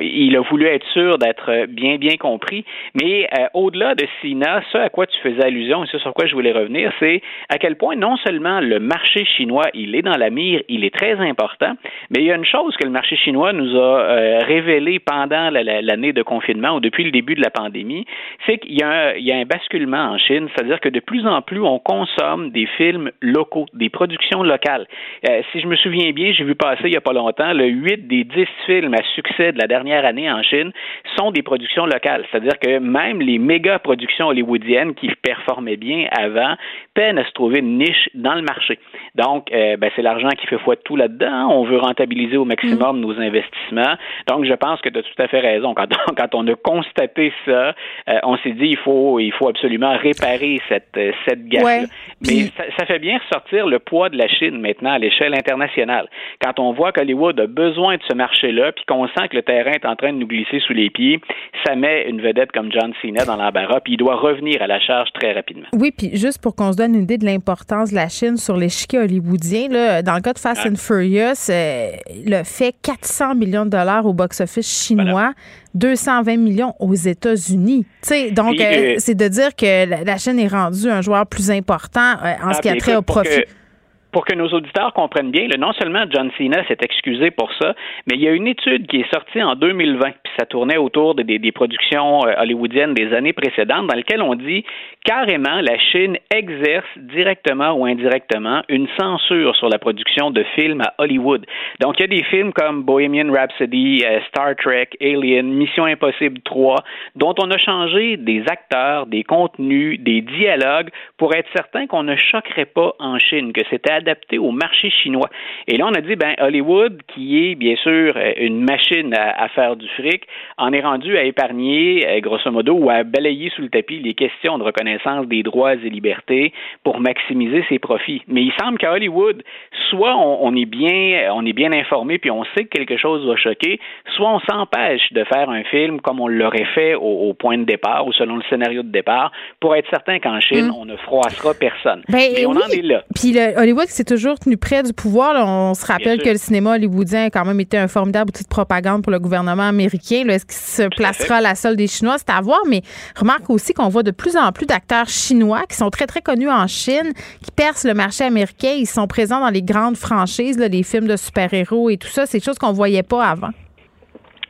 il a voulu être sûr d'être bien, bien compris. Mais euh, au-delà de Sina, ce à quoi tu faisais allusion, et ce sur quoi je voulais revenir, c'est à quel point non seulement le marché chinois, il est dans la mire, il est très important, mais il y a une chose que le marché chinois nous a euh, révélé pendant l'année de confinement ou depuis le début de la pandémie, c'est qu'il y a un y a un basculement en Chine, c'est-à-dire que de plus en plus, on consomme des films locaux, des productions locales. Euh, si je me souviens bien, j'ai vu passer il n'y a pas longtemps, le 8 des 10 films à succès de la dernière année en Chine sont des productions locales. C'est-à-dire que même les méga productions hollywoodiennes qui performaient bien avant peinent à se trouver une niche dans le marché. Donc, euh, ben, c'est l'argent qui fait foi de tout là-dedans. On veut rentabiliser au maximum mm. nos investissements. Donc, je pense que tu as tout à fait raison. Quand on, quand on a constaté ça, euh, on s'est dit il faut, il faut absolument réparer cette, euh, cette gaffe Mais ça, ça, fait bien ressortir le poids de la Chine maintenant à l'échelle internationale. Quand on voit qu'Hollywood a besoin de ce marché-là, puis qu'on sent que le terrain est en train de nous glisser sous les pieds, ça met une vedette comme John Cena dans l'embarras, puis il doit revenir à la charge très rapidement. Oui, puis juste pour qu'on se donne une idée de l'importance de la Chine sur l'échiquier hollywoodien, là, dans le cas de Fast ah. and Furious, euh, le fait 400 millions de dollars au box-office chinois. 220 millions aux États-Unis. Donc, euh, euh, c'est de dire que la Chine est rendue un joueur plus important en ce qui a ah, trait au profit pour que nos auditeurs comprennent bien, non seulement John Cena s'est excusé pour ça, mais il y a une étude qui est sortie en 2020, puis ça tournait autour des, productions euh, hollywoodiennes des années précédentes, dans laquelle on dit carrément la Chine exerce directement ou indirectement une censure sur la production de films à Hollywood. Donc, il y a des films comme Bohemian Rhapsody, euh, Star Trek, Alien, Mission Impossible 3, dont on a changé des acteurs, des contenus, des dialogues pour être certain qu'on ne choquerait pas en Chine, que c'était adapté au marché chinois. Et là, on a dit, ben, Hollywood, qui est bien sûr euh, une machine à, faire du fric, en est rendu à épargner, euh, grosso modo, ou à balayer sous le tapis les questions de reconnaissance des droits et libertés pour maximiser ses profits. Mais il semble qu'à Hollywood, soit on, est bien, on est bien informé puis on sait que quelque chose va choquer, soit on s'empêche de faire un film comme on l'aurait fait au, point de départ ou selon le scénario de départ pour être certain qu'en Chine, mm. on ne froissera personne. Ben, Mais on en est là. Puis le Hollywood c'est toujours tenu près du pouvoir. On se rappelle que le cinéma hollywoodien a quand même été un formidable outil de propagande pour le gouvernement américain. Est-ce qu'il se placera à la solde des Chinois? C'est à voir, mais remarque aussi qu'on voit de plus en plus d'acteurs chinois qui sont très, très connus en Chine, qui percent le marché américain. Ils sont présents dans les grandes franchises, les films de super-héros et tout ça. C'est des choses qu'on voyait pas avant.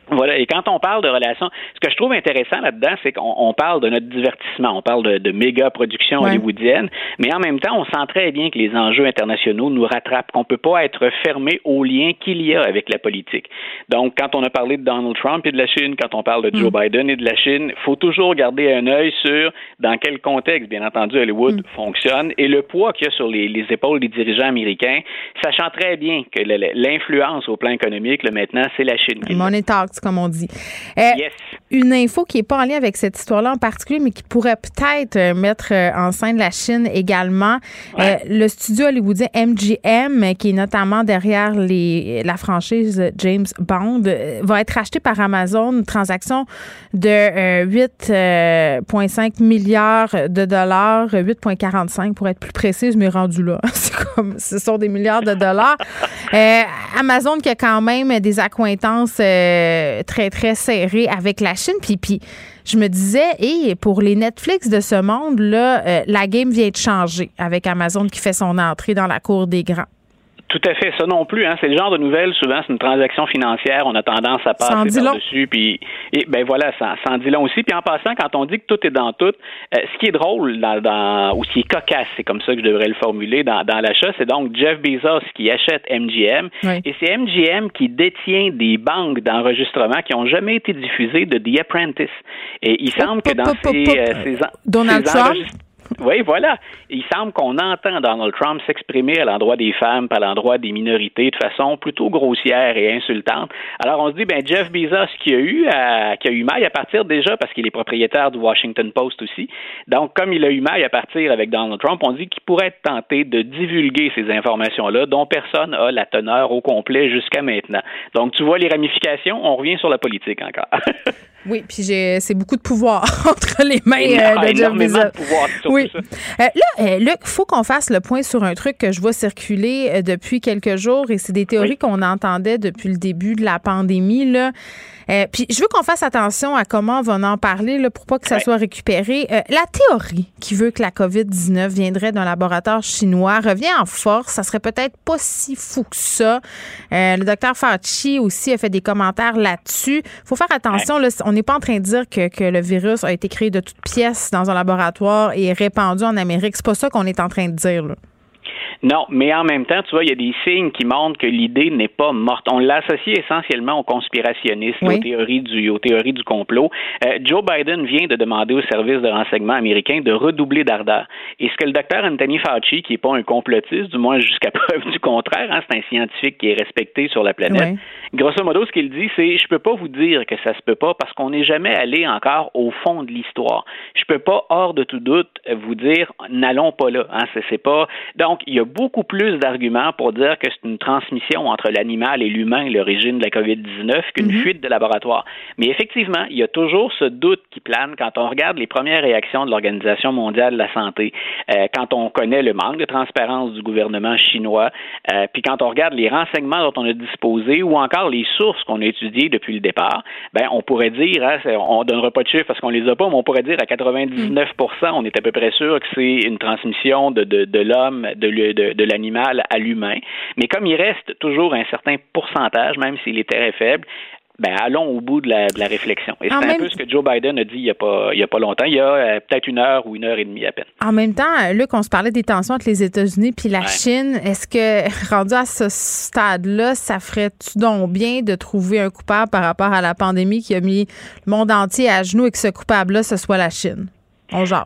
Voilà. Et quand on parle de relations, ce que je trouve intéressant là-dedans, c'est qu'on parle de notre divertissement, on parle de, de méga productions hollywoodiennes, mais en même temps, on sent très bien que les enjeux internationaux nous rattrapent, qu'on peut pas être fermé aux liens qu'il y a avec la politique. Donc, quand on a parlé de Donald Trump et de la Chine, quand on parle de Joe mm. Biden et de la Chine, faut toujours garder un œil sur dans quel contexte, bien entendu, Hollywood mm. fonctionne et le poids qu'il y a sur les, les, épaules des dirigeants américains, sachant très bien que l'influence au plan économique, là, maintenant, c'est la Chine. Money comme on dit. Euh, une info qui n'est pas en lien avec cette histoire-là en particulier, mais qui pourrait peut-être euh, mettre euh, en scène la Chine également. le studio hollywoodien MGM, qui est notamment derrière les, la franchise James Bond, va être racheté par Amazon, une transaction de 8,5 milliards de dollars, 8,45 pour être plus précise, mais rendu là. C'est comme, ce sont des milliards de dollars. Amazon qui a quand même des accointances très, très serré avec la Chine. Puis, puis je me disais, et pour les Netflix de ce monde-là, euh, la game vient de changer avec Amazon qui fait son entrée dans la cour des grands. Tout à fait, ça non plus. Hein. C'est le genre de nouvelles, souvent, c'est une transaction financière. On a tendance à passer par-dessus. Puis, et, ben voilà, ça, ça en dit long aussi. Puis en passant, quand on dit que tout est dans tout, euh, ce qui est drôle dans, dans, ou ce qui est cocasse, c'est comme ça que je devrais le formuler dans, dans l'achat, c'est donc Jeff Bezos qui achète MGM. Et c'est MGM qui détient des banques d'enregistrement qui n'ont jamais été diffusées de The Apprentice. Et il semble que dans ces, euh, ces, Donald Trump? Oui, voilà. Il semble qu'on entend Donald Trump s'exprimer à l'endroit des femmes, à l'endroit des minorités de façon plutôt grossière et insultante. Alors on se dit, ben Jeff Bezos qui a eu, euh, qui a eu maille à partir déjà parce qu'il est propriétaire du Washington Post aussi. Donc comme il a eu maille à partir avec Donald Trump, on dit qu'il pourrait être tenté de divulguer ces informations-là dont personne n'a la teneur au complet jusqu'à maintenant. Donc tu vois les ramifications. On revient sur la politique encore. Oui, puis c'est beaucoup de pouvoir entre les mains euh, de Jeff Bezos. oui. Euh, là, euh, Luc, il faut qu'on fasse le point sur un truc que je vois circuler depuis quelques jours et c'est des théories qu'on entendait depuis le début de la pandémie. Là. Euh, puis je veux qu'on fasse attention à comment on va en parler là, pour pas que ça soit récupéré. Euh, la théorie qui veut que la COVID-19 viendrait d'un laboratoire chinois revient en force. Ça serait peut-être pas si fou que ça. Euh, le docteur Fauci aussi a fait des commentaires là-dessus. faut faire attention. Là, on n'est pas en train de dire que, que, le virus a été créé de toutes pièces dans un laboratoire et répandu en Amérique. C'est pas ça qu'on est en train de dire. Là. Non, mais en même temps, tu vois, il y a des signes qui montrent que l'idée n'est pas morte. On l'associe essentiellement aux conspirationnistes, aux théories du, aux théories du complot. Euh, Joe Biden vient de demander au service de renseignement américain de redoubler d'ardeur. Et ce que le docteur Anthony Fauci, qui n'est pas un complotiste, du moins jusqu'à preuve du contraire, hein, c'est un scientifique qui est respecté sur la planète. Grosso modo, ce qu'il dit, c'est je peux pas vous dire que ça se peut pas parce qu'on n'est jamais allé encore au fond de l'histoire. Je peux pas, hors de tout doute, vous dire n'allons pas là. Hein, c'est pas. Donc, il y a beaucoup plus d'arguments pour dire que c'est une transmission entre l'animal et l'humain, l'origine de la COVID-19, qu'une mhm. fuite de laboratoire. Mais effectivement, il y a toujours ce doute qui plane quand on regarde les premières réactions de l'Organisation mondiale de la santé, euh, quand on connaît le manque de transparence du gouvernement chinois, euh, puis quand on regarde les renseignements dont on a disposé ou encore les sources qu'on a étudiées depuis le départ, ben on pourrait dire, hein, on donnera pas de chiffres parce qu'on les a pas, mais on pourrait dire à 99% on est à peu près sûr que c'est une transmission de, de, l'homme, de l'animal à l'humain. Mais comme il reste toujours un certain pourcentage, même s'il est très faible, ben, allons au bout de la, de la réflexion. Et c'est un peu ce que Joe Biden a dit il n'y a, pas, il y a pas longtemps, il y a euh, peut-être une heure ou une heure et demie à peine. En même temps, Luc, on se parlait des tensions entre les États-Unis puis la Chine. Est-ce que, rendu à ce stade-là, ça ferait-tu donc bien de trouver un coupable par rapport à la pandémie qui a mis le monde entier à genoux et que ce coupable-là, ce soit la Chine?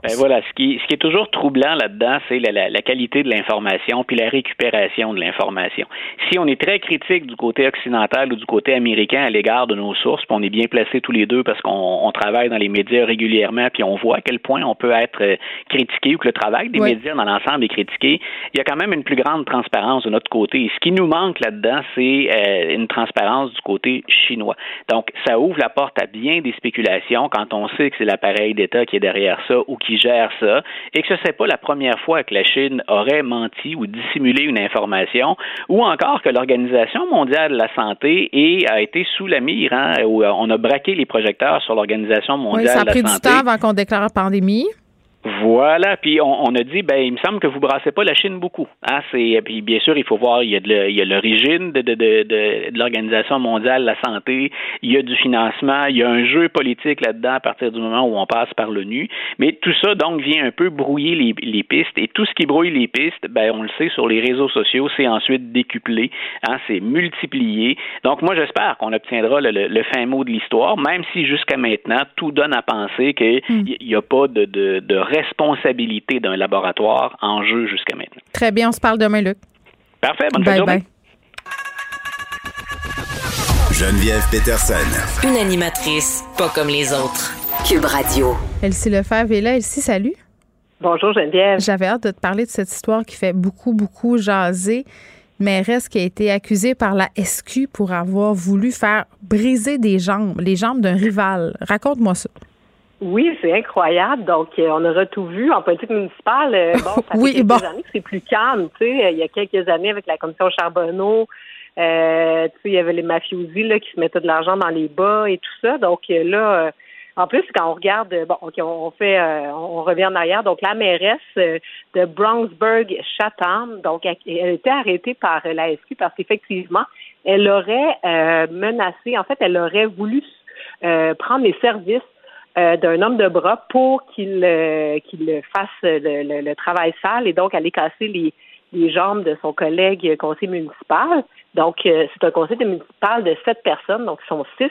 Ben voilà, ce qui, ce qui est toujours troublant là-dedans, c'est la, la, qualité de l'information puis la récupération de l'information. Si on est très critique du côté occidental ou du côté américain à l'égard de nos sources, puis on est bien placés tous les deux parce qu'on travaille dans les médias régulièrement, puis on voit à quel point on peut être euh, critiqué ou que le travail des médias dans l'ensemble est critiqué, il y a quand même une plus grande transparence de notre côté. Et ce qui nous manque là-dedans, c'est euh, une transparence du côté chinois. Donc, ça ouvre la porte à bien des spéculations quand on sait que c'est l'appareil d'État qui est derrière ça ou qui gère ça, et que ce n'est pas la première fois que la Chine aurait menti ou dissimulé une information, ou encore que l'Organisation mondiale de la santé a été sous la mire, hein, où on a braqué les projecteurs sur l'Organisation mondiale de la santé. Ça a pris du temps avant qu'on déclare la pandémie. Voilà, puis on, on, a dit, ben, il me semble que vous brassez pas la Chine beaucoup. Hein? C'est, puis bien sûr, il faut voir, il y a de, il y a l'origine de, de, de, de, l'Organisation mondiale de la santé, il y a du financement, il y a un jeu politique là-dedans à partir du moment où on passe par l'ONU. Mais tout ça, donc, vient un peu brouiller les, les pistes. Et tout ce qui brouille les pistes, ben, on le sait, sur les réseaux sociaux, c'est ensuite décuplé, hein? c'est multiplié. Donc, moi, j'espère qu'on obtiendra le, le, fin mot de l'histoire, même si jusqu'à maintenant, tout donne à penser qu'il n'y hmm. a pas de, de, de responsabilité d'un laboratoire en jeu jusqu'à maintenant. Très bien, on se parle demain, Luc. Parfait, bonne bye journée. Geneviève Peterson. Une animatrice pas comme les autres. Cube Radio. Elsie Lefebvre est là. Elsie, salut. Bonjour Geneviève. J'avais hâte de te parler de cette histoire qui fait beaucoup, beaucoup jaser. Mairesse qui a été accusée par la SQ pour avoir voulu faire briser des jambes, les jambes d'un rival. Raconte-moi ça. Oui, c'est incroyable. Donc, euh, on aura tout vu en politique municipale. Euh, bon, ça oui, fait quelques années que c'est plus calme. Tu sais, il y a quelques années avec la commission Charbonneau, euh, tu sais, il y avait les mafiosi là, qui se mettaient de l'argent dans les bas et tout ça. Donc là, en plus, quand on regarde, bon, on fait, on revient en arrière. Donc, la mairesse de Brownsburg Chatham, donc, elle, elle a été arrêtée par la SQ parce qu'effectivement, elle aurait menacé, en fait, elle aurait voulu prendre les services euh, d'un homme de bras pour qu'il euh, qu'il fasse le, le, travail sale et donc aller casser les, les jambes de son collègue conseiller municipal. Donc, euh, c'est un conseil municipal de sept personnes, donc ils sont six.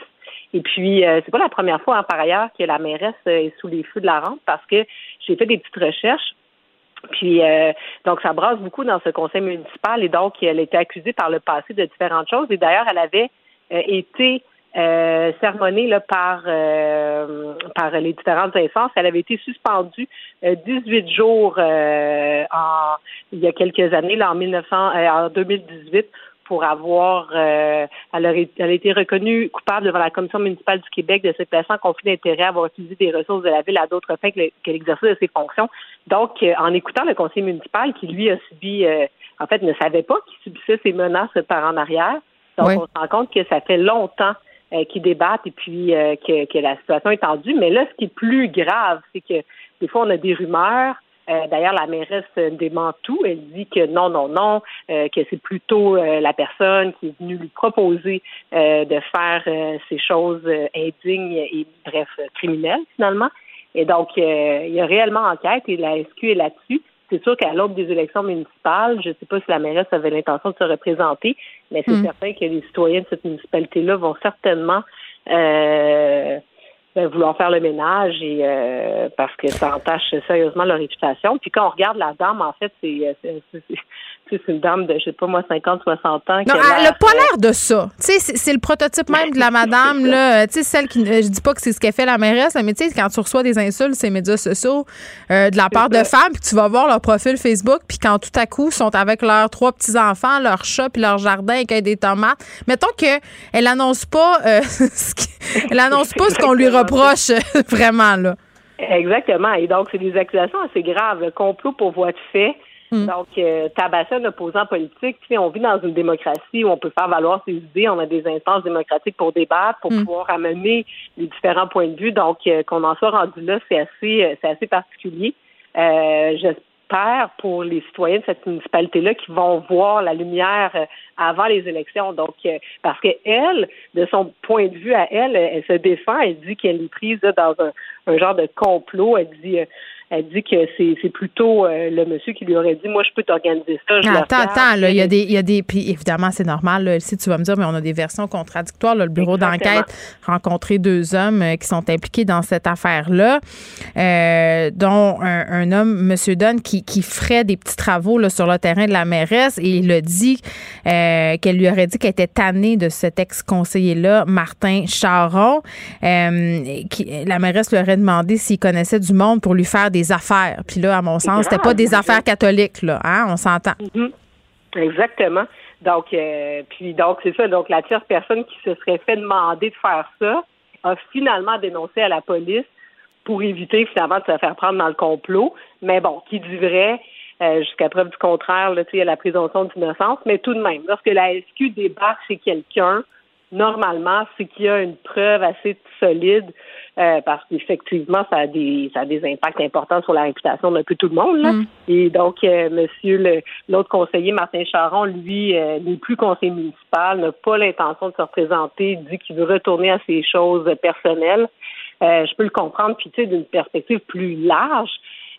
Et puis, c'est pas la première fois, hein, par ailleurs, que la mairesse est sous les feux de la rampe parce que j'ai fait des petites recherches. Puis, donc, ça brasse beaucoup dans ce conseil municipal et donc, elle a été accusée par le passé de différentes choses. Et d'ailleurs, elle avait été euh, sermonnée là, par, euh, par les différentes instances. Elle avait été suspendue 18 euh, jours euh, en, il y a quelques années, là, en, 1900, en 2018, pour avoir, elle, aurait, elle a été reconnue coupable devant la Commission municipale du Québec de se placer en conflit d'intérêt, avoir utilisé des ressources de la ville à d'autres fins que, l'exercice de ses fonctions. Donc, en écoutant le conseil municipal qui, lui, a subi, en fait, ne savait pas qu'il subissait ces menaces par en arrière, donc on se rend compte que ça fait longtemps euh, qui débattent et puis euh, que, que, la situation est tendue. Mais là, ce qui est plus grave, c'est que des fois, on a des rumeurs D'ailleurs, la mairesse dément tout. Elle dit que non, non, non, que c'est plutôt la personne qui est venue lui proposer de faire ces choses indignes et, bref, criminelles, finalement. Et donc, il y a réellement enquête et la SQ est là-dessus. C'est sûr qu'à l'aube des élections municipales, je ne sais pas si la mairesse avait l'intention de se représenter, mais c'est hmm. certain que les citoyens de cette municipalité-là vont certainement euh, ben, vouloir faire le ménage et euh, parce que ça entache sérieusement leur réputation. Puis quand on regarde la dame, en fait, c'est c'est une dame de, je sais pas moi, 50, 60 ans. Non, elle n'a pas l'air de ça. Tu sais, c'est le prototype même de la madame, là. Tu sais, celle qui, je dis pas que c'est ce qu'elle fait la mairesse, mais tu sais, quand tu reçois des insultes ces médias sociaux euh, de la part de femmes, puis tu vas voir leur profil Facebook, puis quand tout à coup, sont avec leurs trois petits-enfants, leur chat, puis leur jardin avec des tomates, mettons qu'elle annonce pas, euh, elle annonce pas ce qu'on lui reproche vraiment, là. Exactement. Et donc, c'est des accusations assez graves. Complot pour voie de fait, Mm. Donc, euh, tabasser un opposant politique, on vit dans une démocratie où on peut faire valoir ses idées, on a des instances démocratiques pour débattre, pour mm. pouvoir amener les différents points de vue. Donc, euh, qu'on en soit rendu là, c'est assez, euh, c'est assez particulier. Euh, j'espère pour les citoyens de cette municipalité-là qui vont voir la lumière avant les élections. Donc, parce que elle, de son point de vue à elle, elle se défend, elle dit qu'elle est prise dans un, un genre de complot. Elle dit elle dit que c'est plutôt euh, le monsieur qui lui aurait dit Moi, je peux t'organiser ça. Je attends, attends, là, il y a des. Il y a des puis évidemment, c'est normal. Là, si tu vas me dire, mais on a des versions contradictoires. le bureau d'enquête rencontré deux hommes euh, qui sont impliqués dans cette affaire-là, euh, dont un, homme, M. Dunn, qui, qui ferait des petits travaux là, sur le terrain de la mairesse et il a dit qu'elle lui aurait dit qu'elle était tannée de cet ex-conseiller-là, Martin Charon. Qui, la mairesse lui aurait demandé s'il connaissait du monde pour lui faire des affaires. Puis là, à mon sens, c'était pas des affaires catholiques, là, hein? On s'entend. Mm-hmm. Exactement. Donc, euh, puis donc, c'est ça. Donc, la tierce personne qui se serait fait demander de faire ça a finalement dénoncé à la police pour éviter finalement de se faire prendre dans le complot. Mais bon, qui dit vrai, euh, jusqu'à preuve du contraire, là, il y a la présomption d'innocence. Mais tout de même, lorsque la SQ débarque chez quelqu'un, normalement, c'est qu'il y a une preuve assez solide euh, parce qu'effectivement, ça a des ça a des impacts importants sur la réputation d'un peu tout le monde. Là. Mm. Et donc, euh, monsieur l'autre conseiller, Martin Charon, lui, euh, n'est plus conseiller municipal, n'a pas l'intention de se représenter, dit qu'il veut retourner à ses choses personnelles. je peux le comprendre, puis tu sais, d'une perspective plus large.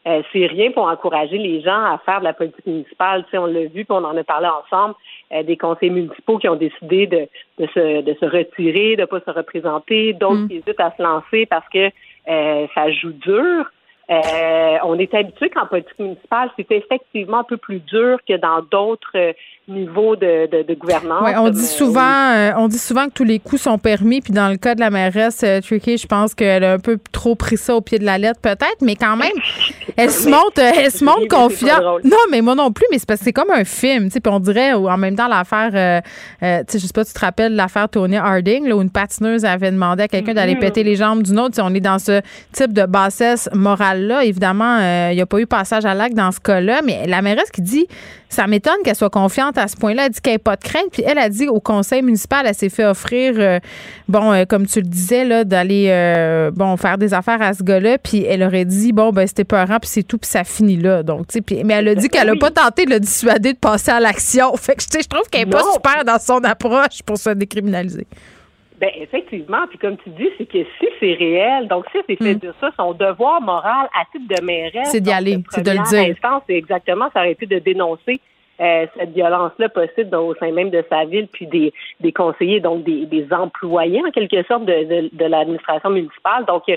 C'est rien pour encourager les gens à faire de la politique municipale. Tu sais, on l'a vu, puis on en a parlé ensemble. Euh, des conseils municipaux qui ont décidé de, de, se, de se retirer, de ne pas se représenter, d'autres mm. qui hésitent à se lancer parce que euh, ça joue dur. Euh, on est habitué qu'en politique municipale, c'est effectivement un peu plus dur que dans d'autres niveau de, de, gouvernance. on dit euh, souvent, euh, on dit souvent que tous les coups sont permis. Puis dans le cas de la mairesse euh, Tricky, je pense qu'elle a un peu trop pris ça au pied de la lettre, peut-être, mais quand même, elle se montre, elle se montre confiante. Non, mais moi non plus, mais c'est parce que c'est comme un film, tu sais. Puis on dirait, ou en même temps, l'affaire, tu sais, je sais pas, tu te rappelles l'affaire Tony Harding, là, où une patineuse avait demandé à quelqu'un d'aller mm-hmm. péter les jambes d'une autre. on est dans ce type de bassesse morale-là. Évidemment, il n'y a pas eu passage à l'acte dans ce cas-là, mais la mairesse qui dit, ça m'étonne qu'elle soit confiante à ce point-là. Elle dit qu'elle n'a pas de crainte. Puis elle a dit au conseil municipal, elle s'est fait offrir, euh, bon, euh, comme tu le disais, là, d'aller, euh, bon, faire des affaires à ce gars-là. Puis elle aurait dit, bon, ben, c'était peurant, puis c'est tout, puis ça finit là. Donc, tu sais, mais elle a dit qu'elle n'a pas tenté de le dissuader de passer à l'action. Fait que, tu sais, je trouve qu'elle n'est pas super dans son approche pour se décriminaliser. Ben effectivement, puis comme tu dis, c'est que si c'est réel, donc si c'est fait mm. de ça, son devoir moral à titre de mairesse, c'est d'y aller, c'est de le dire. c'est exactement, ça aurait été de dénoncer euh, cette violence-là possible au sein même de sa ville, puis des, des conseillers, donc des, des employés en quelque sorte de, de, de l'administration municipale. Donc euh,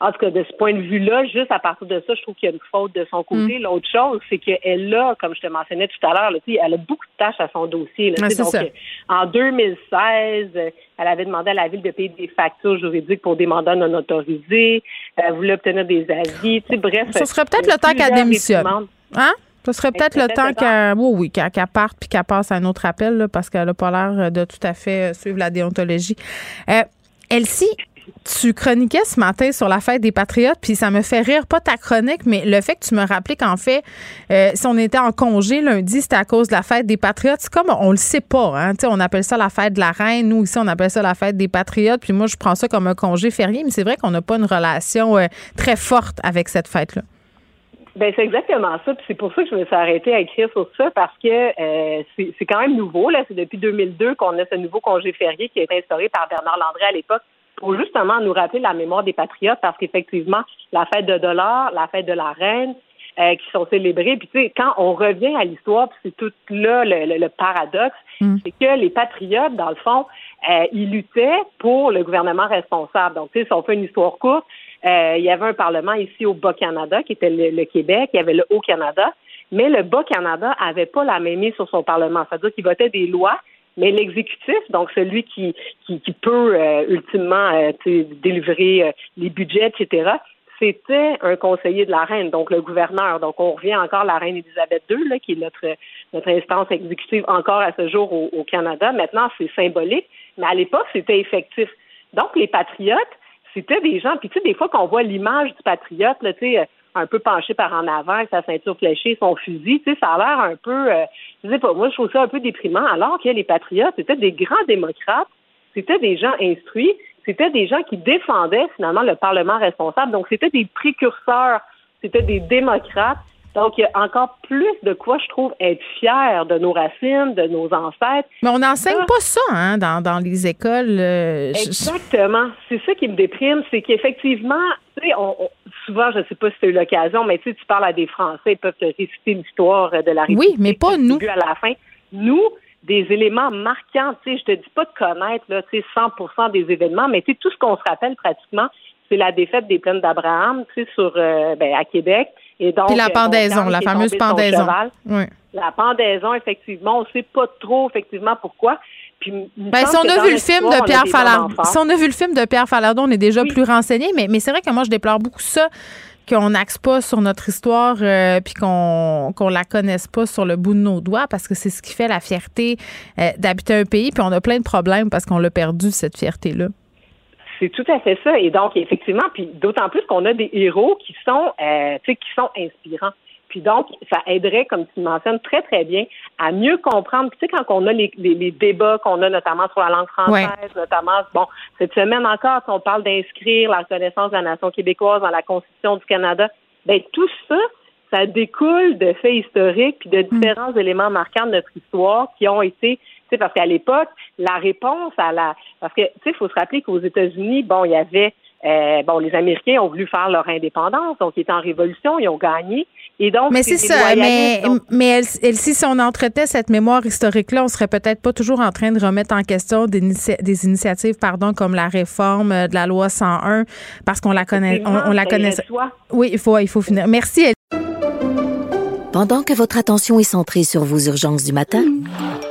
en tout cas, de ce point de vue-là, juste à partir de ça, je trouve qu'il y a une faute de son côté. Mm. L'autre chose, c'est qu'elle a, comme je te mentionnais tout à l'heure, elle a beaucoup de tâches à son dossier. donc, en 2016, elle avait demandé à la ville de payer des factures juridiques pour des mandats non autorisés. Elle voulait obtenir des avis. bref. Ce serait peut-être le temps qu'elle démissionne. Hein? Ce serait peut-être le temps qu'elle oui, parte puis qu'elle passe à un autre appel parce qu'elle n'a pas l'air de tout à fait suivre la déontologie. Euh, Elsie, tu chroniquais ce matin sur la fête des Patriotes, puis ça me fait rire, pas ta chronique, mais le fait que tu me rappelais qu'en fait, euh, si on était en congé lundi, c'était à cause de la fête des Patriotes. C'est comme on le sait pas, hein. on appelle ça la fête de la reine. Nous, ici, on appelle ça la fête des Patriotes. Puis moi, je prends ça comme un congé férié, mais c'est vrai qu'on n'a pas une relation euh, très forte avec cette fête-là. Ben c'est exactement ça. c'est pour ça que je me suis arrêtée à écrire sur ça parce que euh, c'est quand même nouveau. Là, c'est depuis 2002 qu'on a ce nouveau congé férié qui a été instauré par Bernard Landré à l'époque pour justement nous rappeler la mémoire des patriotes parce qu'effectivement, la fête de dollars, la fête de la reine, euh, qui sont célébrées. Puis tu sais, quand on revient à l'histoire, c'est tout là le, paradoxe, mm. c'est que les patriotes, dans le fond, euh, ils luttaient pour le gouvernement responsable. Donc, tu sais, si on fait une histoire courte, euh, il y avait un parlement ici au Bas-Canada, qui était le, Québec, il y avait le Haut-Canada, mais le Bas-Canada avait pas la même mise sur son parlement. C'est-à-dire qu'il votait des lois, mais l'exécutif, donc celui qui, qui, peut euh, ultimement euh, délivrer les budgets, etc., c'était un conseiller de la reine, donc le gouverneur. Donc, on revient encore à la reine Elisabeth II, là, qui est notre, notre instance exécutive encore à ce jour au, au Canada. Maintenant, c'est symbolique, mais à l'époque, c'était effectif. Donc, les patriotes, c'était des gens, puis tu sais, des fois qu'on voit l'image du patriote, là, tu sais, un peu penché par en avant, avec sa ceinture fléchée, son fusil, ça a l'air un peu, euh, je sais pas, moi, je trouve ça un peu déprimant, alors que les patriotes, c'était des grands démocrates, c'était des gens instruits, c'était des gens qui défendaient finalement le Parlement responsable, donc c'était des précurseurs, c'était des démocrates donc, il y a encore plus de quoi, je trouve, être fier de nos racines, de nos ancêtres. Mais on n'enseigne pas ça hein, dans, dans les écoles. Euh, Exactement. C'est ça qui me déprime, c'est qu'effectivement, tu sais, souvent, je ne sais pas si tu as eu l'occasion, mais tu sais, tu parles à des Français, ils peuvent te réciter l'histoire de la République. Oui, mais pas nous. À la fin, nous, des éléments marquants, tu sais, je te dis pas de connaître là, tu sais, 100% des événements, mais tu sais, tout ce qu'on se rappelle pratiquement, c'est la défaite des plaines d'Abraham, tu sais, sur, euh, ben, à Québec. Et donc, Puis la pendaison, la fameuse pendaison. Oui. La pendaison, effectivement, on ne sait pas trop, effectivement, pourquoi. Puis, ben, si on a vu le film de Pierre Falardeau, si on a vu le film de Pierre Falardeau, on est déjà plus renseigné. Mais, mais c'est vrai que moi, je déplore beaucoup ça qu'on n'axe pas sur notre histoire euh, puis qu'on qu'on la connaisse pas sur le bout de nos doigts parce que c'est ce qui fait la fierté euh, d'habiter un pays puis on a plein de problèmes parce qu'on l'a perdu cette fierté là. C'est tout à fait ça. Et donc, effectivement, puis d'autant plus qu'on a des héros qui sont, euh, qui sont inspirants. Puis donc, ça aiderait, comme tu mentionnes très, très bien, à mieux comprendre. tu sais, quand on a les, les, débats qu'on a notamment sur la langue française, notamment, bon, cette semaine encore, on parle d'inscrire la reconnaissance de la nation québécoise dans la Constitution du Canada, ben tout ça, ça découle de faits historiques puis de mm. différents éléments marquants de notre histoire qui ont été sais, parce qu'à l'époque, la réponse à la, parce que tu sais, il faut se rappeler qu'aux États-Unis, bon, il y avait, euh, bon, les Américains ont voulu faire leur indépendance, donc ils étaient en révolution, ils ont gagné. Et donc, mais c'est ça, mais, mais elle, si on entretenait cette mémoire historique-là, on serait peut-être pas toujours en train de remettre en question des, des initiatives, pardon, comme la réforme de la loi 101, parce qu'on la connaît, on, la connaît. Oui, il faut, il faut finir. Merci. Pendant que votre attention est centrée sur vos urgences du matin,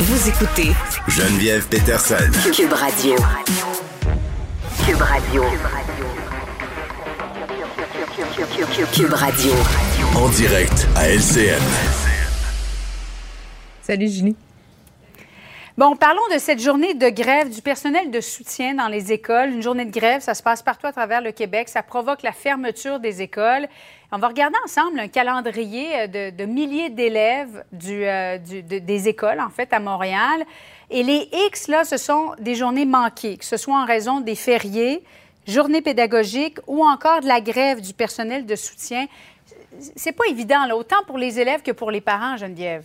Vous écoutez Geneviève Peterson. Cube Radio. Cube Radio. Cube Radio. En direct à LCN. Salut Julie. Bon, parlons de cette journée de grève du personnel de soutien dans les écoles. Une journée de grève, ça se passe partout à travers le Québec. Ça provoque la fermeture des écoles. On va regarder ensemble un calendrier euh, de, milliers d'élèves euh, des écoles, en fait, à Montréal. Et les X, là, ce sont des journées manquées, que ce soit en raison des fériés, journées pédagogiques ou encore de la grève du personnel de soutien. C'est pas évident, là, autant pour les élèves que pour les parents, Geneviève.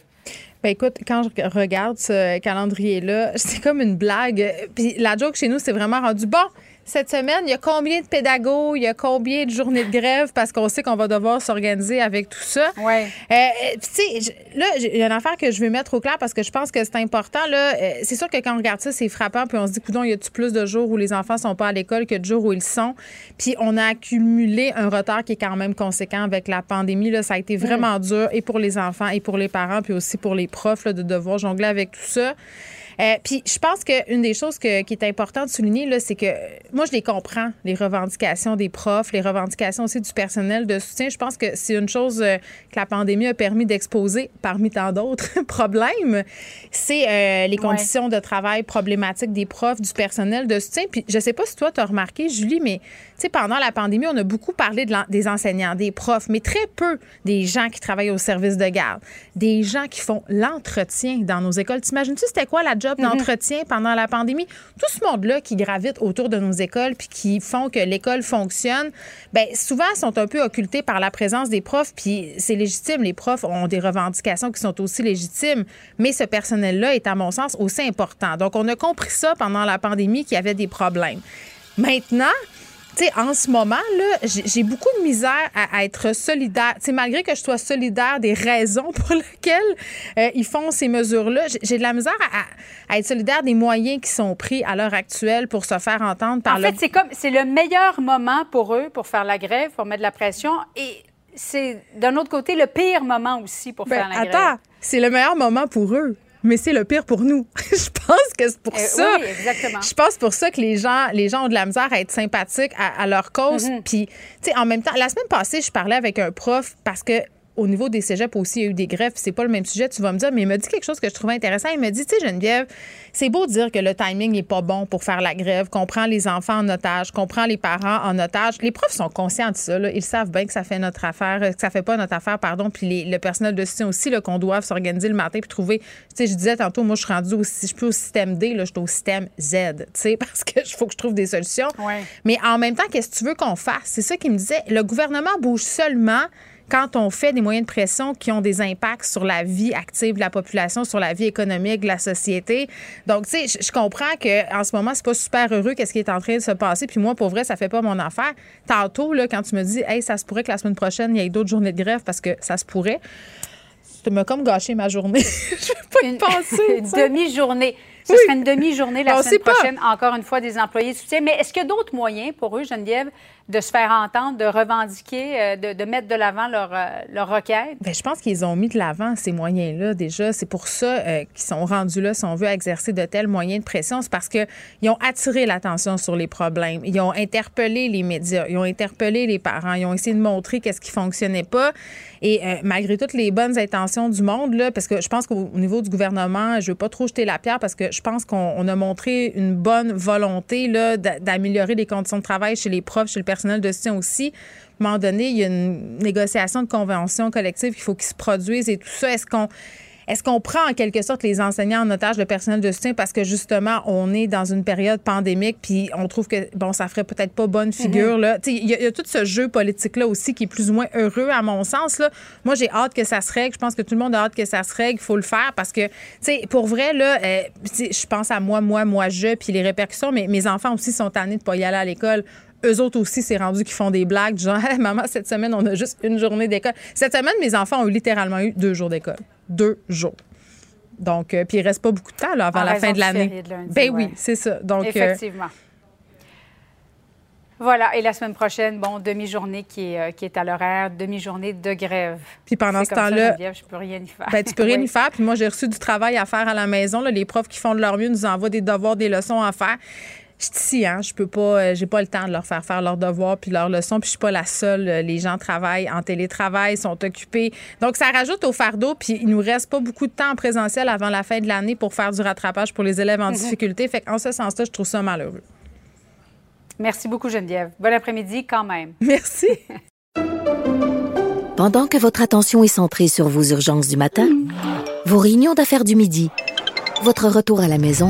Ben écoute, quand je regarde ce calendrier-là, c'est comme une blague. Puis la joke chez nous, c'est vraiment rendu bon cette semaine, il y a combien de pédagogues, il y a combien de journées de grève? Parce qu'on sait qu'on va devoir s'organiser avec tout ça. Ouais. Euh, euh tu sais, là, il y a une affaire que je veux mettre au clair parce que je pense que c'est important. Là, euh, c'est sûr que quand on regarde ça, c'est frappant, puis on se dit, coudon, y a-tu plus de jours où les enfants sont pas à l'école que de jours où ils sont? Puis on a accumulé un retard qui est quand même conséquent avec la pandémie. Là, ça a été vraiment dur et pour les enfants et pour les parents, puis aussi pour les profs là, de devoir jongler avec tout ça. Euh, puis je pense qu'une des choses qui est importante de souligner, là, c'est que moi, je les comprends, les revendications des profs, les revendications aussi du personnel de soutien. Je pense que c'est une chose euh, que la pandémie a permis d'exposer parmi tant d'autres problèmes. C'est euh, les conditions de travail problématiques des profs, du personnel de soutien. Puis je sais pas si toi, tu as remarqué, Julie, mais pendant la pandémie, on a beaucoup parlé de des enseignants, des profs, mais très peu des gens qui travaillent au service de garde, des gens qui font l'entretien dans nos écoles. T'imagines-tu c'était quoi la job mhm. d'entretien pendant la pandémie? Tout ce monde-là qui gravite autour de nos écoles puis qui font que l'école fonctionne, bien, souvent sont un peu occultés par la présence des profs, puis c'est légitime. Les profs ont des revendications qui sont aussi légitimes, mais ce personnel-là est, à mon sens, aussi important. Donc, on a compris ça pendant la pandémie qu'il y avait des problèmes. Maintenant, tu sais, en ce moment, là, j'ai beaucoup de misère à, être solidaire. Tu sais, malgré que je sois solidaire des raisons pour lesquelles euh, ils font ces mesures-là, j'ai de la misère à, être solidaire des moyens qui sont pris à l'heure actuelle pour se faire entendre par En fait, c'est comme, c'est le meilleur moment pour eux pour faire la grève, pour mettre de la pression et c'est d'un autre côté le pire moment aussi pour ben, faire la grève. Attends, c'est le meilleur moment pour eux mais c'est le pire pour nous. je pense que c'est pour euh, ça. Oui, exactement. Je pense pour ça que les gens, les gens ont de la misère à être sympathiques à, leur cause. Mm-hmm. Puis, tu sais, en même temps, la semaine passée, je parlais avec un prof parce que au niveau des cégeps aussi, il y a eu des grèves. C'est pas le même sujet, tu vas me dire, mais il m'a dit quelque chose que je trouvais intéressant. Il m'a dit, tu sais, Geneviève, c'est beau dire que le timing n'est pas bon pour faire la grève, qu'on prend les enfants en otage, qu'on prend les parents en otage. Les profs sont conscients de ça. Ils savent bien que ça fait notre affaire, que ça fait pas notre affaire, pardon. Puis le personnel de soutien aussi, qu'on doit s'organiser le matin puis trouver. Tu sais, je disais tantôt, moi, je suis rendue au, je suis plus au système D, là, je suis au système Z, tu sais, parce que faut que je trouve des solutions. Mais en même temps, qu'est-ce que tu veux qu'on fasse? C'est ça qu'il me disait. Le gouvernement bouge seulement quand on fait des moyens de pression qui ont des impacts sur la vie active de la population, sur la vie économique de la société. Donc, tu sais, je comprends qu'en ce moment, c'est pas super heureux qu'est-ce qui est en train de se passer. Puis moi, pour vrai, ça fait pas mon affaire. Tantôt, là, quand tu me dis, hey, ça se pourrait que la semaine prochaine, il y ait d'autres journées de grève parce que ça se pourrait, tu m'as comme gâché ma journée. je vais pas y penser. Une demi-journée. Ce serait une demi-journée la semaine prochaine, encore une fois, des employés de soutien. Mais est-ce qu'il y a d'autres moyens pour eux, Geneviève, de se faire entendre, de revendiquer, euh, de, mettre de l'avant leur, euh, leur requête? Bien, je pense qu'ils ont mis de l'avant ces moyens-là déjà. C'est pour ça euh, qu'ils sont rendus là, si on veut exercer de tels moyens de pression. C'est parce qu'ils ont attiré l'attention sur les problèmes. Ils ont interpellé les médias, ils ont interpellé les parents, ils ont essayé de montrer qu'est-ce qui fonctionnait pas. Et malgré toutes les bonnes intentions du monde, là, parce que je pense qu'au niveau du gouvernement, je veux pas trop jeter la pierre parce que je pense qu'on a montré une bonne volonté d'améliorer les conditions de travail chez les profs, chez le personnel de soutien aussi. À un moment donné, il y a une négociation de convention collective qu'il faut qu'il se produise et tout ça. Est-ce qu'on est-ce qu'on prend en quelque sorte les enseignants en otage, le personnel de soutien, parce que justement, on est dans une période pandémique, puis on trouve que, bon, ça ferait peut-être pas bonne figure, là. Il y, a tout ce jeu politique-là aussi qui est plus ou moins heureux, à mon sens, là. Moi, j'ai hâte que ça se règle. Je pense que tout le monde a hâte que ça se règle. Il faut le faire parce que, tu sais, pour vrai, là, euh, je pense à moi, moi, moi, je, puis les répercussions, mais mes enfants aussi sont tannés de pas y aller à l'école eux autres aussi, c'est rendu qu'ils font des blagues, genre, maman, cette semaine, on a juste une journée d'école. Cette semaine, mes enfants ont littéralement eu deux jours d'école deux jours. Donc, euh, puis il reste pas beaucoup de temps là, avant la fin de l'année. Ben oui, c'est ça. Donc, euh, Effectivement. Voilà, et la semaine prochaine, bon, demi-journée qui est, euh, qui est à l'horaire, demi-journée de grève. Puis pendant ce temps-là, je peux rien y faire. Ben, tu peux rien y faire. Puis moi, j'ai reçu du travail à faire à la maison. Là. Les profs qui font de leur mieux nous envoient des devoirs, des leçons à faire je suis ici, hein, je peux pas, euh, j'ai pas le temps de leur faire faire leurs devoirs puis leurs leçons, puis je suis pas la seule. Euh, les gens travaillent en télétravail, sont occupés. Donc, ça rajoute au fardeau, puis il nous reste pas beaucoup de temps en présentiel avant la fin de l'année pour faire du rattrapage pour les élèves en mhm. difficulté. Fait qu'en ce sens-là, je trouve ça malheureux. Merci beaucoup, Geneviève. Bon après-midi quand même. Merci. Pendant que votre attention est centrée sur vos urgences du matin, vos réunions d'affaires du midi, votre retour à la maison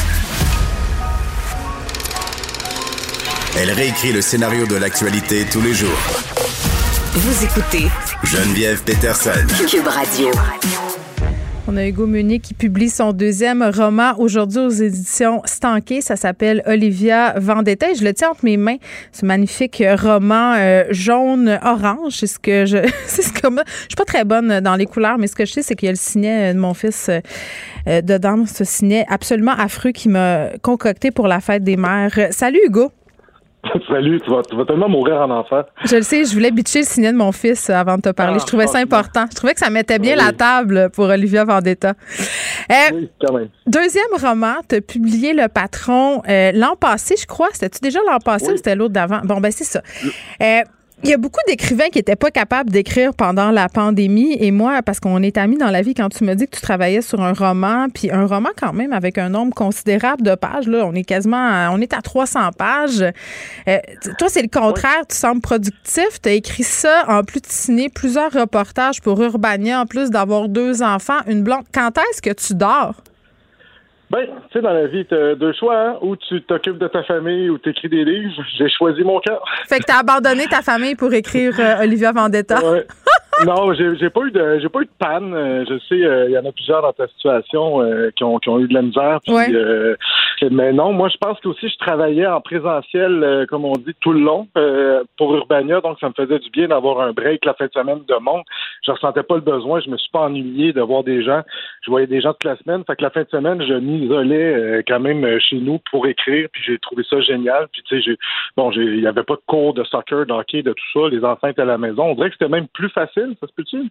Elle réécrit le scénario de l'actualité tous les jours. Vous écoutez Geneviève Peterson. Cube Radio. On a Hugo Meunier qui publie son deuxième roman aujourd'hui aux éditions Stanké. Ça s'appelle Olivia Vendetta. je le tiens entre mes mains, ce magnifique roman euh, jaune-orange. C'est ce que je. c'est ce que je suis pas très bonne dans les couleurs, mais ce que je sais, c'est qu'il y a le signet de mon fils euh, dedans. Ce signet absolument affreux qui m'a concocté pour la fête des mères. Salut Hugo. Salut, tu vas, tellement mourir en enfer. Je le sais, je voulais bitcher le signet de mon fils avant de te parler. je trouvais ça important. Je trouvais que ça mettait bien la table pour Olivia Vendetta. Euh, oui, quand même. Deuxième roman, tu as publié Le Patron euh, l'an passé, je crois. C'était-tu déjà l'an passé ou c'était l'autre d'avant? Bon, ben c'est ça. Euh, il y a beaucoup d'écrivains qui n'étaient pas capables d'écrire pendant la pandémie. Et moi, parce qu'on est amis dans la vie, quand tu me dis que tu travaillais sur un roman, puis un roman quand même avec un nombre considérable de pages, là, on est quasiment, à, on est à 300 pages. Euh, toi, c'est le contraire. Tu sembles productif. Tu as écrit ça en plus de signer plusieurs reportages pour Urbania, en plus d'avoir deux enfants, une blonde. Quand est-ce que tu dors? Ben, tu sais, dans la vie, t'as deux choix, hein? Ou tu t'occupes de ta famille ou t'écris des livres. J'ai choisi mon cœur. Fait que t'as abandonné ta famille pour écrire euh, Olivia Vendetta. Ouais. non, j'ai pas eu de j'ai pas eu de panne. Euh, je sais, il euh, y en a plusieurs dans ta situation qui, ont, qui ont eu de la misère. mais non, moi je pense que aussi je travaillais en présentiel, comme on dit, tout le long pour Urbania, donc ça me faisait du bien d'avoir un break la fin de semaine de monde. Je ressentais pas le besoin, je me suis pas ennuyé de voir des gens. Je voyais des gens toute la semaine. Fait que la fin de semaine, je mis isolé euh, quand même euh, chez nous pour écrire, puis j'ai trouvé ça génial. Puis tu sais, bon, il n'y avait pas de cours de soccer, d'hockey, de tout ça. Les enfants étaient à la maison. On dirait que c'était même plus facile, ça se peut-tu?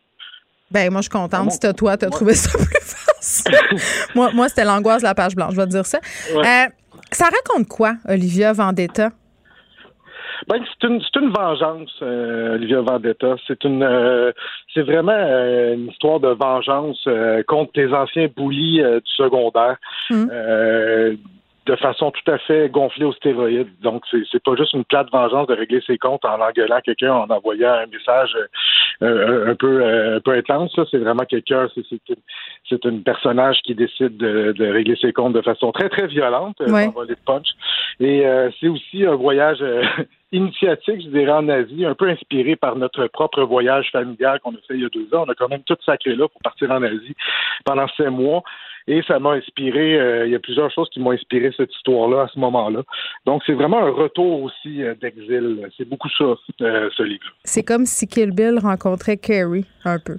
Ben, moi, je suis contente. Ah si toi, tu as trouvé ça plus facile. moi, moi c'était l'angoisse de la page blanche, je vais te dire ça. Euh, ça raconte quoi, Olivia Vendetta? Ben, c'est une, c'est une vengeance, euh, Olivia Vendetta. C'est une, euh, c'est vraiment euh, une histoire de vengeance contre tes anciens boulis du secondaire. Mmh de façon tout à fait gonflée aux stéroïdes. Donc, c'est, pas juste une plate vengeance de régler ses comptes en engueulant quelqu'un, en envoyant un message euh, un peu euh, un peu intense. C'est vraiment quelqu'un, c'est, c'est, une, c'est une personnage qui décide de, de, régler ses comptes de façon très, très violente, euh, ouais. de punch. Et c'est aussi un voyage initiatique, je dirais, en Asie, un peu inspiré par notre propre voyage familial qu'on a fait il y a deux ans. On a quand même tout sacré là pour partir en Asie pendant sept mois. Et ça m'a inspiré, euh, il y a plusieurs choses qui m'ont inspiré cette histoire-là à ce moment-là. Donc, c'est vraiment un retour aussi euh, d'exil. C'est beaucoup ça, euh, ce livre. C'est comme si Kill Bill rencontrait Carrie, un peu.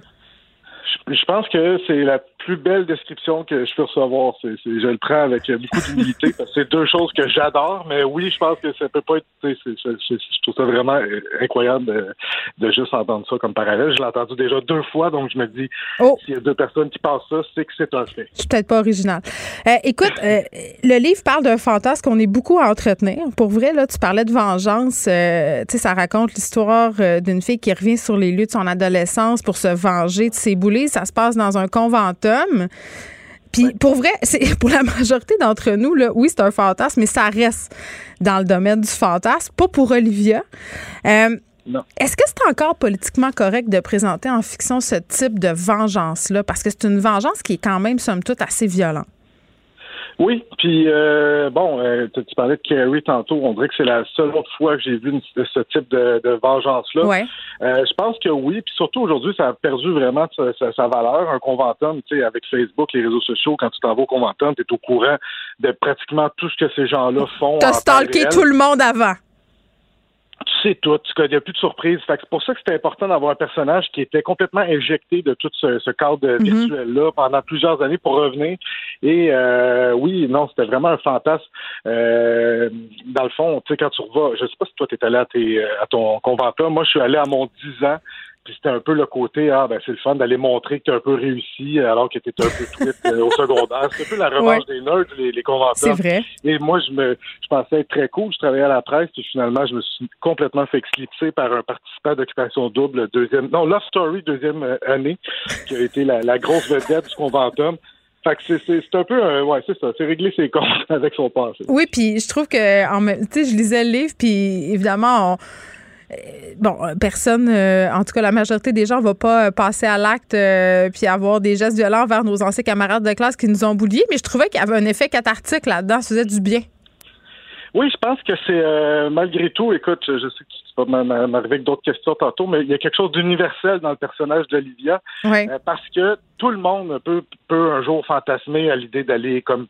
je pense que c'est la plus belle description que je peux recevoir. C'est, je le prends avec beaucoup d'humilité parce que c'est deux choses que j'adore, mais oui, je pense que ça peut pas être. je trouve ça vraiment euh, incroyable de, juste entendre ça comme parallèle. Je l'ai entendu déjà deux fois, donc je me dis, oh. s'il y a deux personnes qui passent ça, c'est que c'est un fait. Je suis peut-être pas original. Euh, écoute, euh, le livre parle d'un fantasme qu'on est beaucoup à entretenir. Pour vrai, là, tu parlais de vengeance. tu sais, ça raconte l'histoire d'une fille qui revient sur les lieux de son adolescence pour se venger de ses boulets. Ça se passe dans un puis pour vrai, c'est pour la majorité d'entre nous, là, oui, c'est un fantasme, mais ça reste dans le domaine du fantasme, pas pour Olivia. Euh, est-ce que c'est encore politiquement correct de présenter en fiction ce type de vengeance-là? Parce que c'est une vengeance qui est quand même, somme toute, assez violente. Oui, puis euh, bon, euh, tu, parlais de Carrie tantôt. On dirait que c'est la seule autre fois que j'ai vu ce type de, vengeance-là. Ouais. Euh, je pense que oui, puis surtout aujourd'hui, ça a perdu vraiment sa, valeur. Un conventum, tu sais, avec Facebook, les réseaux sociaux, quand tu t'en vas au conventum, tu es au courant de pratiquement tout ce que ces gens-là font. T'as stalké tout le monde avant tu sais tout, tu connais plus de surprises. c'est pour ça que c'était important d'avoir un personnage qui était complètement injecté de tout ce, cadre mhm. virtuel-là pendant plusieurs années pour revenir. Et euh, oui, non, c'était vraiment un fantasme. Euh, dans le fond, tu sais, quand tu revas, je sais pas si toi tu es allé à, tes, à ton conventum, moi je suis allé à mon 10 ans. Puis c'était un peu le côté, ah, ben c'est le fun d'aller montrer que tu as un peu réussi alors que tu étais un peu tweet euh, au secondaire. C'est un peu la revanche des nerds, les, les C'est vrai. Et moi, je me je pensais être très cool. Je travaillais à la presse, puis finalement, je me suis complètement fait éclipser par un participant d'occupation double, deuxième, non, Love Story, deuxième euh, année, qui a été la, la grosse vedette du conventum. Fait que c'est un peu, un, ouais, c'est ça, c'est régler ses comptes avec son passé. Oui, puis je trouve que, tu sais, je lisais le livre, puis évidemment, on bon, personne, euh, en tout cas la majorité des gens ne va pas euh, passer à l'acte puis avoir des gestes violents vers nos anciens camarades de classe qui nous ont bouliés, mais je trouvais qu'il y avait un effet cathartique là-dedans, ça faisait du bien. Oui, je pense que c'est malgré tout, écoute, je sais que pas m'arriver avec d'autres questions tantôt, mais il y a quelque chose d'universel dans le personnage d'Olivia. parce que tout le monde peut, peut un jour fantasmer à l'idée d'aller comme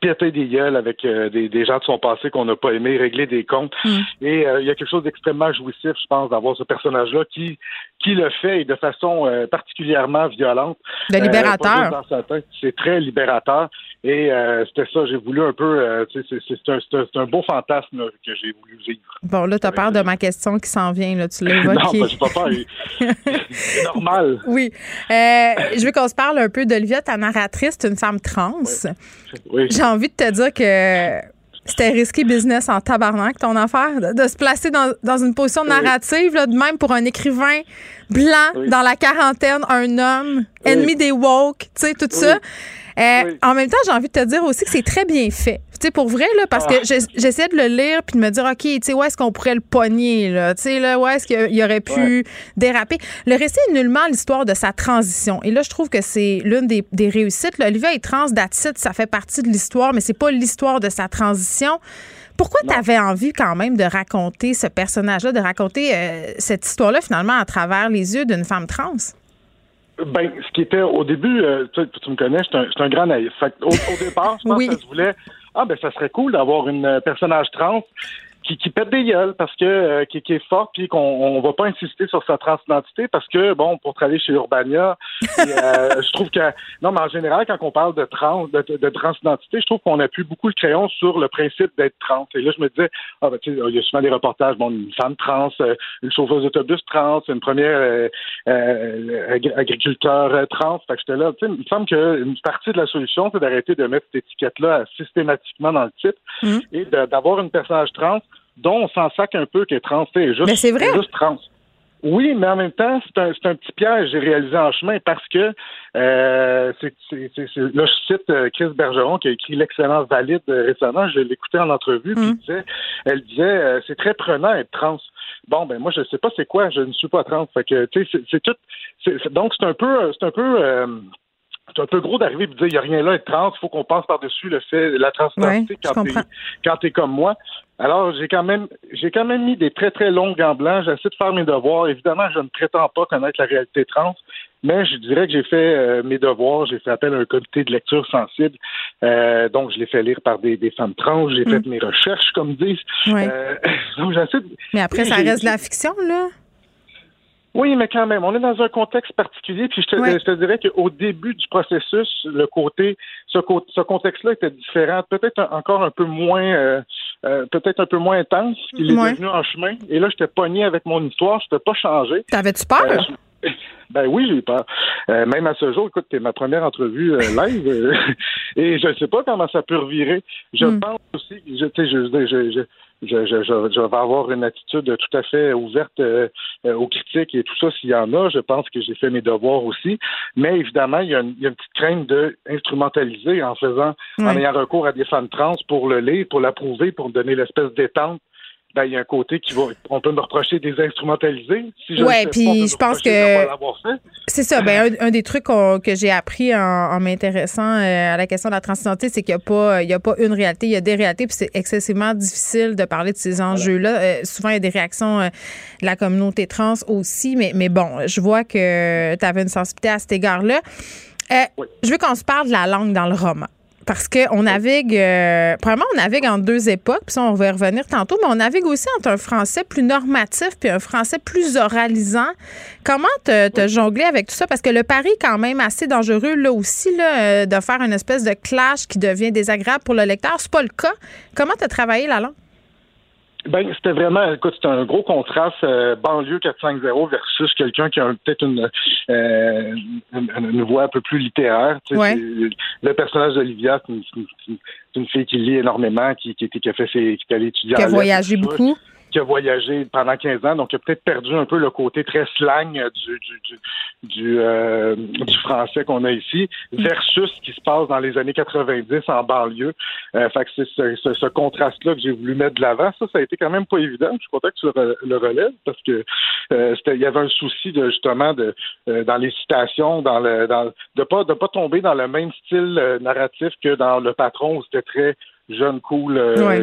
péter des gueules avec euh, des, des, gens de son passé qu'on n'a pas aimé, régler des comptes. Mm. Et euh, il y a quelque chose d'extrêmement jouissif, je pense, d'avoir ce personnage-là qui qui le fait et de façon euh, particulièrement violente. De libérateur. C'est très libérateur. Et c'était ça, j'ai voulu un peu, c'est un, un, beau fantasme que j'ai voulu vivre. Bon, là, tu as peur de ma question qui s'en vient, là, tu l'as évoqué. non, ben, pas peur. c'est normal. Oui. je veux qu'on se parle un peu d'Olivia, ta narratrice, une femme trans. Oui. J'ai envie de te dire que c'était risqué business en tabarnak, ton affaire, de, se placer dans, une position narrative, là, de même pour un écrivain blanc dans la quarantaine, un homme, ennemi des woke, tu sais, tout ça. Euh, en même temps, j'ai envie de te dire aussi que c'est très bien fait. Tu sais, pour vrai, là, parce que ah. j'essaie de le lire puis de me dire, OK, tu sais, où est-ce qu'on pourrait le pogner, là? Tu sais, là, où est-ce qu'il aurait pu déraper? Le récit est nullement l'histoire de sa transition. Et là, je trouve que c'est l'une des, réussites. Olivia est trans, d'Atsit, ça fait partie de l'histoire, mais c'est pas l'histoire de sa transition. Pourquoi tu avais envie quand même de raconter ce personnage-là, de raconter euh, cette histoire-là finalement à travers les yeux d'une femme trans? Ben, ce qui était au début, euh, tu, me connais, je suis un, grand naïf. au, départ, je pense que ça se voulait. Ah, ben, ça serait cool d'avoir une euh, personnage trans qui, qui pète des gueules parce que euh, qui, qui, est fort puis qu'on on va pas insister sur sa transidentité parce que bon pour travailler chez Urbania euh, je trouve que non mais en général quand on parle de trans de, de transidentité je trouve qu'on appuie beaucoup le crayon sur le principe d'être trans et là je me disais ah ben tu sais il y a souvent des reportages bon une femme trans euh, une chauffeuse d'autobus trans une première agriculteur trans fait que j'étais là tu sais il me semble qu'une partie de la solution c'est d'arrêter de mettre cette étiquette là systématiquement dans le titre mmh. et d'avoir une personnage trans dont on s'en sac un peu est trans. Juste, mais c'est vrai. Juste trans. Oui, mais en même temps, c'est un, un, petit piège j'ai réalisé en chemin parce que euh, c'est, là, je cite euh, Chris Bergeron qui a écrit l'excellence valide euh, récemment. Je l'écoutais en entrevue, puis mm. disait, elle disait euh, c'est très prenant être trans. Bon, ben moi, je sais pas c'est quoi, je ne suis pas trans. Fait que tu sais, c'est, tout. donc c'est un peu, c'est un peu c'est un peu gros d'arriver et de dire il n'y a rien là être trans, il faut qu'on passe par-dessus le fait la transidentité quand tu es comme moi. Alors, j'ai quand même j'ai quand même mis des très très longs gants blancs, j'essaie de faire mes devoirs. Évidemment, je ne prétends pas connaître la réalité trans, mais je dirais que j'ai fait euh, mes devoirs, j'ai fait appel à un comité de lecture sensible. Euh, donc je l'ai fait lire par des, des femmes trans, j'ai mm. fait mes recherches, comme disent. Euh, donc j'essaie Mais après, ça reste de la fiction, là. Oui, mais quand même, on est dans un contexte particulier. Puis je te, je te dirais qu'au début du processus, le côté, ce, ce contexte-là était différent, peut-être encore un peu moins, euh, euh, peut-être un peu moins intense qu'il est devenu en chemin. Et là, j'étais pogné avec mon histoire, je n'étais pas changé. T'avais-tu peur? Euh, ben oui, j'ai eu peur. même à ce jour, écoute, c'est ma première entrevue live et je ne sais pas comment ça peut revirer. Je hmm. pense aussi, je, je, je, je, je, je, je, vais avoir une attitude tout à fait ouverte euh, euh, aux critiques et tout ça s'il y en a. Je pense que j'ai fait mes devoirs aussi. Mais évidemment, il y a une, il y a une petite crainte de instrumentaliser en faisant, en ayant recours à des femmes trans pour le lire, pour l'approuver, pour donner l'espèce d'étente ben, il y a un côté qui va. On peut me reprocher des instrumentalisés. Si je ouais, puis je pense que. C'est ça. Ben, un, des trucs que j'ai appris en, m'intéressant euh, à la question de la transidentité, c'est qu'il n'y a, pas, il y a pas une réalité, il y a des réalités, puis c'est excessivement difficile de parler de ces enjeux-là. Euh, souvent, il y a des réactions euh, de la communauté trans aussi, mais, mais bon, je vois que tu avais une sensibilité à cet égard-là. Je veux qu'on se parle de la langue dans le roman parce qu'on navigue, euh, probablement on navigue en deux époques, puis ça, on va y revenir tantôt, mais on navigue aussi entre un français plus normatif puis un français plus oralisant. Comment te, te jongler avec tout ça? Parce que le pari est quand même assez dangereux, là aussi, là, euh, de faire une espèce de clash qui devient désagréable pour le lecteur. C'est pas le cas. Comment tu as travaillé la langue? Ben, c'était vraiment, écoute, c'était un gros contraste euh, banlieue 450 versus quelqu'un qui a peut-être une, euh, une, voix un peu plus littéraire. Le personnage d'Olivia, c'est une, une, fille qui lit énormément, qui, qui, qui a fait ses, qui est allée étudier. Qui a voyagé beaucoup qui a voyagé pendant 15 ans, donc il a peut-être perdu un peu le côté très slang du, du, du, euh, du, français qu'on a ici, versus ce qui se passe dans les années 90 en banlieue. Euh, fait que c'est ce, ce, contraste-là que j'ai voulu mettre de l'avant. Ça, ça a été quand même pas évident. Je suis content que tu le, relèves parce que euh, il y avait un souci de justement de euh, dans les citations, dans le dans de pas de pas tomber dans le même style narratif que dans le patron où c'était très jeune cool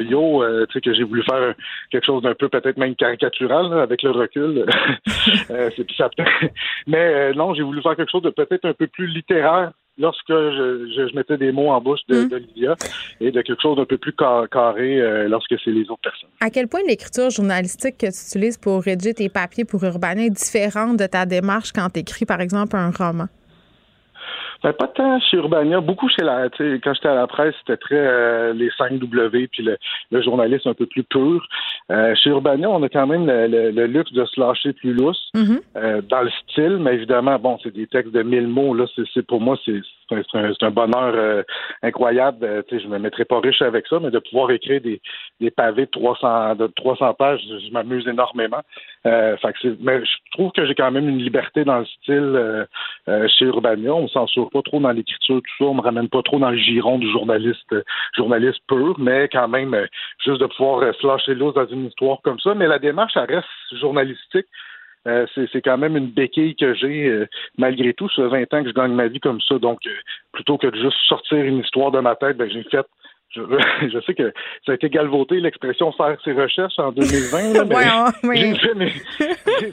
yo, tu sais que j'ai voulu faire quelque chose d'un peu peut-être même caricatural avec le recul. c'est ça. Mais non, j'ai voulu faire quelque chose de peut-être un peu plus littéraire lorsque je, je, mettais des mots en bouche de, mm. et de quelque chose d'un peu plus carré euh, lorsque c'est les autres personnes. À quel point l'écriture journalistique que tu utilises pour rédiger tes papiers pour Urbania est différente de ta démarche quand tu écris, par exemple, un roman? Ben, pas tant chez Urbania, beaucoup chez la. Quand j'étais à la presse, c'était très euh, les 5 W puis le, le, journalisme un peu plus pur. Euh, chez Urbania, on a quand même le, luxe de se lâcher plus lousse mm-hmm. euh, dans le style, mais évidemment, bon, c'est des textes de 1000 mots. Là, c'est pour moi, c'est c'est un, bonheur euh, incroyable. Euh, je me mettrai pas riche avec ça, mais de pouvoir écrire des, des pavés de 300, de 300 pages, je, m'amuse énormément. Euh, mais je trouve que j'ai quand même une liberté dans le style euh, chez Urbania. On censure pas trop dans l'écriture, tout ça. On me ramène pas trop dans le giron du journaliste, journaliste pur, mais quand même, juste de pouvoir se lâcher l'os dans une histoire comme ça. Mais la démarche, elle reste journalistique. Euh, c'est quand même une béquille que j'ai, euh, malgré tout, ce 20 ans que je gagne ma vie comme ça. Donc, euh, plutôt que de juste sortir une histoire de ma tête, ben, j'ai fait je, je, sais que ça a été galvauté l'expression faire ses recherches en 2020, mais j'ai fait, mes,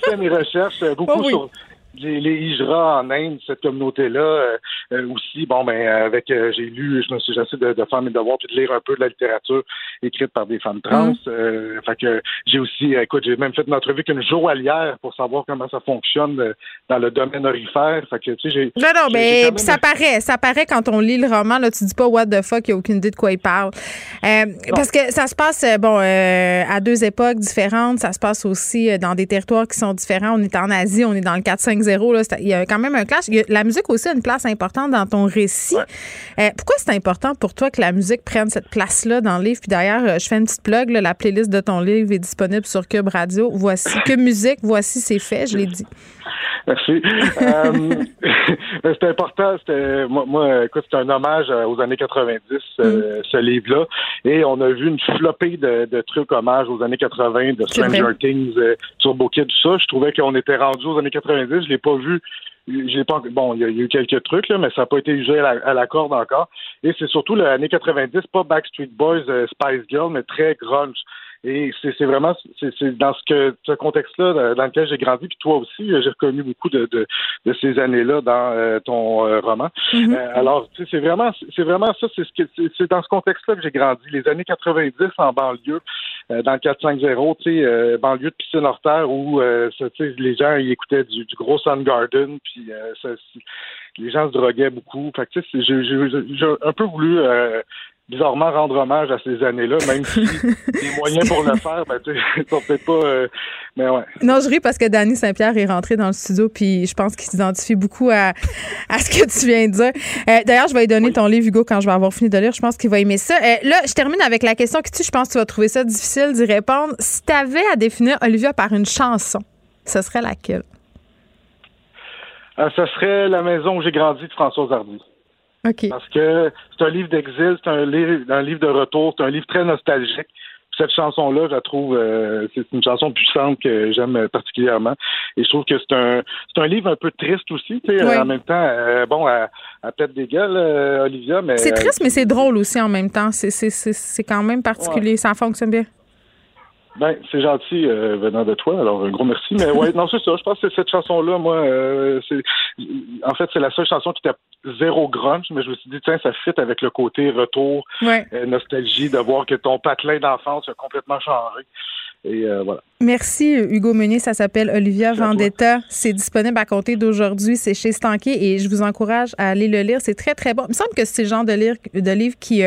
fait mes recherches beaucoup oh sur les, les Hijra en Inde, cette communauté-là, euh, euh, aussi, bon, ben, avec, euh, j'ai lu, je me suis, j'essaie de, de, faire mes devoirs puis de lire un peu de la littérature écrite par des femmes trans. Mm. fait que j'ai aussi, écoute, j'ai même fait une entrevue qu'une joaillière pour savoir comment ça fonctionne dans le domaine orifère. Fait que, tu sais, j'ai. Non, non, mais ça paraît, ça paraît quand on lit le roman, là, tu dis pas what the fuck, il n'y a aucune idée de quoi il parle. parce que ça se passe, bon, à deux époques différentes. Ça se passe aussi dans des territoires qui sont différents. On est en Asie, on est dans le 4-5 il y a quand même un clash. la musique aussi a une place importante dans ton récit. Euh, pourquoi c'est important pour toi que la musique prenne cette place-là dans le livre? Puis d'ailleurs, euh, je fais une petite plug. la playlist de ton livre est disponible sur Cube Radio. Voici que musique, voici c'est fait, je l'ai dit. Merci. Euh, c'était important. C'était moi, écoute, c'est un hommage aux années 90, mm. ce livre-là. Et on a vu une flopée de, trucs hommages aux années 80, de Stranger Things, Turbo Kid, tout ça. Je trouvais qu'on était rendu aux années 90. Je l'ai pas vu j'ai pas bon, il y, a eu quelques trucs là, mais ça n'a pas été usé à la, corde encore. Et c'est surtout l'année 90, pas Backstreet Boys, Spice Girl, mais très grunge. Et c'est vraiment c'est dans ce que ce contexte-là dans lequel j'ai grandi, puis toi aussi, j'ai reconnu beaucoup de, de, de ces années-là dans euh, ton euh, roman. Mm-hmm. Euh, alors, c'est vraiment c'est vraiment ça, c'est ce que c'est dans ce contexte-là que j'ai grandi. Les années 90 en banlieue, dans le 450, tu sais, banlieue de piscine hors terre où les gens ils écoutaient du, du gros Soundgarden, puis ça, les gens se droguaient beaucoup. Fait que, j'ai un peu voulu bizarrement rendre hommage à ces années-là, même si les moyens pour le faire, ben, peut-être pas. Euh, mais ouais. Non, je ris parce que Danny Saint-Pierre est rentré dans le studio, puis je pense qu'il s'identifie beaucoup à, à, ce que tu viens de dire. Euh, d'ailleurs, je vais lui donner ton livre, Hugo, quand je vais avoir fini de lire. Je pense qu'il va aimer ça. Euh, là, je termine avec la question que tu, je pense que tu vas trouver ça difficile d'y répondre. Si tu avais à définir Olivia par une chanson, ce serait laquelle? ce serait La maison où j'ai grandi de François Hardy. Parce que c'est un livre d'exil, c'est un livre, un livre de retour, c'est un livre très nostalgique. Cette chanson-là, je la trouve, euh, c'est une chanson puissante que j'aime particulièrement. Et je trouve que c'est un, c'est un livre un peu triste aussi, tu sais, en même temps, euh, bon, à, à tête des gueules, euh, Olivia, mais... C'est triste, mais c'est drôle aussi en même temps. C'est, c'est, c'est, quand même particulier. Ça fonctionne bien. Ben, c'est gentil euh, venant de toi, alors un gros merci. Mais ouais, non, c'est ça. Je pense que cette chanson-là, moi, euh, c'est en fait, c'est la seule chanson qui était zéro grunge, mais je me suis dit, tiens, ça fit avec le côté retour, euh, nostalgie, de voir que ton patelin d'enfance a complètement changé. Et voilà. Merci, Hugo Meunier. Ça s'appelle Olivia Vendetta. C'est disponible à compter d'aujourd'hui. C'est chez Stanké et je vous encourage à aller le lire. C'est très, très bon. Il me semble que c'est le genre de, lire, de livre qui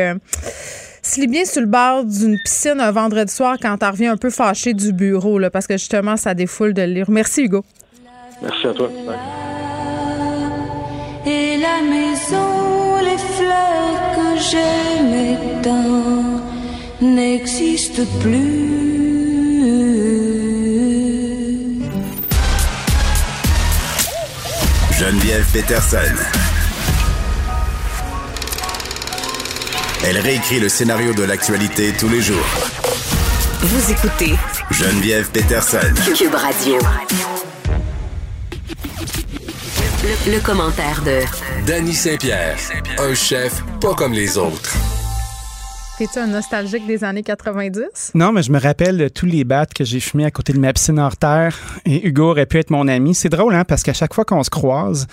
se lit bien sur le bord d'une piscine un vendredi soir quand tu reviens un peu fâché du bureau, là, parce que justement, ça défoule de lire. Merci, Hugo. Merci à toi. Et la maison, les fleurs que j'aimais tant n'existent plus. Geneviève Peterson. Elle réécrit le scénario de l'actualité tous les jours. Vous écoutez Geneviève Peterson. Cube Radio. Le, commentaire de Danny Saint-Pierre, un chef pas comme les autres. T'es-tu un nostalgique des années 90? Non, mais je me rappelle de tous les battes que j'ai fumés à côté de ma piscine hors terre. Et Hugo aurait pu être mon ami. C'est drôle, hein, parce qu'à chaque fois qu'on se croise,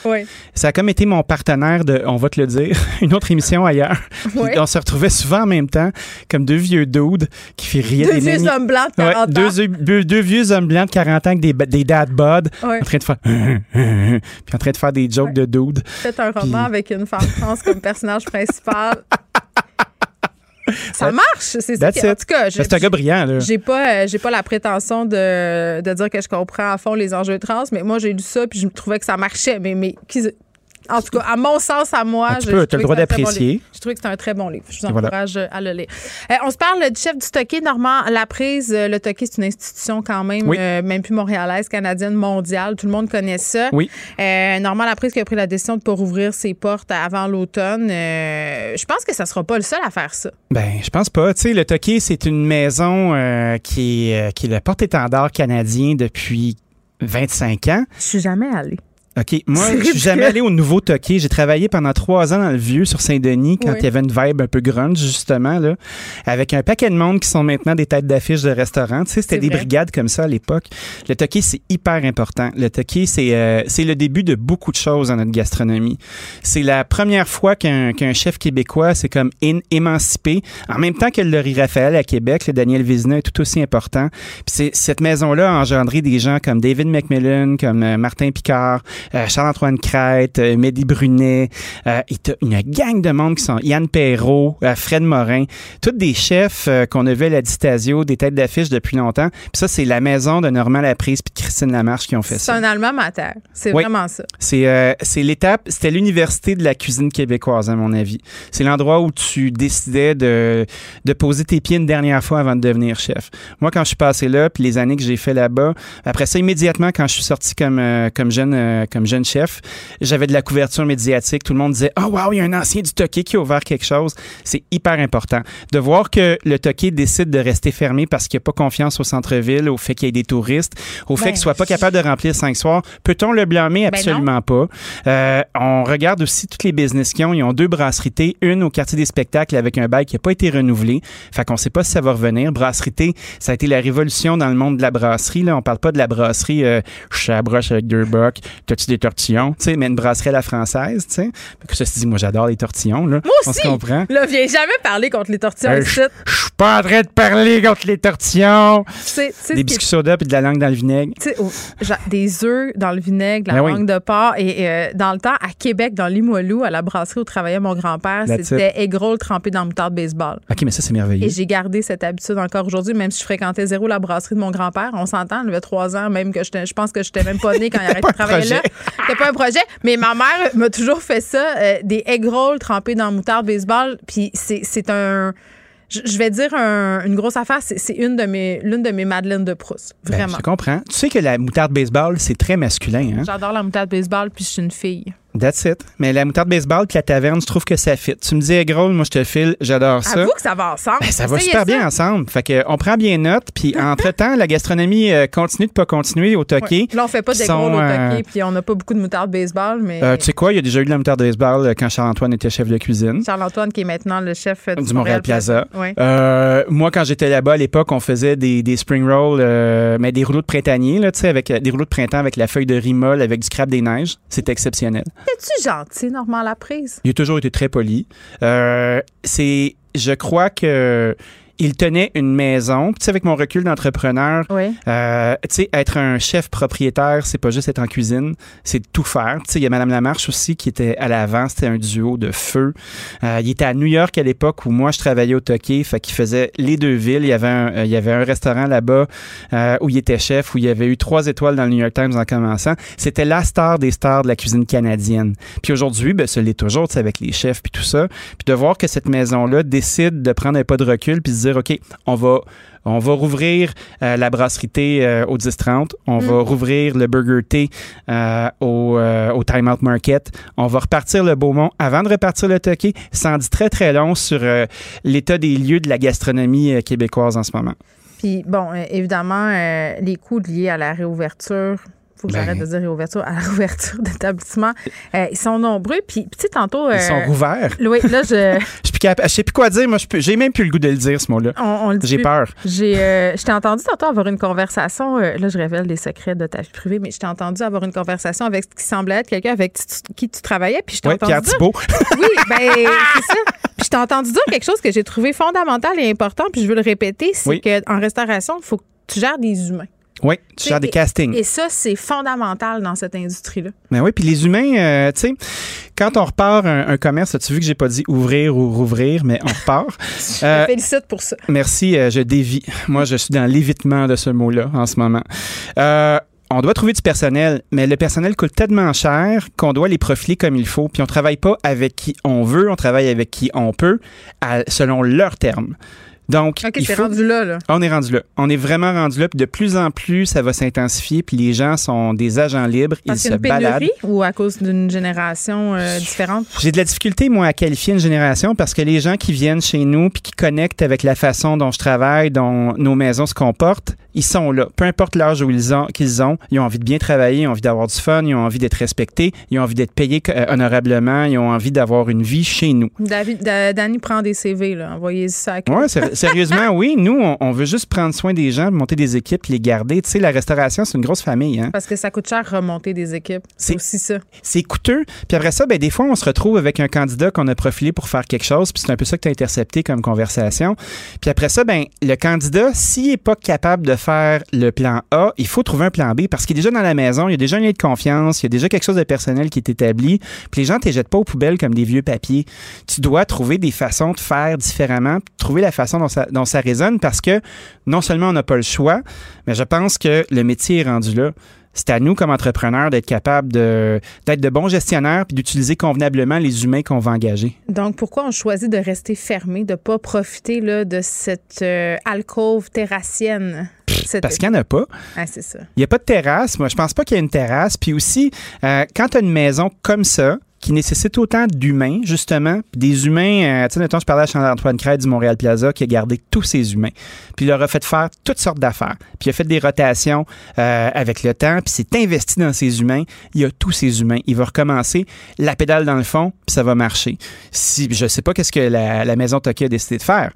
ça a comme été mon partenaire de, on va te le dire, une autre émission ailleurs. On se retrouvait souvent en même temps, comme deux vieux dudes qui fait rire deux vieux hommes blancs de 40 ans. Deux, vieux hommes blancs de 40 ans avec des, des dad bod, en train de faire puis en train de faire des jokes de dudes. C'est un roman avec une femme trans comme personnage principal. Ça marche, c'est ça. en tout cas, c'est un gars brillant. J'ai pas, euh, j'ai pas la prétention de, de, dire que je comprends à fond les enjeux trans, mais moi j'ai lu ça puis je trouvais que ça marchait. Mais, mais en tout cas, à mon sens, à moi, tu as le droit d'apprécier. je trouve que c'est un très bon livre. Je vous encourage à le lire. Euh, on se parle du chef du Toqué, Normand Laprise. Euh, le Toqué, c'est une institution quand même, euh, même plus montréalaise, canadienne, mondiale. Tout le monde connaît ça. Oui. Normand Laprise qui a pris la décision de ne pas rouvrir ses portes avant l'automne. je pense que ça ne sera pas le seul à faire ça. Ben, je pense pas. Tu sais, le Toqué, c'est une maison qui, est, qui est le porte-étendard canadien depuis 25 ans. Je suis jamais allée. OK. Moi, je suis jamais allé au nouveau Toqué. J'ai travaillé pendant trois ans dans le vieux sur Saint-Denis quand il y avait une vibe un peu grunge, justement, là, avec un paquet de monde qui sont maintenant des têtes d'affiche de restaurants. Tu sais, c'était des brigades comme ça à l'époque. Le Toqué, c'est hyper important. Le Toqué, c'est euh, c'est le début de beaucoup de choses dans notre gastronomie. C'est la première fois qu'un qu'un chef québécois s'est comme émancipé. En même temps que le Laurie Raphaël à Québec, le Daniel Vizina est tout aussi important. Puis cette maison-là a engendré des gens comme David McMillan, comme euh, Martin Picard, Charles-Antoine Crête, euh, Mehdi Brunet, euh, une gang de monde qui sont Yann Perrault, Fred Morin, tous des chefs qu'on a vu à la Distasio, des têtes d'affiche depuis longtemps. Puis ça, c'est la maison de Normand Laprise puis Christine Lamarche qui ont fait ça. C'est un allemand mater. C'est vraiment ça. C'est c'est l'étape, c'était l'université de la cuisine québécoise, à mon avis. C'est l'endroit où tu décidais de, de poser tes pieds une dernière fois avant de devenir chef. Moi, quand je suis passé là, puis les années que j'ai fait là-bas, après ça, immédiatement, quand je suis sorti comme, comme jeune, comme jeune chef, j'avais de la couverture médiatique. Tout le monde disait Oh, wow, il y a un ancien du Toqué qui a ouvert quelque chose. C'est hyper important. De voir que le Toqué décide de rester fermé parce qu'il n'a pas confiance au centre-ville, au fait qu'il y ait des touristes, au fait ben, qu'il soit pas capable de remplir cinq soirs, peut-on le blâmer? Ben Absolument pas. Euh, on regarde aussi toutes les business qu'ils ont. Ils ont deux brasseries, une au quartier des spectacles avec un bail qui n'a pas été renouvelé. Fait qu'on sait pas si ça va revenir. Brasserie ça a été la révolution dans le monde de la brasserie. Là, on parle pas de la brasserie euh, je broche avec deux bucks. Des tortillons? Tu sais, mais une brasserie à la française, tu sais. Que ça se dit, moi, j'adore les tortillons, là. Moi aussi! On se comprend. Là, viens jamais parler contre les tortillons euh, Je suis pas en train de parler contre les tortillons. des biscuits soda puis de la langue dans le vinaigre. Tu sais, des œufs dans le vinaigre, la ben langue de porc. Et euh, dans le temps, à Québec, dans Limoilou, à la brasserie où travaillait mon grand-père, c'était egg roll trempé dans le moutarde baseball. OK, mais ça, c'est merveilleux. Et j'ai gardé cette habitude encore aujourd'hui, même si je fréquentais zéro la brasserie de mon grand-père. On s'entend, il avait trois ans, même que je pense que j'étais même pas née quand il arrêté de travailler là. C'était pas un projet. Mais ma mère m'a toujours fait ça, euh, des egg rolls trempés dans moutarde baseball. Puis c'est un je vais dire une grosse affaire, c'est une de mes l'une de mes madeleines de Proust, ben, vraiment. je comprends. Tu sais que la moutarde baseball, c'est très masculin. Hein? J'adore la moutarde baseball, puis je suis une fille. That's it. Mais la moutarde baseball puis la taverne, je trouve que ça fit. Tu me dis, gros, moi, je te file, j'adore ça. Avoue que ça va ensemble. Ben, ça va super bien ensemble. Fait que, on prend bien note. Puis, entre-temps, la gastronomie euh, continue de pas continuer au Toqué. Là, on fait pas des gros au euh, Toqué, puis on n'a pas beaucoup de moutarde baseball. Mais... Euh, tu sais quoi, il y a déjà eu de la moutarde baseball quand Charles-Antoine était chef de cuisine. Charles-Antoine, qui est maintenant le chef du, du Montréal, Plaza. moi, quand j'étais là-bas à l'époque, on faisait des, des spring rolls, mais des rouleaux de printanier, là, tu sais, avec des rouleaux de printemps avec la feuille de rimol, avec du crabe des neiges. C'était exceptionnel. Es-tu gentil? Normand Laprise? Il a toujours été très poli. Euh, c'est, je crois que il tenait une maison. Tu sais, avec mon recul d'entrepreneur, euh, tu sais, être un chef propriétaire, c'est pas juste être en cuisine, c'est tout faire. Tu sais, il y a Madame Lamarche aussi qui était à l'avant, c'était un duo de feu. Euh, il était à New York à l'époque où moi je travaillais au Toqué, fait qu'il faisait les deux villes. Il y avait un, euh, il y avait un restaurant là-bas où il était chef, où il y avait eu trois étoiles dans le New York Times en commençant. C'était la star des stars de la cuisine canadienne. Puis aujourd'hui, ben, ce l'est toujours, tu sais, avec les chefs puis tout ça. Puis de voir que cette maison-là décide de prendre un pas de recul puis dire, OK, on va on va rouvrir euh, la brasserie thé euh, au 10-30. On va mm. rouvrir le Burger Thé euh, au, au Time Out Market. On va repartir le Beaumont avant de repartir le Toqué. Ça en dit très, très long sur l'état des lieux de la gastronomie québécoise en ce moment. Puis, bon, évidemment, les coûts liés à la réouverture faut que j'arrête ben. de dire réouverture à la réouverture d'établissement. Euh, ils sont nombreux. Puis, tu sais, tantôt. ils sont rouverts. Oui, là, je. je sais plus quoi dire. Moi, j'ai même plus le goût de le dire, ce mot-là. J'ai peur. J'ai, je t'ai entendu tantôt avoir une conversation. là, je révèle des secrets de ta vie privée, mais je t'ai entendu avoir une conversation avec ce qui semblait être quelqu'un avec qui tu travaillais. Puis je t'ai entendu. Pierre Thibault. Oui, ben, c'est ça. Puis je t'ai entendu dire quelque chose que j'ai trouvé fondamental et important, puis je veux le répéter c'est qu'en restauration, il faut que tu gères des humains. Oui, tu gères des castings. Et ça, c'est fondamental dans cette industrie-là. Mais ben oui, puis les humains, euh, tu sais, quand on repart un, commerce, as-tu vu que j'ai pas dit ouvrir ou rouvrir, mais on repart? je euh, félicite pour ça. Merci, euh, je dévie. Moi, je suis dans l'évitement de ce mot-là en ce moment. on doit trouver du personnel, mais le personnel coûte tellement cher qu'on doit les profiler comme il faut. Puis on travaille pas avec qui on veut, on travaille avec qui on peut, selon leurs termes. Donc, il faut... rendu là, là, On est rendu là. On est vraiment rendu là. Puis de plus en plus, ça va s'intensifier. Puis les gens sont des agents libres. Parce ils se baladent. ou à cause d'une génération euh, différente? J'ai de la difficulté, moi, à qualifier une génération parce que les gens qui viennent chez nous puis qui connectent avec la façon dont je travaille, dont nos maisons se comportent, ils sont là. Peu importe l'âge où ils ont, qu'ils ont, ils ont envie de bien travailler, ils ont envie d'avoir du fun, ils ont envie d'être respectés, ils ont envie d'être payés euh, honorablement, ils ont envie d'avoir une vie chez nous. David, Danny prend des CV, là. Envoyez ça. Ouais, sérieusement, oui. Nous, on, veut juste prendre soin des gens, monter des équipes, les garder. Tu sais, la restauration, c'est une grosse famille. Hein? Parce que ça coûte cher remonter des équipes. C'est aussi ça. C'est coûteux. Puis après ça, ben, des fois, on se retrouve avec un candidat qu'on a profilé pour faire quelque chose, puis c'est un peu ça que tu as intercepté comme conversation. Puis après ça, ben, le candidat, s'il n'est pas capable de faire le plan A, il faut trouver un plan B parce qu'il est déjà dans la maison, il y a déjà un lien de confiance, il y a déjà quelque chose de personnel qui est établi. Puis les gens ne te jettent pas aux poubelles comme des vieux papiers. Tu dois trouver des façons de faire différemment, trouver la façon dont ça, dont résonne parce que non seulement on n'a pas le choix, mais je pense que le métier est rendu là c'est à nous comme entrepreneurs d'être capables d'être de bons gestionnaires puis d'utiliser convenablement les humains qu'on va engager. Donc pourquoi on choisit de rester fermé, de pas profiter là, de cette euh, alcôve terrassienne? Parce qu'il n'y en a pas. Ah, c'est ça. Il n'y a pas de terrasse. Moi, je pense pas qu'il y ait une terrasse. Puis aussi, euh, quand tu as une maison comme ça, qui nécessite autant d'humains, justement. Des humains, euh, tu sais, je parlais à Charles-Antoine Crête du Montréal Plaza qui a gardé tous ses humains. Puis il leur a fait faire toutes sortes d'affaires. Puis il a fait des rotations euh, avec le temps, puis s'est investi dans ses humains. Il a tous ses humains. Il va recommencer la pédale dans le fond, puis ça va marcher. Si, je sais pas qu'est-ce que la, la maison Toki a décidé de faire,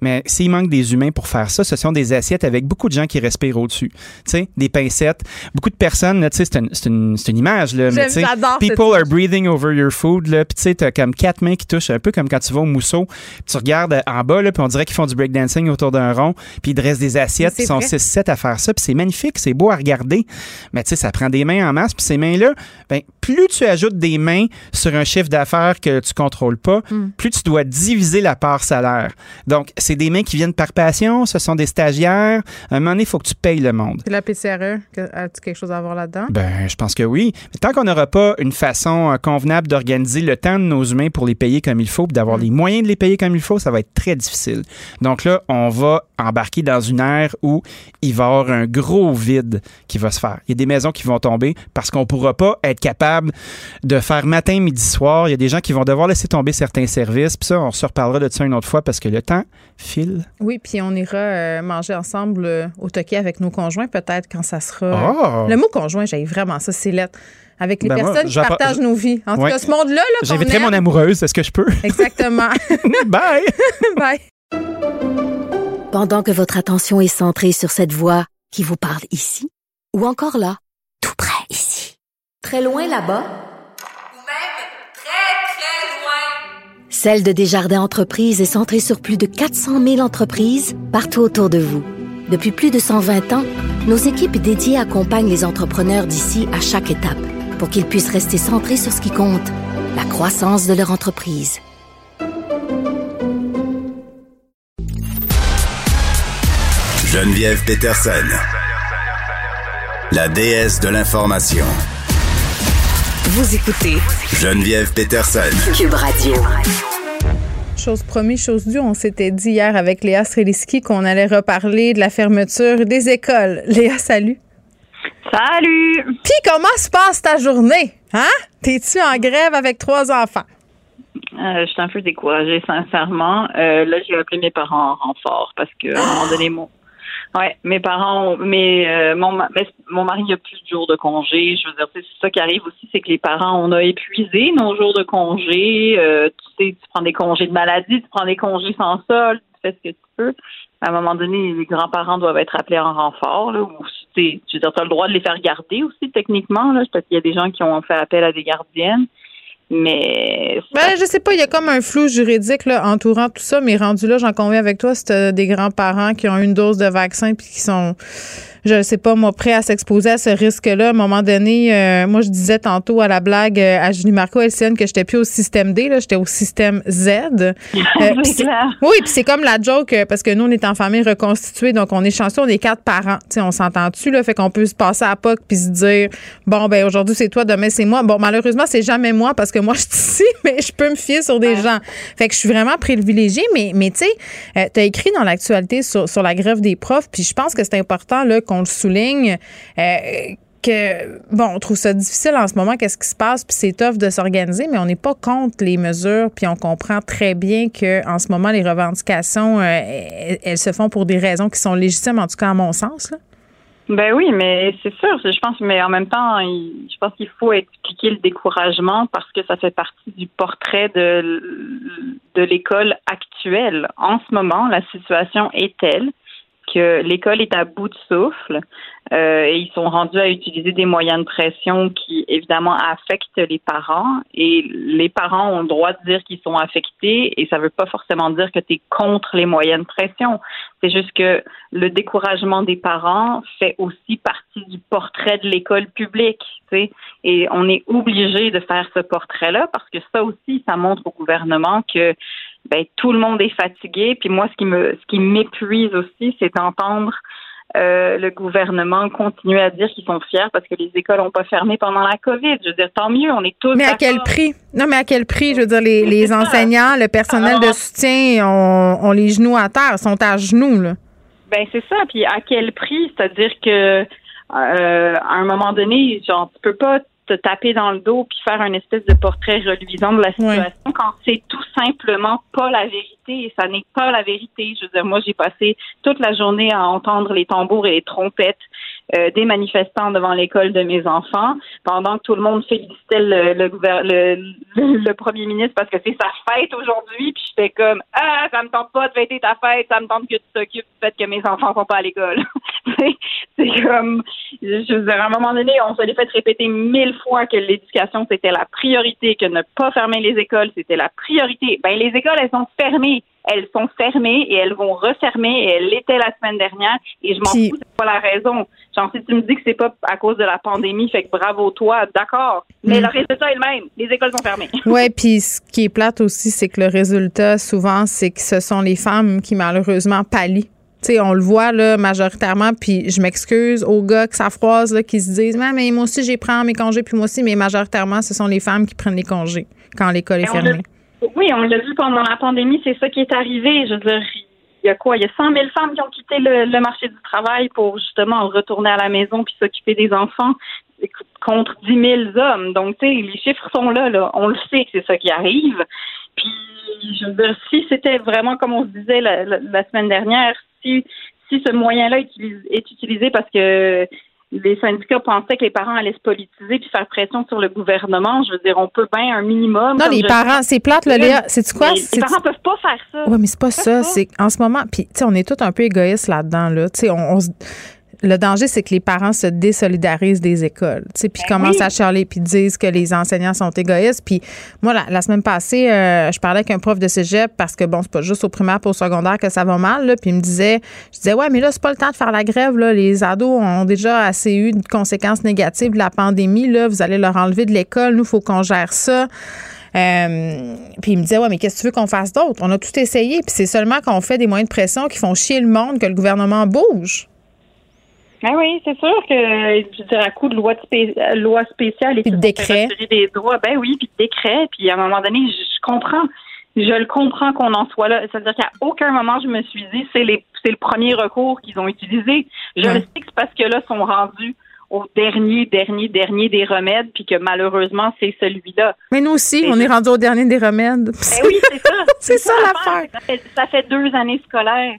mais s'il manque des humains pour faire ça, ce sont des assiettes avec beaucoup de gens qui respirent au-dessus. Tu sais, des pincettes. Beaucoup de personnes, tu sais, c'est une, une, une, image, là, mais tu sais, people are breathing over your food, là, puis tu sais, t'as comme quatre mains qui touchent, un peu comme quand tu vas au mousseau, tu regardes en bas, là, puis on dirait qu'ils font du breakdancing autour d'un rond, puis ils dressent des assiettes, ils sont 6-7 à faire ça, puis c'est magnifique, c'est beau à regarder, mais tu sais, ça prend des mains en masse, puis ces mains-là, ben, plus tu ajoutes des mains sur un chiffre d'affaires que tu contrôles pas, hmm. plus tu dois diviser la part salaire. Donc, c'est des mains qui viennent par passion, ce sont des stagiaires. À un moment donné, il faut que tu payes le monde. La PCRE, as-tu quelque chose à voir là-dedans? Ben, je pense que oui. Mais tant qu'on n'aura pas une façon euh, convenable d'organiser le temps de nos humains pour les payer comme il faut, d'avoir hmm. les moyens de les payer comme il faut, ça va être très difficile. Donc là, on va embarquer dans une ère où il va y avoir un gros vide qui va se faire. Il y a des maisons qui vont tomber parce qu'on ne pourra pas être capable de faire matin, midi, soir. Il y a des gens qui vont devoir laisser tomber certains services. Puis ça, on se reparlera de ça une autre fois parce que le temps file. Oui, puis on ira euh, manger ensemble euh, au Toki avec nos conjoints peut-être quand ça sera. Ah! Le mot conjoint, j'ai vraiment ça, c'est lettre avec les ben, personnes qui partagent nos vies. En tout cas, ce monde-là, là, J'inviterai mon amoureuse. Est-ce que je peux? Exactement. Bye! Bye! Pendant que votre attention est centrée sur cette voix qui vous parle ici, ou encore là, tout près ici, très loin là-bas, ou même très, très loin, Celle de Desjardins Entreprises est centrée sur plus de 400 000 entreprises partout autour de vous. Depuis plus de 120 ans, nos équipes dédiées accompagnent les entrepreneurs d'ici à chaque étape pour qu'ils puissent rester centrés sur ce qui compte, la croissance de leur entreprise. Geneviève Peterson, la déesse de l'information. Vous écoutez Geneviève Peterson, Cube Radio. Chose promis, chose due, on s'était dit hier avec Léa Streliski qu'on allait reparler de la fermeture des écoles. Léa, salut. Salut! Puis comment se passe ta journée? Hein? T'es-tu en grève avec trois enfants? Euh, je suis un peu découragée, sincèrement. Euh, là, j'ai appelé mes parents en renfort parce qu'à un moment donné, mon, Ouais, mes parents, mais euh, mon, mon mari a plus de jours de congé. Je veux dire, c'est ça qui arrive aussi, c'est que les parents, on a épuisé nos jours de congé. Tu sais, tu prends des congés de maladie, tu prends des congés sans sol, tu fais ce que tu peux. À un moment donné, les grands-parents doivent être appelés en renfort. Là, ou tu as le droit de les faire garder aussi techniquement. Là, parce qu'il y a des gens qui ont fait appel à des gardiennes. Mais. Ben, je sais pas, il y a comme un flou juridique là, entourant tout ça, mais rendu là, j'en conviens avec toi, c'est des grands-parents qui ont une dose de vaccin puis qui sont je ne sais pas, moi, prêt à s'exposer à ce risque-là. À un moment donné, euh, moi, je disais tantôt à la blague euh, à Julie Marco LCN que j'étais plus au système D, là, j'étais au système Z. Euh, oui, puis c'est comme la joke, parce que nous, on est en famille reconstituée, donc on est chanceux, on est quatre parents. sais, on s'entend-tu, là, fait qu'on peut se passer à POC puis se dire, bon, ben aujourd'hui, c'est toi, demain, c'est moi. Bon, malheureusement, c'est jamais moi parce que moi, je suis ici, mais je peux me fier sur des gens. Fait que je suis vraiment privilégiée, mais, mais tu sais, tu as écrit dans l'actualité sur, sur la grève des profs, puis je pense que c'est important, là, qu'on le souligne. Euh, que, bon, on trouve ça difficile en ce moment, qu'est-ce qui se passe, puis c'est tough de s'organiser, mais on n'est pas contre les mesures, puis on comprend très bien que en ce moment, les revendications, euh, elles, se font pour des raisons qui sont légitimes, en tout cas à mon sens. Ben oui, mais c'est sûr, je pense, mais en même temps, je pense qu'il faut expliquer le découragement parce que ça fait partie du portrait de, de l'école actuelle. En ce moment, la situation est telle que l'école est à bout de souffle euh, et ils sont rendus à utiliser des moyens de pression qui évidemment affectent les parents et les parents ont le droit de dire qu'ils sont affectés et ça ne veut pas forcément dire que tu es contre les moyens de pression. C'est juste que le découragement des parents fait aussi partie du portrait de l'école publique, tu sais, et on est obligé de faire ce portrait-là parce que ça aussi ça montre au gouvernement que ben tout le monde est fatigué. Puis moi, ce qui me, ce qui m'épuise aussi, c'est d'entendre euh, le gouvernement continuer à dire qu'ils sont fiers parce que les écoles n'ont pas fermé pendant la COVID. Je veux dire, tant mieux, on est tous. Mais à quel prix? Non, mais à quel prix? Je veux dire, les, les enseignants, le personnel de soutien ont, les genoux à terre, sont à genoux, là. Ben, c'est ça. Puis à quel prix? C'est-à-dire que euh, à un moment donné, genre, tu peux pas te taper dans le dos puis faire un espèce de portrait reluisant de la situation quand c'est tout simplement pas la vérité et ça n'est pas la vérité. Je veux dire, moi, j'ai passé toute la journée à entendre les tambours et les trompettes euh, des manifestants devant l'école de mes enfants, pendant que tout le monde félicitait le, le, le, premier ministre parce que c'est sa fête aujourd'hui, puis j'étais comme ah ça me tente pas de fêter ta fête, ça me tente que tu t'occupes du fait que mes enfants sont pas à l'école. c'est comme je veux dire, à un moment donné, on se l'est fait répéter mille fois que l'éducation c'était la priorité, que ne pas fermer les écoles c'était la priorité. Ben les écoles elles sont fermées elles sont fermées et elles vont refermer et elles l'étaient la semaine dernière et je m'en fous, c'est pas la raison. Genre, si tu me dis que c'est pas à cause de la pandémie, fait que bravo toi, d'accord. Mais mm. le résultat est le même. Les écoles sont fermées. Oui, puis ce qui est plate aussi, c'est que le résultat, souvent, c'est que ce sont les femmes qui malheureusement pallient. Tu sais, on le voit là majoritairement, puis je m'excuse aux gars que ça froise là, qui se disent mais moi aussi j'ai pris mes congés, puis moi aussi, mais majoritairement, ce sont les femmes qui prennent les congés quand l'école est fermée. Oui, on l'a vu pendant la pandémie, c'est ça qui est arrivé. Je veux dire, il y a quoi? Il y a 100 000 femmes qui ont quitté le, marché du travail pour justement retourner à la maison puis s'occuper des enfants contre 10 000 hommes. Donc, tu sais, les chiffres sont là, là. On le sait que c'est ça qui arrive. Puis, je veux dire, si c'était vraiment comme on se disait la, la semaine dernière, si, si ce moyen-là est utilisé parce que les syndicats pensaient que les parents allaient se politiser puis faire pression sur le gouvernement. Je veux dire, on peut bien un minimum. Non, les parents, c'est plate, là, Léa. C'est quoi? Les parents peuvent pas faire ça. Oui, mais c'est pas ça. C'est en ce moment, puis tu sais, on est tous un peu égoïstes là-dedans, là. Tu sais, on, on le danger, c'est que les parents se désolidarisent des écoles, tu sais, puis ben commencent à charler, puis disent que les enseignants sont égoïstes. Puis moi, la, semaine passée, euh, je parlais avec un prof de cégep parce que, bon, c'est pas juste au primaire pour au secondaire que ça va mal, là, puis il me disait, je disais, ouais, mais là, c'est pas le temps de faire la grève, là. Les ados ont déjà assez eu de conséquences négatives de la pandémie, là. Vous allez leur enlever de l'école. Nous, il faut qu'on gère ça. Euh, puis il me disait, ouais, mais qu'est-ce que tu veux qu'on fasse d'autre? On a tout essayé, puis c'est seulement qu'on fait des moyens de pression qui font chier le monde que le gouvernement bouge. Ben oui, c'est sûr que, je dirais, à coup de loi, loi spéciale et puis de décret. des droits, ben oui, puis de décret, puis à un moment donné, je, comprends. Je le comprends qu'on en soit là. C'est-à-dire qu'à aucun moment, je me suis dit, c'est les c'est le premier recours qu'ils ont utilisé. Je le sais que c'est parce que là, sont rendus au dernier, dernier, dernier des remèdes, puis que malheureusement, c'est celui-là. Mais nous aussi, on est rendu au dernier des remèdes. Ben oui, c'est ça. c'est ça l'affaire. Ça ça fait deux années scolaires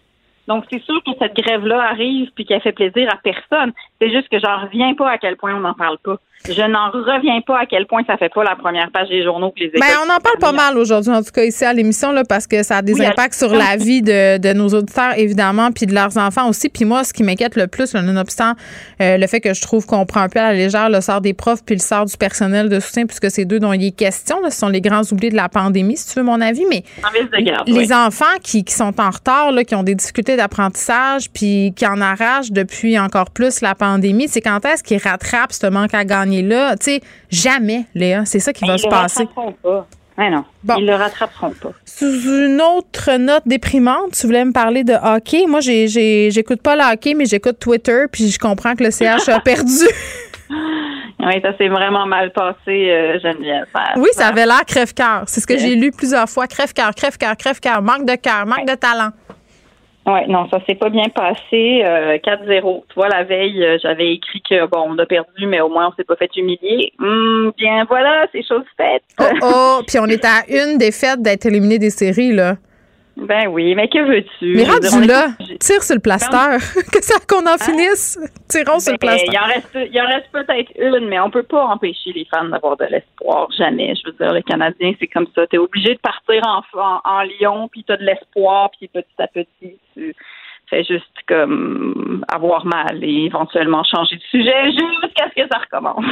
Donc, c'est sûr que cette grève-là arrive puis qu'elle fait plaisir à personne. C'est juste que j'en reviens pas à quel point on n'en parle pas. Je n'en reviens pas à quel point ça fait pas la première page des journaux que les ben, on en parle pas mal aujourd'hui, en tout cas ici à l'émission, là, parce que ça a des impacts sur la vie de, de, nos auditeurs, évidemment, puis de leurs enfants aussi. Puis moi, ce qui m'inquiète le plus, nonobstant euh, le fait que je trouve qu'on prend un peu à la légère le sort des profs puis le sort du personnel de soutien, puisque c'est deux dont il est question. ce sont les grands oubliés de la pandémie, si tu veux mon avis. Mais les enfants qui, qui, sont en retard, là, qui ont des difficultés d'apprentissage, puis qui en arrachent depuis encore plus la pandémie, c'est quand est-ce qu'ils rattrapent ce manque à gagner? Là, tu sais, jamais, Léa. C'est ça qui va se passer. Pas. non. Ils le rattraperont pas. Sous une autre note déprimante, tu voulais me parler de hockey. Moi, j'écoute pas le hockey, mais j'écoute Twitter, puis je comprends que le CH a perdu. Oui, ça s'est vraiment mal passé, euh, Geneviève. oui, ça avait l'air crève-cœur. C'est ce que j'ai lu plusieurs fois. Crève-cœur, crève-cœur, crève-cœur. Manque de cœur, manque de talent. Oui, non, ça s'est pas bien passé. 4-0. Euh, tu vois, la veille, euh, j'avais écrit que bon, on a perdu, mais au moins on s'est pas fait humilier. Hum, bien voilà, c'est chose faite. Oh, oh, puis on est à une défaite d'être éliminé des séries, là. Ben oui, mais que veux-tu? Mais rendu là, tire sur le plaster. que ça qu'on en hein? finisse? Tirons sur le ben, plaster. Il en reste, il en reste peut-être une, mais on peut pas empêcher les fans d'avoir de l'espoir. Jamais. Je veux dire, le Canadien, c'est comme ça. Tu es obligé de partir en, en, en Lyon, puis tu as de l'espoir, puis petit à petit, tu fait juste comme avoir mal et éventuellement changer de sujet jusqu'à ce que ça recommence.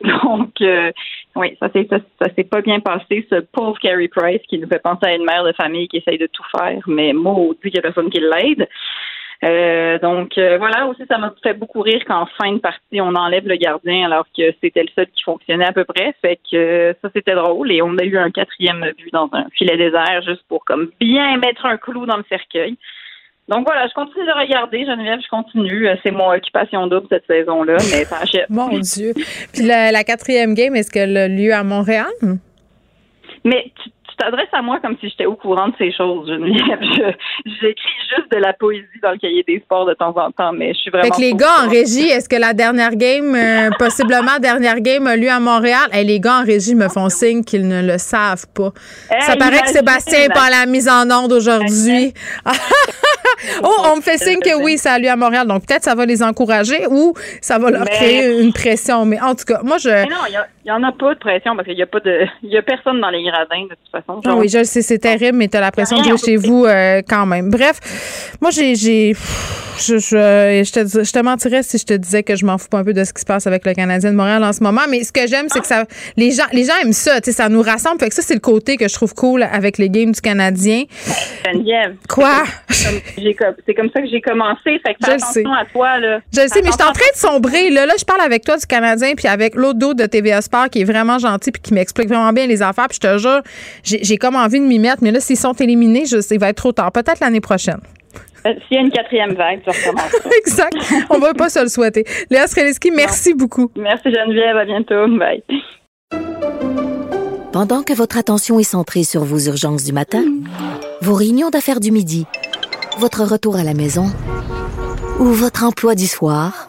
Donc, euh, oui, ça s'est ça, s'est pas bien passé. Ce pauvre Carrie Price qui nous fait penser à une mère de famille qui essaye de tout faire, mais maudit qu'il y a personne qui l'aide. Euh, donc euh, voilà aussi ça m'a fait beaucoup rire qu'en fin de partie on enlève le gardien alors que c'était le seul qui fonctionnait à peu près fait que ça c'était drôle et on a eu un quatrième but dans un filet désert juste pour comme bien mettre un clou dans le cercueil donc voilà, je continue de regarder, Geneviève, je continue. Euh, c'est mon occupation double cette saison-là, mais ça achève. Mon Dieu. Puis la, quatrième game, est-ce qu'elle a lieu à Montréal? Mais tu t'adresses à moi comme si j'étais au courant de ces choses, Geneviève. J'écris juste de la poésie dans le cahier des sports de temps en temps, mais je suis vraiment. Fait que les gars en régie, est-ce que la dernière game, euh, possiblement dernière game, a lieu à Montréal? et les gars en régie me font signe qu'ils ne le savent pas. Ça paraît que Sébastien est pas la mise en onde aujourd'hui. oh, on me fait signe que oui, ça a lieu à Montréal. Donc peut-être ça va les encourager ou ça va leur créer une pression. Mais en tout cas, moi je. non, il n'y en a pas de pression parce qu'il n'y a pas de. Il y a personne dans les gradins de toute façon. Ah oui, je le sais, c'est terrible, mais tu as la pression de chez vous euh, quand même. Bref, moi j'ai. Je, je, je, te, je te mentirais si je te disais que je m'en fous pas un peu de ce qui se passe avec le Canadien de Montréal en ce moment. Mais ce que j'aime, c'est que ça. Les gens, les gens aiment ça, tu sais, ça nous rassemble. Fait que ça, c'est le côté que je trouve cool avec les games du Canadien. Geneviève. Quoi? C'est comme ça que j'ai commencé. Fait que fais attention à toi, là. Je le sais, mais je suis en train de sombrer. Là, là, je parle avec toi du Canadien, puis avec l'autre dos de TVA Sport qui est vraiment gentil, puis qui m'explique vraiment bien les affaires. Puis je te jure, j'ai comme envie de m'y mettre, mais là, s'ils sont éliminés, je il va être trop tard. Peut-être l'année prochaine. Euh, s'il y a une quatrième vague, tu recommences. exact. On va pas se le souhaiter. Léa Streliski, merci beaucoup. Merci Geneviève. À bientôt. Bye. Pendant que votre attention est centrée sur vos urgences du matin, vos réunions d'affaires du midi, votre retour à la maison ou votre emploi du soir,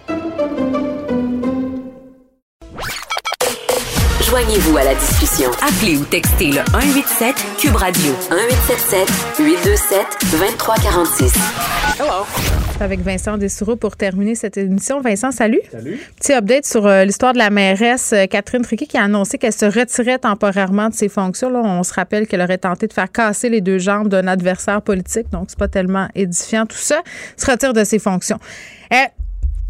Joignez-vous à la discussion. Appelez ou textez le 187 Cube Radio 1877 827 2346. Hello avec Vincent Dessoureau pour terminer cette émission. Vincent, salut. Salut. Petit update sur euh, l'histoire de la mairesse euh, Catherine Triquet qui a annoncé qu'elle se retirait temporairement de ses fonctions. Là, on se rappelle qu'elle aurait tenté de faire casser les deux jambes d'un adversaire politique, donc c'est pas tellement édifiant tout ça. Se retire de ses fonctions. Euh,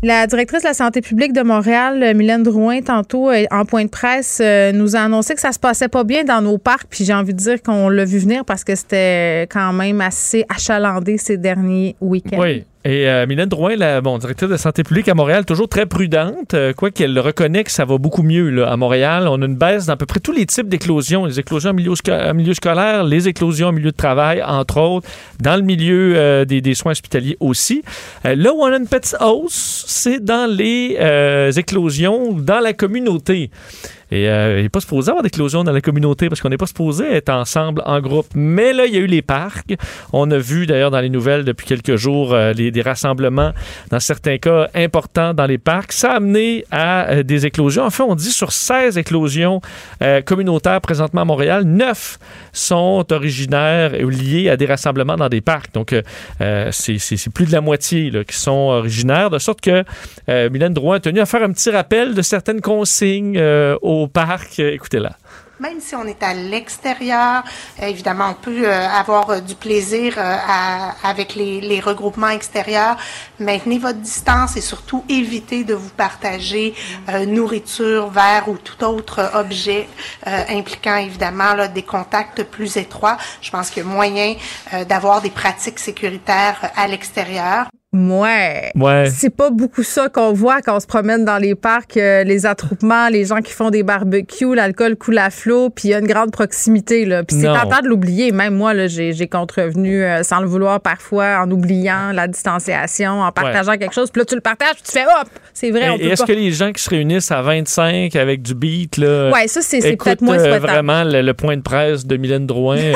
la directrice de la santé publique de Montréal, Mylène Drouin, tantôt en point de presse, nous a annoncé que ça se passait pas bien dans nos parcs. Puis j'ai envie de dire qu'on l'a vu venir parce que c'était quand même assez achalandé ces derniers week-ends. Oui. Et euh, Mylène Drouin, la directrice de santé publique à Montréal, toujours très prudente, euh, quoi reconnaît que ça va beaucoup mieux à Montréal. On a une baisse dans à peu près tous les types d'éclosions, les éclosions en milieu, scolaire, les éclosions en milieu de travail, entre autres, dans le milieu euh, des, des, soins hospitaliers aussi. là où on a une petite hausse, c'est dans les éclosions dans la communauté. Et euh, il n'est pas supposé avoir d'éclosion dans la communauté parce qu'on n'est pas supposé être ensemble en groupe. Mais là, il y a eu les parcs. On a vu d'ailleurs dans les nouvelles depuis quelques jours euh, des rassemblements, dans certains cas importants dans les parcs. Ça a amené à euh, des éclosions. Enfin, on dit sur 16 éclosions communautaires présentement à Montréal, 9 sont originaires ou liés à des rassemblements dans des parcs. Donc, c'est plus de la moitié qui sont originaires, de sorte que Mylène Drouin a tenu à faire un petit rappel de certaines consignes parc. Écoutez-la. Même si on est à l'extérieur, euh, évidemment, on peut euh, avoir euh, du plaisir avec les, regroupements extérieurs. Maintenez votre distance et surtout évitez de vous partager nourriture, verre ou tout autre objet impliquant évidemment des contacts plus étroits. Je pense qu'il y a moyen d'avoir des pratiques sécuritaires à l'extérieur. Ouais. ouais. C'est pas beaucoup ça qu'on voit quand on se promène dans les parcs, euh, les attroupements, les gens qui font des barbecues, l'alcool coule à flot, puis il y a une grande proximité là. Puis c'est tentant de l'oublier. Même moi là, j'ai, j'ai contrevenu euh, sans le vouloir parfois en oubliant la distanciation, en partageant quelque chose. Puis là tu le partages, puis tu fais hop, c'est vrai. Et, est-ce que les gens qui se réunissent à 25 avec du beat là, ouais, ça c'est, c'est peut-être moins euh, vraiment le, point de presse de Mylène Drouin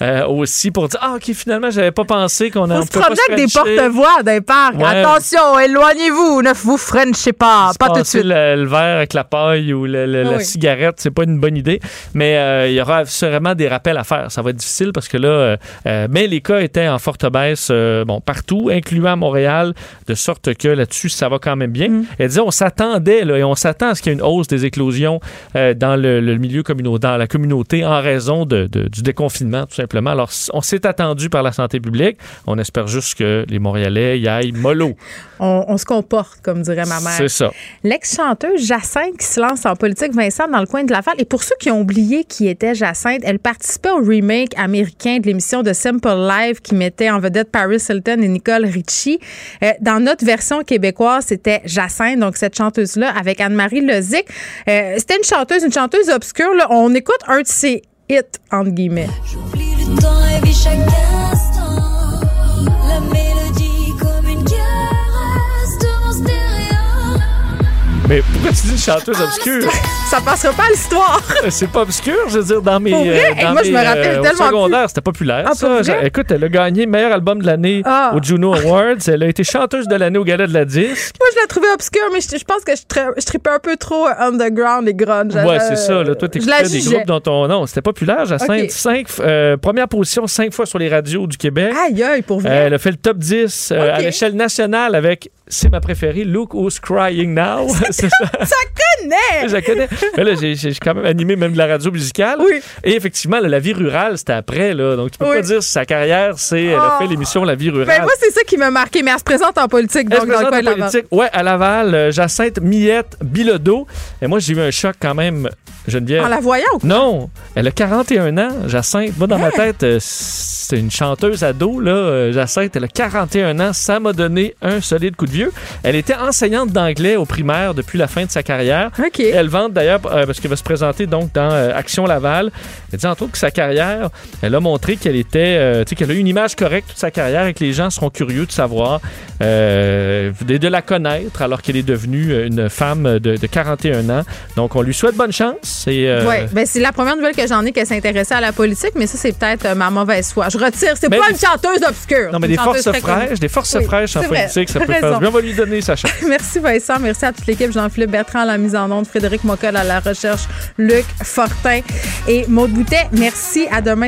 aussi pour dire ah ok finalement j'avais pas pensé qu'on a. On se promenait avec des porte-voix Attention, éloignez-vous, ne vous frenchez pas, pas tout de suite. Le, verre avec la paille ou la cigarette, c'est pas une bonne idée, mais euh, il y aura sûrement des rappels à faire. Ça va être difficile parce que là, euh, euh, mais les cas étaient en forte baisse, bon, partout, incluant Montréal, de sorte que là-dessus, ça va quand même bien. Mm. Elle disait, on s'attendait, et on s'attend à ce qu'il y ait une hausse des éclosions dans le, milieu communautaire, dans la communauté en raison de, du déconfinement, tout simplement. Alors, on s'est attendu par la santé publique. On espère juste que les Montréalais y aillent mollo. On, se comporte, comme dirait ma mère. C'est ça. L'ex-chanteuse Jacinthe qui se lance en politique, Vincent, dans le coin de la Laval. Et pour ceux qui ont oublié qui était Jacinthe, elle participait au remake américain de l'émission de Simple Life qui mettait en vedette Paris Hilton et Nicole Richie. Euh, dans notre version québécoise, c'était Jacinthe, donc cette chanteuse-là, avec Anne-Marie Lozic. Euh, c'était une chanteuse, une chanteuse obscure. Là. On écoute un de ses hits, entre guillemets. J'oublie le temps et chaque Mais pourquoi tu dis une chanteuse obscure? Ça passera pas à l'histoire. C'est pas obscur, je veux dire, dans mes. Euh, dans moi, je me rappelle euh, tellement. secondaire, c'était populaire, ah, ça. Écoute, elle a gagné meilleur album de l'année ah. au Juno Awards. Elle a été chanteuse de l'année au Gala de la Disque. Moi, je la trouvais obscure, mais je, pense que je, tripais un peu trop underground et grunge. Ouais, c'est ça. Là. Toi, t'écoutais des groupes dont ton nom. C'était populaire, Jacinthe. Cinq, euh, première position cinq fois sur les radios du Québec. Aïe, aïe, pour vrai? elle a fait le top 10 à l'échelle nationale avec c'est ma préférée, Look Who's Crying Now. ça. ça connaît! Je connais. Mais là, j'ai quand même animé même de la radio musicale. Oui. Et effectivement, la vie rurale, c'était après. Là. Donc, tu peux pas dire sa carrière, c'est. Elle a fait oh. l'émission La vie rurale. Ben, moi, c'est ça qui m'a marqué. Mais elle se présente en politique, donc, dans le coin de politique. Ouais, à Laval, euh, Jacinthe Millette Bilodeau. Et moi, j'ai eu un choc quand même, Geneviève? En la voyant? Non. Elle a 41 ans, Jacinthe. Moi, dans ma hein? tête, euh, c'est une chanteuse ado, là. Euh, Jacinthe, elle a 41 ans. Ça m'a donné un solide coup de vieux. Elle était enseignante d'anglais au primaire depuis la fin de sa carrière. Elle vante d'ailleurs, euh, parce qu'elle va se présenter donc dans euh, Action Laval. Elle dit entre autres que sa carrière, elle a montré qu'elle était, tu sais, qu'elle a une image correcte toute sa carrière et que les gens seront curieux de savoir, de, la connaître alors qu'elle est devenue une femme de, 41 ans. Donc, on lui souhaite bonne chance. Oui, ben, c'est la première nouvelle que j'en ai qu'elle s'intéressait à la politique, mais ça, c'est peut-être ma mauvaise foi. Je retire, c'est pas une chanteuse obscure. Non, mais des forces fraîches, des forces fraîches en politique, ça peut faire bien. On va lui donner sa chance. Merci Vincent, merci à toute l'équipe. Jean-Philippe Bertrand à la mise en onde, Frédéric Mockel à la recherche, Luc Fortin et Maud Boutet. Merci, à demain.